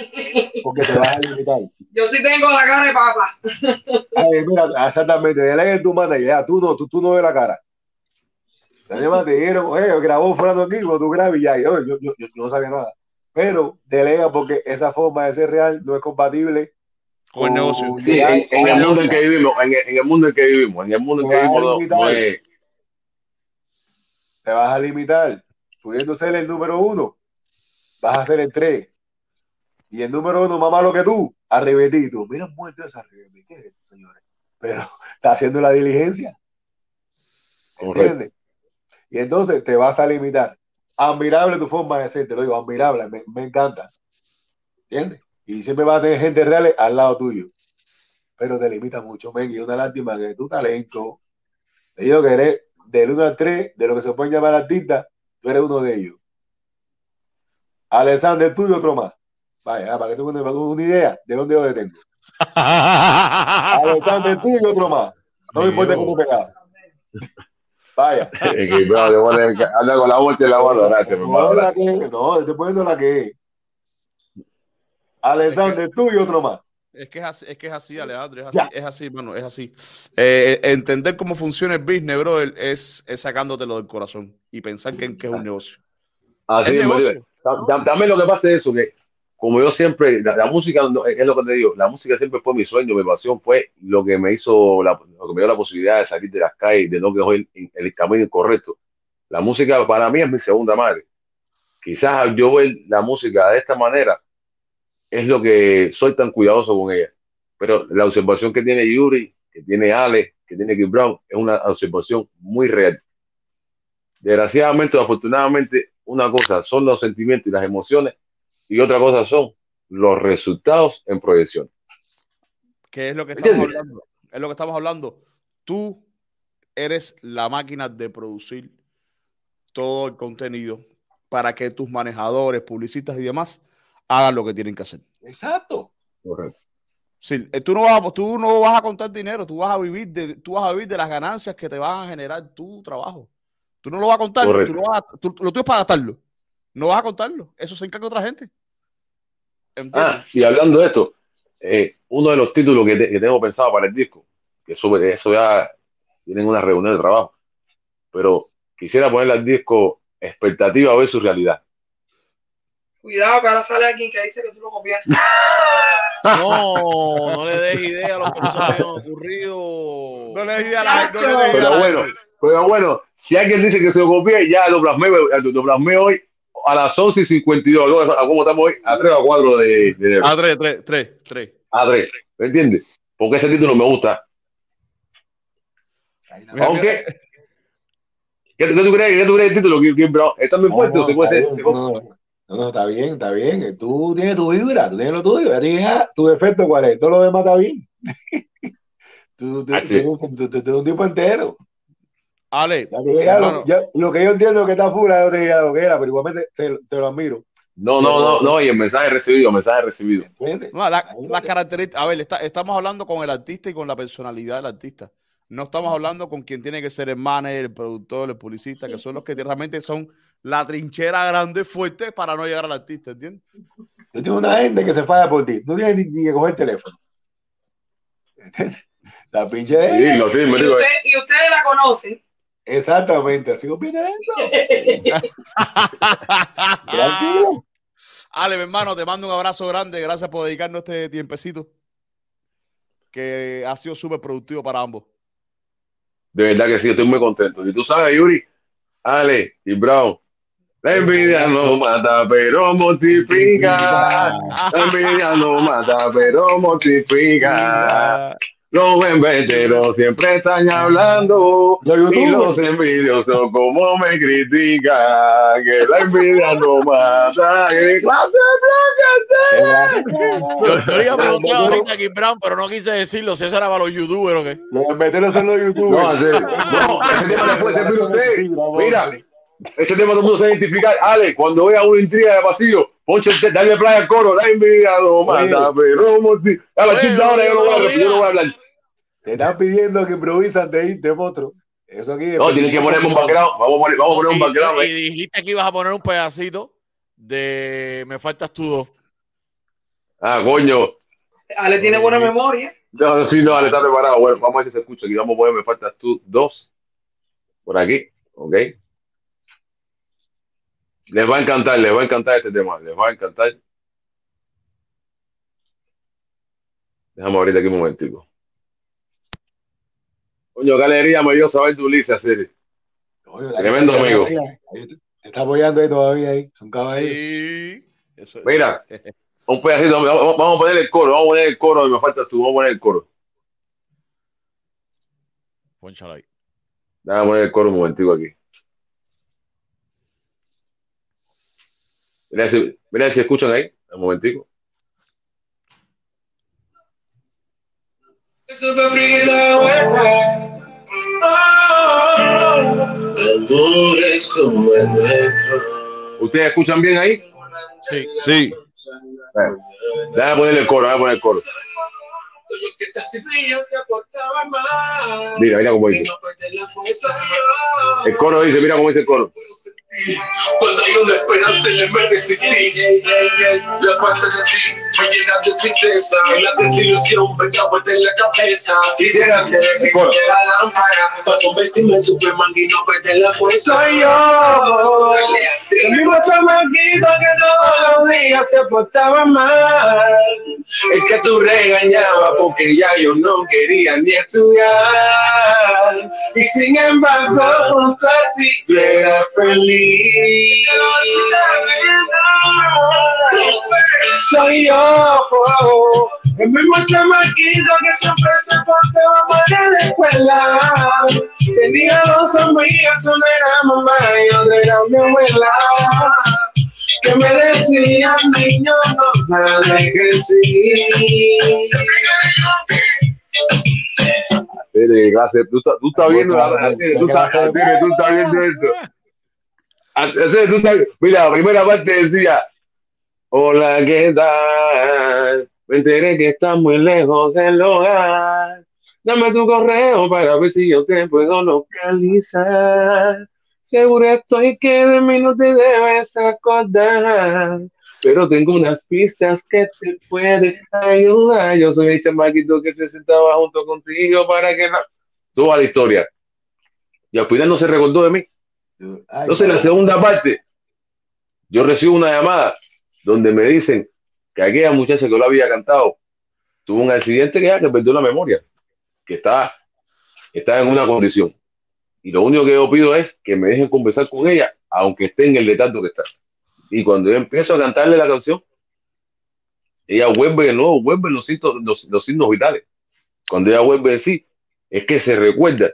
porque te vas a limitar.
Yo sí tengo la cara de papa.
Ay, mira, exactamente, delega en tu manager, ya, tú no, tú, tú no ves la cara. Además te dijeron, oye, grabó fulano aquí, cuando tú grabas y ya, yo, yo, yo, yo no sabía nada. Pero delega porque esa forma de ser real no es compatible
Con el negocio.
Sí, en, en el mundo en que vivimos, en el, en el mundo en que vivimos, en el mundo en que
Te vas a
vivimos no-
limitar.
no es-
te vas a limitar. Pudiendo ser el número uno, vas a ser el tres. Y el número uno más malo que tú, arrebetito. Mira, muerto esa arrebetito. ¿Qué es esto, señores? Pero *laughs* está haciendo la diligencia.
Correcto.
¿Entiendes? Y entonces te vas a limitar. Admirable tu forma de ser, te lo digo, admirable, me, me encanta. ¿Entiendes? Y siempre vas a tener gente real al lado tuyo. Pero te limita mucho, men. Y es una lástima que tu talento, te digo que eres del 1 al 3, de lo que se pueden llamar artistas, tú eres uno de ellos. Alexander, tú y otro más. Vaya, para que tú tengas una idea de dónde yo detengo. *laughs* Alexander, tú y otro más. No me importa cómo pegado. Vaya. *laughs*
es bro, anda con la bolsa y la mano, gracias, mi
No,
hermano.
la que, no, te estoy poniendo la que es. Alexander, tú y otro más.
Es que es así, es que es así, Alejandro, es así,
Ya.
es así, hermano, es así. Eh, entender cómo funciona el business, brother, es, es sacándotelo del corazón y pensar que, que es un negocio.
Así
es
mismo,
negocio.
También lo que pasa es eso, que como yo siempre, la, la música, es lo que te digo, la música siempre fue mi sueño, mi pasión, fue lo que me hizo, la, lo que me dio la posibilidad de salir de las calles, de no coger el, el camino incorrecto. La música para mí es mi segunda madre. Quizás al yo ver la música de esta manera es lo que soy tan cuidadoso con ella. Pero la observación que tiene Yuri, que tiene Ale, que tiene Kim Brown, es una observación muy real. Desgraciadamente o afortunadamente, una cosa son los sentimientos y las emociones y otra cosa son los resultados en proyección.
que es lo que estamos
¿Entiendes?
hablando. Es lo que estamos hablando. Tú eres la máquina de producir todo el contenido para que tus manejadores, publicistas y demás hagan lo que tienen que hacer.
Exacto.
Correcto.
Sí, eh, tú, no vas, a- tú no vas a contar dinero, tú vas a vivir de, tú vas a vivir de las ganancias que te van a generar tu trabajo. Tú no lo vas a contar,
Correcto.
tú no vas a- tú- lo tuyo es para gastarlo. No vas a contarlo. Eso se encarga otra gente.
Ah, y hablando de esto, eh, uno de los títulos que, te- que tengo pensado para el disco, que eso, eso ya tienen una reunión de trabajo, pero quisiera ponerle al disco expectativa versus realidad.
Cuidado que ahora sale alguien que dice que tú lo copiaste. *laughs*
No, no le des idea a los que no se habían ocurrido.
No le des idea a la no le des idea a
Pero bueno, pero bueno, si alguien dice que se lo copié, ya lo plasmé, lo plasmé hoy a las 11 y 52. ¿no? ¿A ¿Cómo estamos hoy? A 3 o a 4 de, de enero.
A tres, tres, tres, tres.
A 3. ¿Me entiendes? Porque ese título me gusta.
Mira,
Aunque. ¿Qué, qué tú crees? ¿Qué tú crees del título, Kim, Kim Brown? ¿Está muy fuerte o se puede ser?
bien, no, no, no, está bien, está bien. Tú tienes tu vibra, tú tienes lo tuyo. A ti, ah, tu defecto, ¿cuál es? Todo lo demás está bien. *laughs* tú, tú,
Así
tú eres un- tú- tú- un tipo entero.
Ale, hermano,
lo, ya- lo que yo entiendo que está fuera, yo te diría lo que era, pero igualmente te, te lo admiro.
No, no, no, no. Y el mensaje recibido, el mensaje recibido.
No, la- las características, a ver, está- estamos hablando con el artista y con la personalidad del artista. No estamos hablando con quien tiene que ser el manager, el productor, el publicista, que son los que realmente son la trinchera grande, fuerte para no llegar al artista, ¿entiendes?
Yo tengo una gente que se falla por ti. No tienes ni, ni que coger el teléfono. ¿Entiendes? La pinche
Sí, sí, me
Y,
digo.
usted- y ustedes la conocen.
Exactamente, así opina eso. *laughs* Tranquilo.
Ale, mi hermano, te mando un abrazo grande. Gracias por dedicarnos este tiempecito que ha sido súper productivo para ambos.
De verdad que sí, estoy muy contento. Y tú sabes, Yuri, Ale y Brown, la envidia no mata, pero mortifica. La envidia no mata, pero mortifica. Los envenenos siempre están hablando.
Los
Y los envidiosos como me critican. Que la envidia no mata. Que clase
Yo, yo le iba a preguntar ahorita a Kim Brown, pero no quise decirlo. Si eso era para los youtubers o qué.
Los meteros son los youtubers.
No, así- no, ese tema le puede servir a usted. Mira, ese tema todo el mundo se identificar. Ale, cuando vea una intriga de pasillo, ponche, el- dale play al coro, la envidia no mata, pero morti- A la chita ahora yo no voy a
oye,
yo no voy a hablar.
Te están pidiendo que improvisan de irte, otro. Eso aquí.
No, tienes que ponerme un background. Vamos a poner, vamos a poner un
Y-
background.
y,
ahí.
dijiste que ibas a poner un pedacito de Me faltas tú dos.
Ah, coño.
Ale tiene buena memoria.
No, sí, no, Ale está preparado. Bueno, vamos a ver si se escucha. Aquí vamos a poner, me faltas tú dos. Por aquí, ¿ok? Les va a encantar, les va a encantar este tema. Les va a encantar. Déjame abrir aquí un momentico. Coño, qué alegría me dio saber tu Ulises, Siri. Tremendo amigo.
te está apoyando ahí todavía. Ahí. Es un caballero.
Sí, eso-
Mira. Un pedacito, vamos vamos a poner el coro, vamos a poner el coro y me faltas tú, vamos a poner el coro.
Pónchalo ahí.
Déjame poner el coro un momentico aquí. Mira si, mira si escuchan ahí, un momentico. ¿Ustedes escuchan bien ahí?
Sí.
Sí.
Bueno, Déjame ponerle el coro, déjame poner el coro. Mira, mira cómo dice. El coro dice, mira cómo dice el coro.
Cuando hay una esperanza en el verde sin ti, la falta de ti me llena de tristeza. La desilusión me vuelta en la cabeza. Quisiera ser quiera la lámpara para convertirme en Superman y no perder la fuerza.
Soy yo, el mismo chamaquito que todos los días se portaba mal. El que tú regañabas porque ya yo no quería ni estudiar. Y sin embargo, junto a ti era feliz. Soy yo, el mismo chamaquito que siempre se portaba mal en la escuela. Tenía dos amigas, una era mamá y otra era mi abuela. Que me decían, niño, no la dejes ir.
Gracias. Tú, estás- tú estás viendo, tú estás viendo eso. Mira, la primera parte decía, hola, ¿qué tal? Me enteré que estás muy lejos del hogar. Dame tu correo para ver si yo te puedo localizar. Seguro estoy que de mí no te debes acordar. Pero tengo unas pistas que te pueden ayudar. Yo soy el chamaquito que se sentaba junto contigo para que la... Toda la historia. Y al final no se recordó de mí. Entonces, en la segunda parte, yo recibo una llamada donde me dicen que aquella muchacha que lo había cantado tuvo un accidente que ya que perdió la memoria, que está, está en una condición. Y lo único que yo pido es que me dejen conversar con ella, aunque esté en el letargo que está. Y cuando yo empiezo a cantarle la canción, ella vuelve de nuevo, vuelve los signos, los, los signos vitales. Cuando ella vuelve en sí, es que se recuerda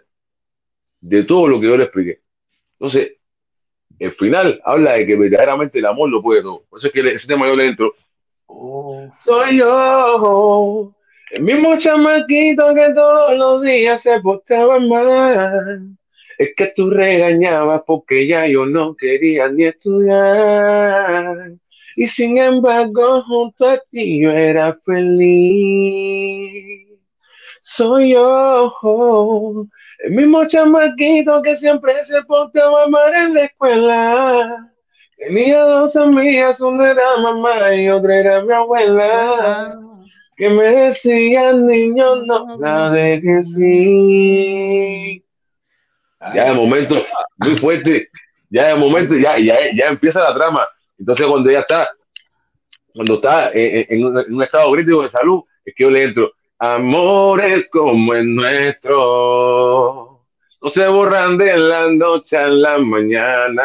de todo lo que yo le expliqué. Entonces, el final habla de que verdaderamente el amor lo puede todo. Por eso es que ese tema yo le entro.
oh,
Soy yo, el mismo chamaquito que todos los días se portaba mal. Es que tú regañabas porque ya yo no quería ni estudiar. Y sin embargo, junto a ti yo era feliz. Soy yo, el mismo chamaquito que siempre se portaba mal en la escuela. Tenía dos amigas, una era mamá y otra era mi abuela. Que me decían, niño, no la dejes ir.
Ya de momento, muy fuerte, ya de momento, ya, ya, ya empieza la trama. Entonces, cuando ella está, cuando está en, en- en en un estado crítico de salud, es que yo le entro, amores como el nuestro, no se borran de la noche a la mañana.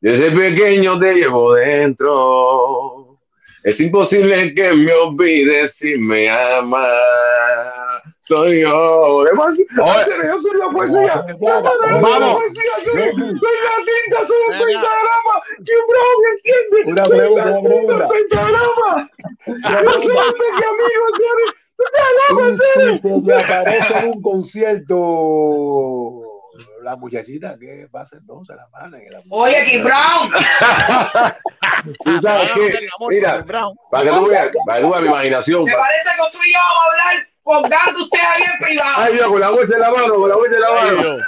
Desde pequeño te llevo dentro. Es imposible que me olvides si me amas. Soy yo. Además,
Oye.
yo soy la poesía.
Vamos.
Soy la tinta, soy un pentagrama. Que Brown entiende.
Una
Soy
pregunta, una pregunta.
pentagrama. Yo soy el pequeño amigo,
te aparece en un concierto la muchachita, ¿qué pasa entonces? La mano
Oye, Kim Brown,
¿Tú sabes qué? Mira, para que tú veas, para que tú veas mi imaginación.
me parece que tú y yo vamos a hablar colgando usted ahí en privado.
Ay, Dios, con la bocha en la mano, con la bocha en la mano.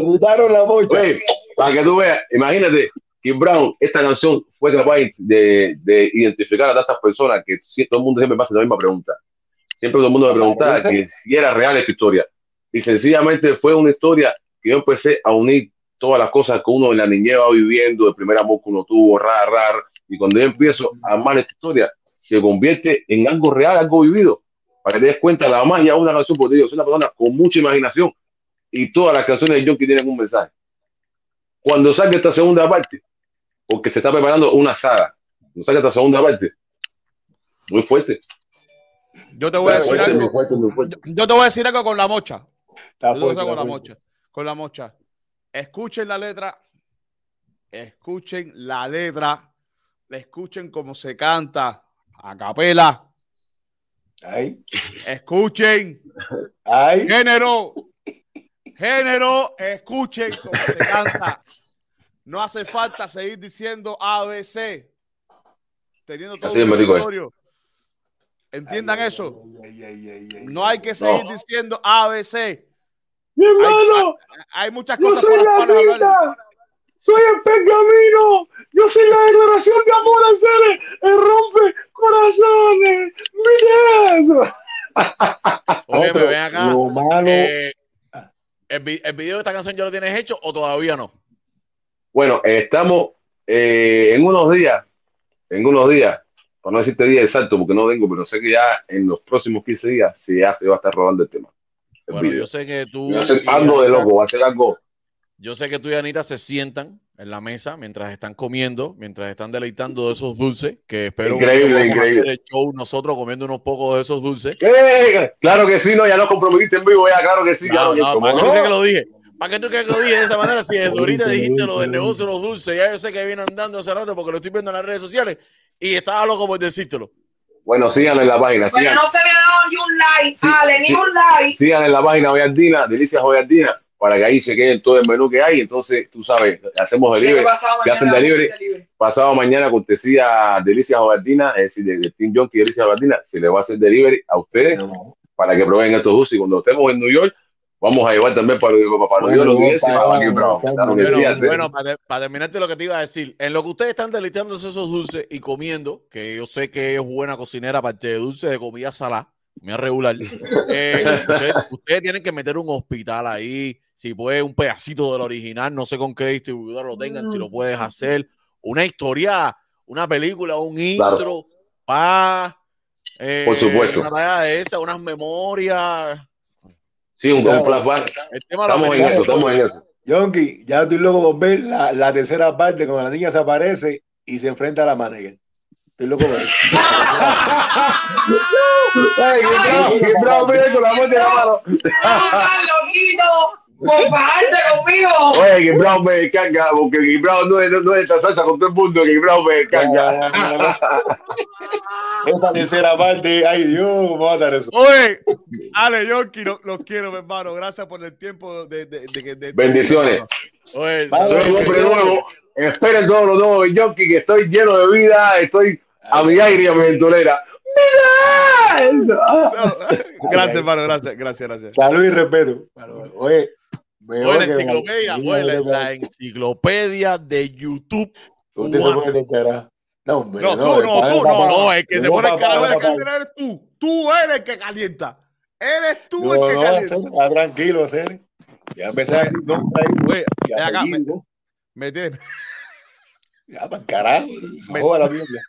*laughs*
Le quitaron la bocha.
Oye, para que tú veas, imagínate, Kim Brown, esta canción fue capaz de, de identificar a tantas personas que si- todo el mundo siempre me hace la misma pregunta. Siempre todo el mundo me preguntaba que si era real esta historia. Y sencillamente fue una historia que yo empecé a unir todas las cosas que uno en la niñez va viviendo, el primer amor que uno tuvo, rar, rar. Y cuando yo empiezo a amar esta historia, se convierte en algo real, algo vivido. Para que te des cuenta, la más ya una canción, porque digo, soy una persona con mucha imaginación y todas las canciones de John que tienen un mensaje. Cuando salga esta segunda parte, porque se está preparando una saga, cuando salga esta segunda parte, muy fuerte.
Yo te voy a decir
fuerte, muy
algo.
fuerte, muy fuerte.
Yo te voy a decir algo con la mocha.
Está
Yo te voy a
fuerte,
decir con la mocha. Con la mocha. Escuchen la letra. Escuchen la letra. Escuchen cómo se canta a capela.
Ay,
Escuchen.
ay,
Género. Género. Escuchen cómo se canta. No hace falta seguir diciendo ABC. Teniendo todo
Así eh.
repertorio. Entiendan
ay,
eso.
ay, ay, ay, ay.
No hay que seguir
No.
diciendo ABC.
Mi hermano,
Hay muchas
yo
cosas
soy
por las
la
cuales hablar.
Soy el pergamino, yo soy la declaración de amor al ser, el rompe corazones, mira
Oye, *laughs*
Otro,
me ven acá.
Lo malo.
eh, el, vi- el video de esta canción ya lo tienes hecho o todavía no?
Bueno, estamos eh, en unos días, en unos días, para no decirte día exacto porque no vengo, pero sé que ya en los próximos 15 días se ya se va a estar rodando el tema. El
Bueno,
video.
yo sé que tú.
Va a ser
y
algo de loco, va a ser algo.
Yo sé que tú y Anita se sientan en la mesa mientras están comiendo, mientras están deleitando de esos dulces, que espero que
Increíble,
a
increíble.
hacer el show nosotros comiendo unos pocos de esos dulces.
¿Qué? Claro que sí, no, ya nos comprometiste en vivo, ya, claro que sí, claro que
no,
¿cómo
¿Para qué tú
no?
crees que lo dije? ¿Para qué tú crees que lo dije de esa manera? Si desde ahorita dijiste lo del negocio de los dulces, ya yo sé que viene andando hace rato porque lo estoy viendo en las redes sociales y estaba loco por decírtelo.
Bueno, síganlo en la página,
no se me ha dado ni un like,
Sí,
Ale, ni un like.
sigan en la página Joyardina, Delicias Joyardina, para que ahí se queden todo el menú que hay. Entonces, tú sabes, hacemos delivery,
Pasado
se hacen
mañana,
delivery.
delivery.
pasado mañana cortesía Delicias Joyardina, es decir, de, de Team Junkie Delicias Joyardina, se le va a hacer delivery a ustedes
No.
para que prueben estos dulces. Y cuando estemos en New York, vamos a llevar también para, para los
Bueno,
10 y
para-
para aquí, bravo.
para-
Claro que
Bueno,
sí,
bueno, para, para terminarte lo que te iba a decir, en lo que ustedes están deleitándose esos dulces y comiendo, que yo sé que es buena cocinera, aparte de dulce, de comida salada, me regular, eh, *laughs* ustedes, ustedes tienen que meter un hospital ahí, si puede un pedacito del original, no sé con qué distribuidor lo tengan, si lo puedes hacer, una historia, una película, un
Claro.
intro, pa, eh,
Por supuesto.
una talla de esa, unas memorias,
Sí, un,
Claro.
un flashback. Estamos en eso, estamos en eso.
Yonki, ya estoy loco por ver la, la tercera parte cuando la niña se aparece y se enfrenta a la manager. Estoy loco por eso.
Ay, qué bravo, qué con la muerte de la mano.
¡Ah, loquito! ¡Por bajarse conmigo!
Oye, que Brown me descarga, porque que Brown no es, no es esta salsa con todo el mundo, que Brown me descarga. *laughs*
Esta tercera parte, ay Dios, ¿cómo va a estar eso?
Oye, Ale Yonki, lo- los quiero, mi hermano. Gracias por el tiempo de, de, de, de- de-
Bendiciones.
Oye,
Vale,
Soy un hombre nuevo. Esperen todo lo nuevo de Jockey, que estoy lleno de vida, estoy a mi aire y a mi ventolera.
Gracias, hermano. Gracias, gracias, gracias.
Salud y respeto. Oye,
la enciclopedia, oye, la, la enciclopedia de YouTube.
Usted se puede descarar. No, hombre,
No, tú,
el
no, tú, no,
no, el que se
no,
pone el
Tú
papá.
el que- eres tú. Tú eres el que calienta. Eres tú
No,
el que
no,
calienta.
Está tranquilo, Cere. Ya empecé a decir nombre ahí,
acá, me, tienes,
Ya, para el carajo.
Me-
Joda la Biblia.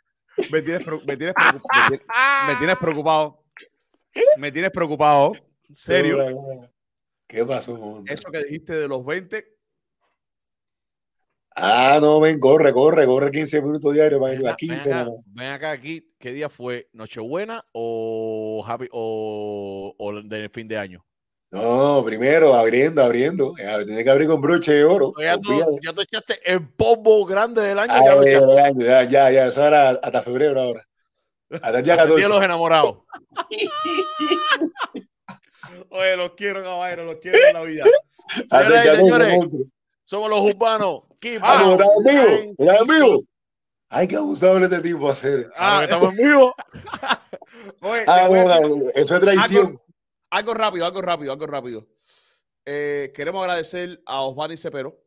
Me tienes, me tienes me tienes- preocupado. Me tienes preocupado. ¿Serio?
¿Qué pasó? hombre?
Eso que dijiste de los 20,
Ah, no, ven, corre, corre, corre 15 minutos diarios para ir
Ven,
a
acá,
15.
ven acá,
no.
ven acá aquí, ¿qué día fue? ¿Nochebuena o happy o, o de fin de año?
No, primero, abriendo, abriendo. Eh, Tiene que abrir con broche de oro.
Ya tú, ya tú echaste el pombo grande del año,
Ah,
ya lo
ya, ya, ya, ya, eso era hasta febrero ahora. Hasta el día
El día de
14.
los enamorados. *laughs*
Oye, los quiero, caballero, los quiero en la vida.
Señoras y
14,
señores, somos los urbanos. Keep
Ah,
on
¿no estás en vivo?
and
¿Estás en vivo? Ay, qué abusador este tipo hacer.
Ah,
que estamos en vivo. *laughs*
Oye,
Ah,
les voy a
no,
decir
no, eso es traición.
Algo, rápido, algo rápido, algo rápido. Eh, queremos agradecer a Osvaldo Cepero,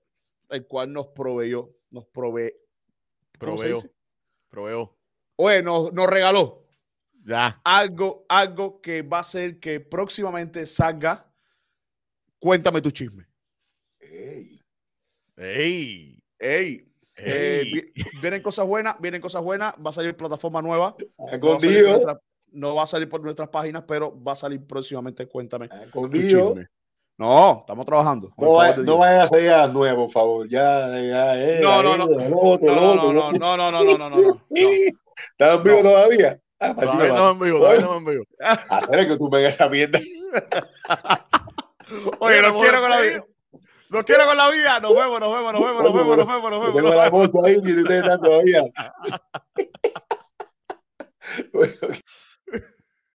el cual nos proveyó, nos provee. ¿cómo se
Proveo.
dice?
Proveo.
Oye, nos, nos regaló
Ya.
algo, algo que va a hacer que próximamente salga. Cuéntame tu chisme.
Ey,
Ey.
Ey, eh,
Ey.
vienen cosas buenas, vienen cosas buenas. Va a salir plataforma nueva.
Escondido,
no va a salir por nuestras páginas, pero va a salir próximamente. Cuéntame.
Ah,
con no, estamos trabajando.
No,
va,
no vayas a salir a las por favor. Ya, ya, eh,
no, no, no. No, no, no, no, no, no, no, no.
¿Estás en vivo todavía? Ah, pues,
todavía no en vivo, todavía no en vivo.
Ah, Hacer que tú me esa mierda. *laughs*
Oye, no quiero con la vida. No quiero con la vida. Nos vemos, nos vemos, nos vemos, nos vemos, nos vemos, nos
vemos.
nos vemos.
Tengo la moto ahí y ustedes están todavía. *laughs*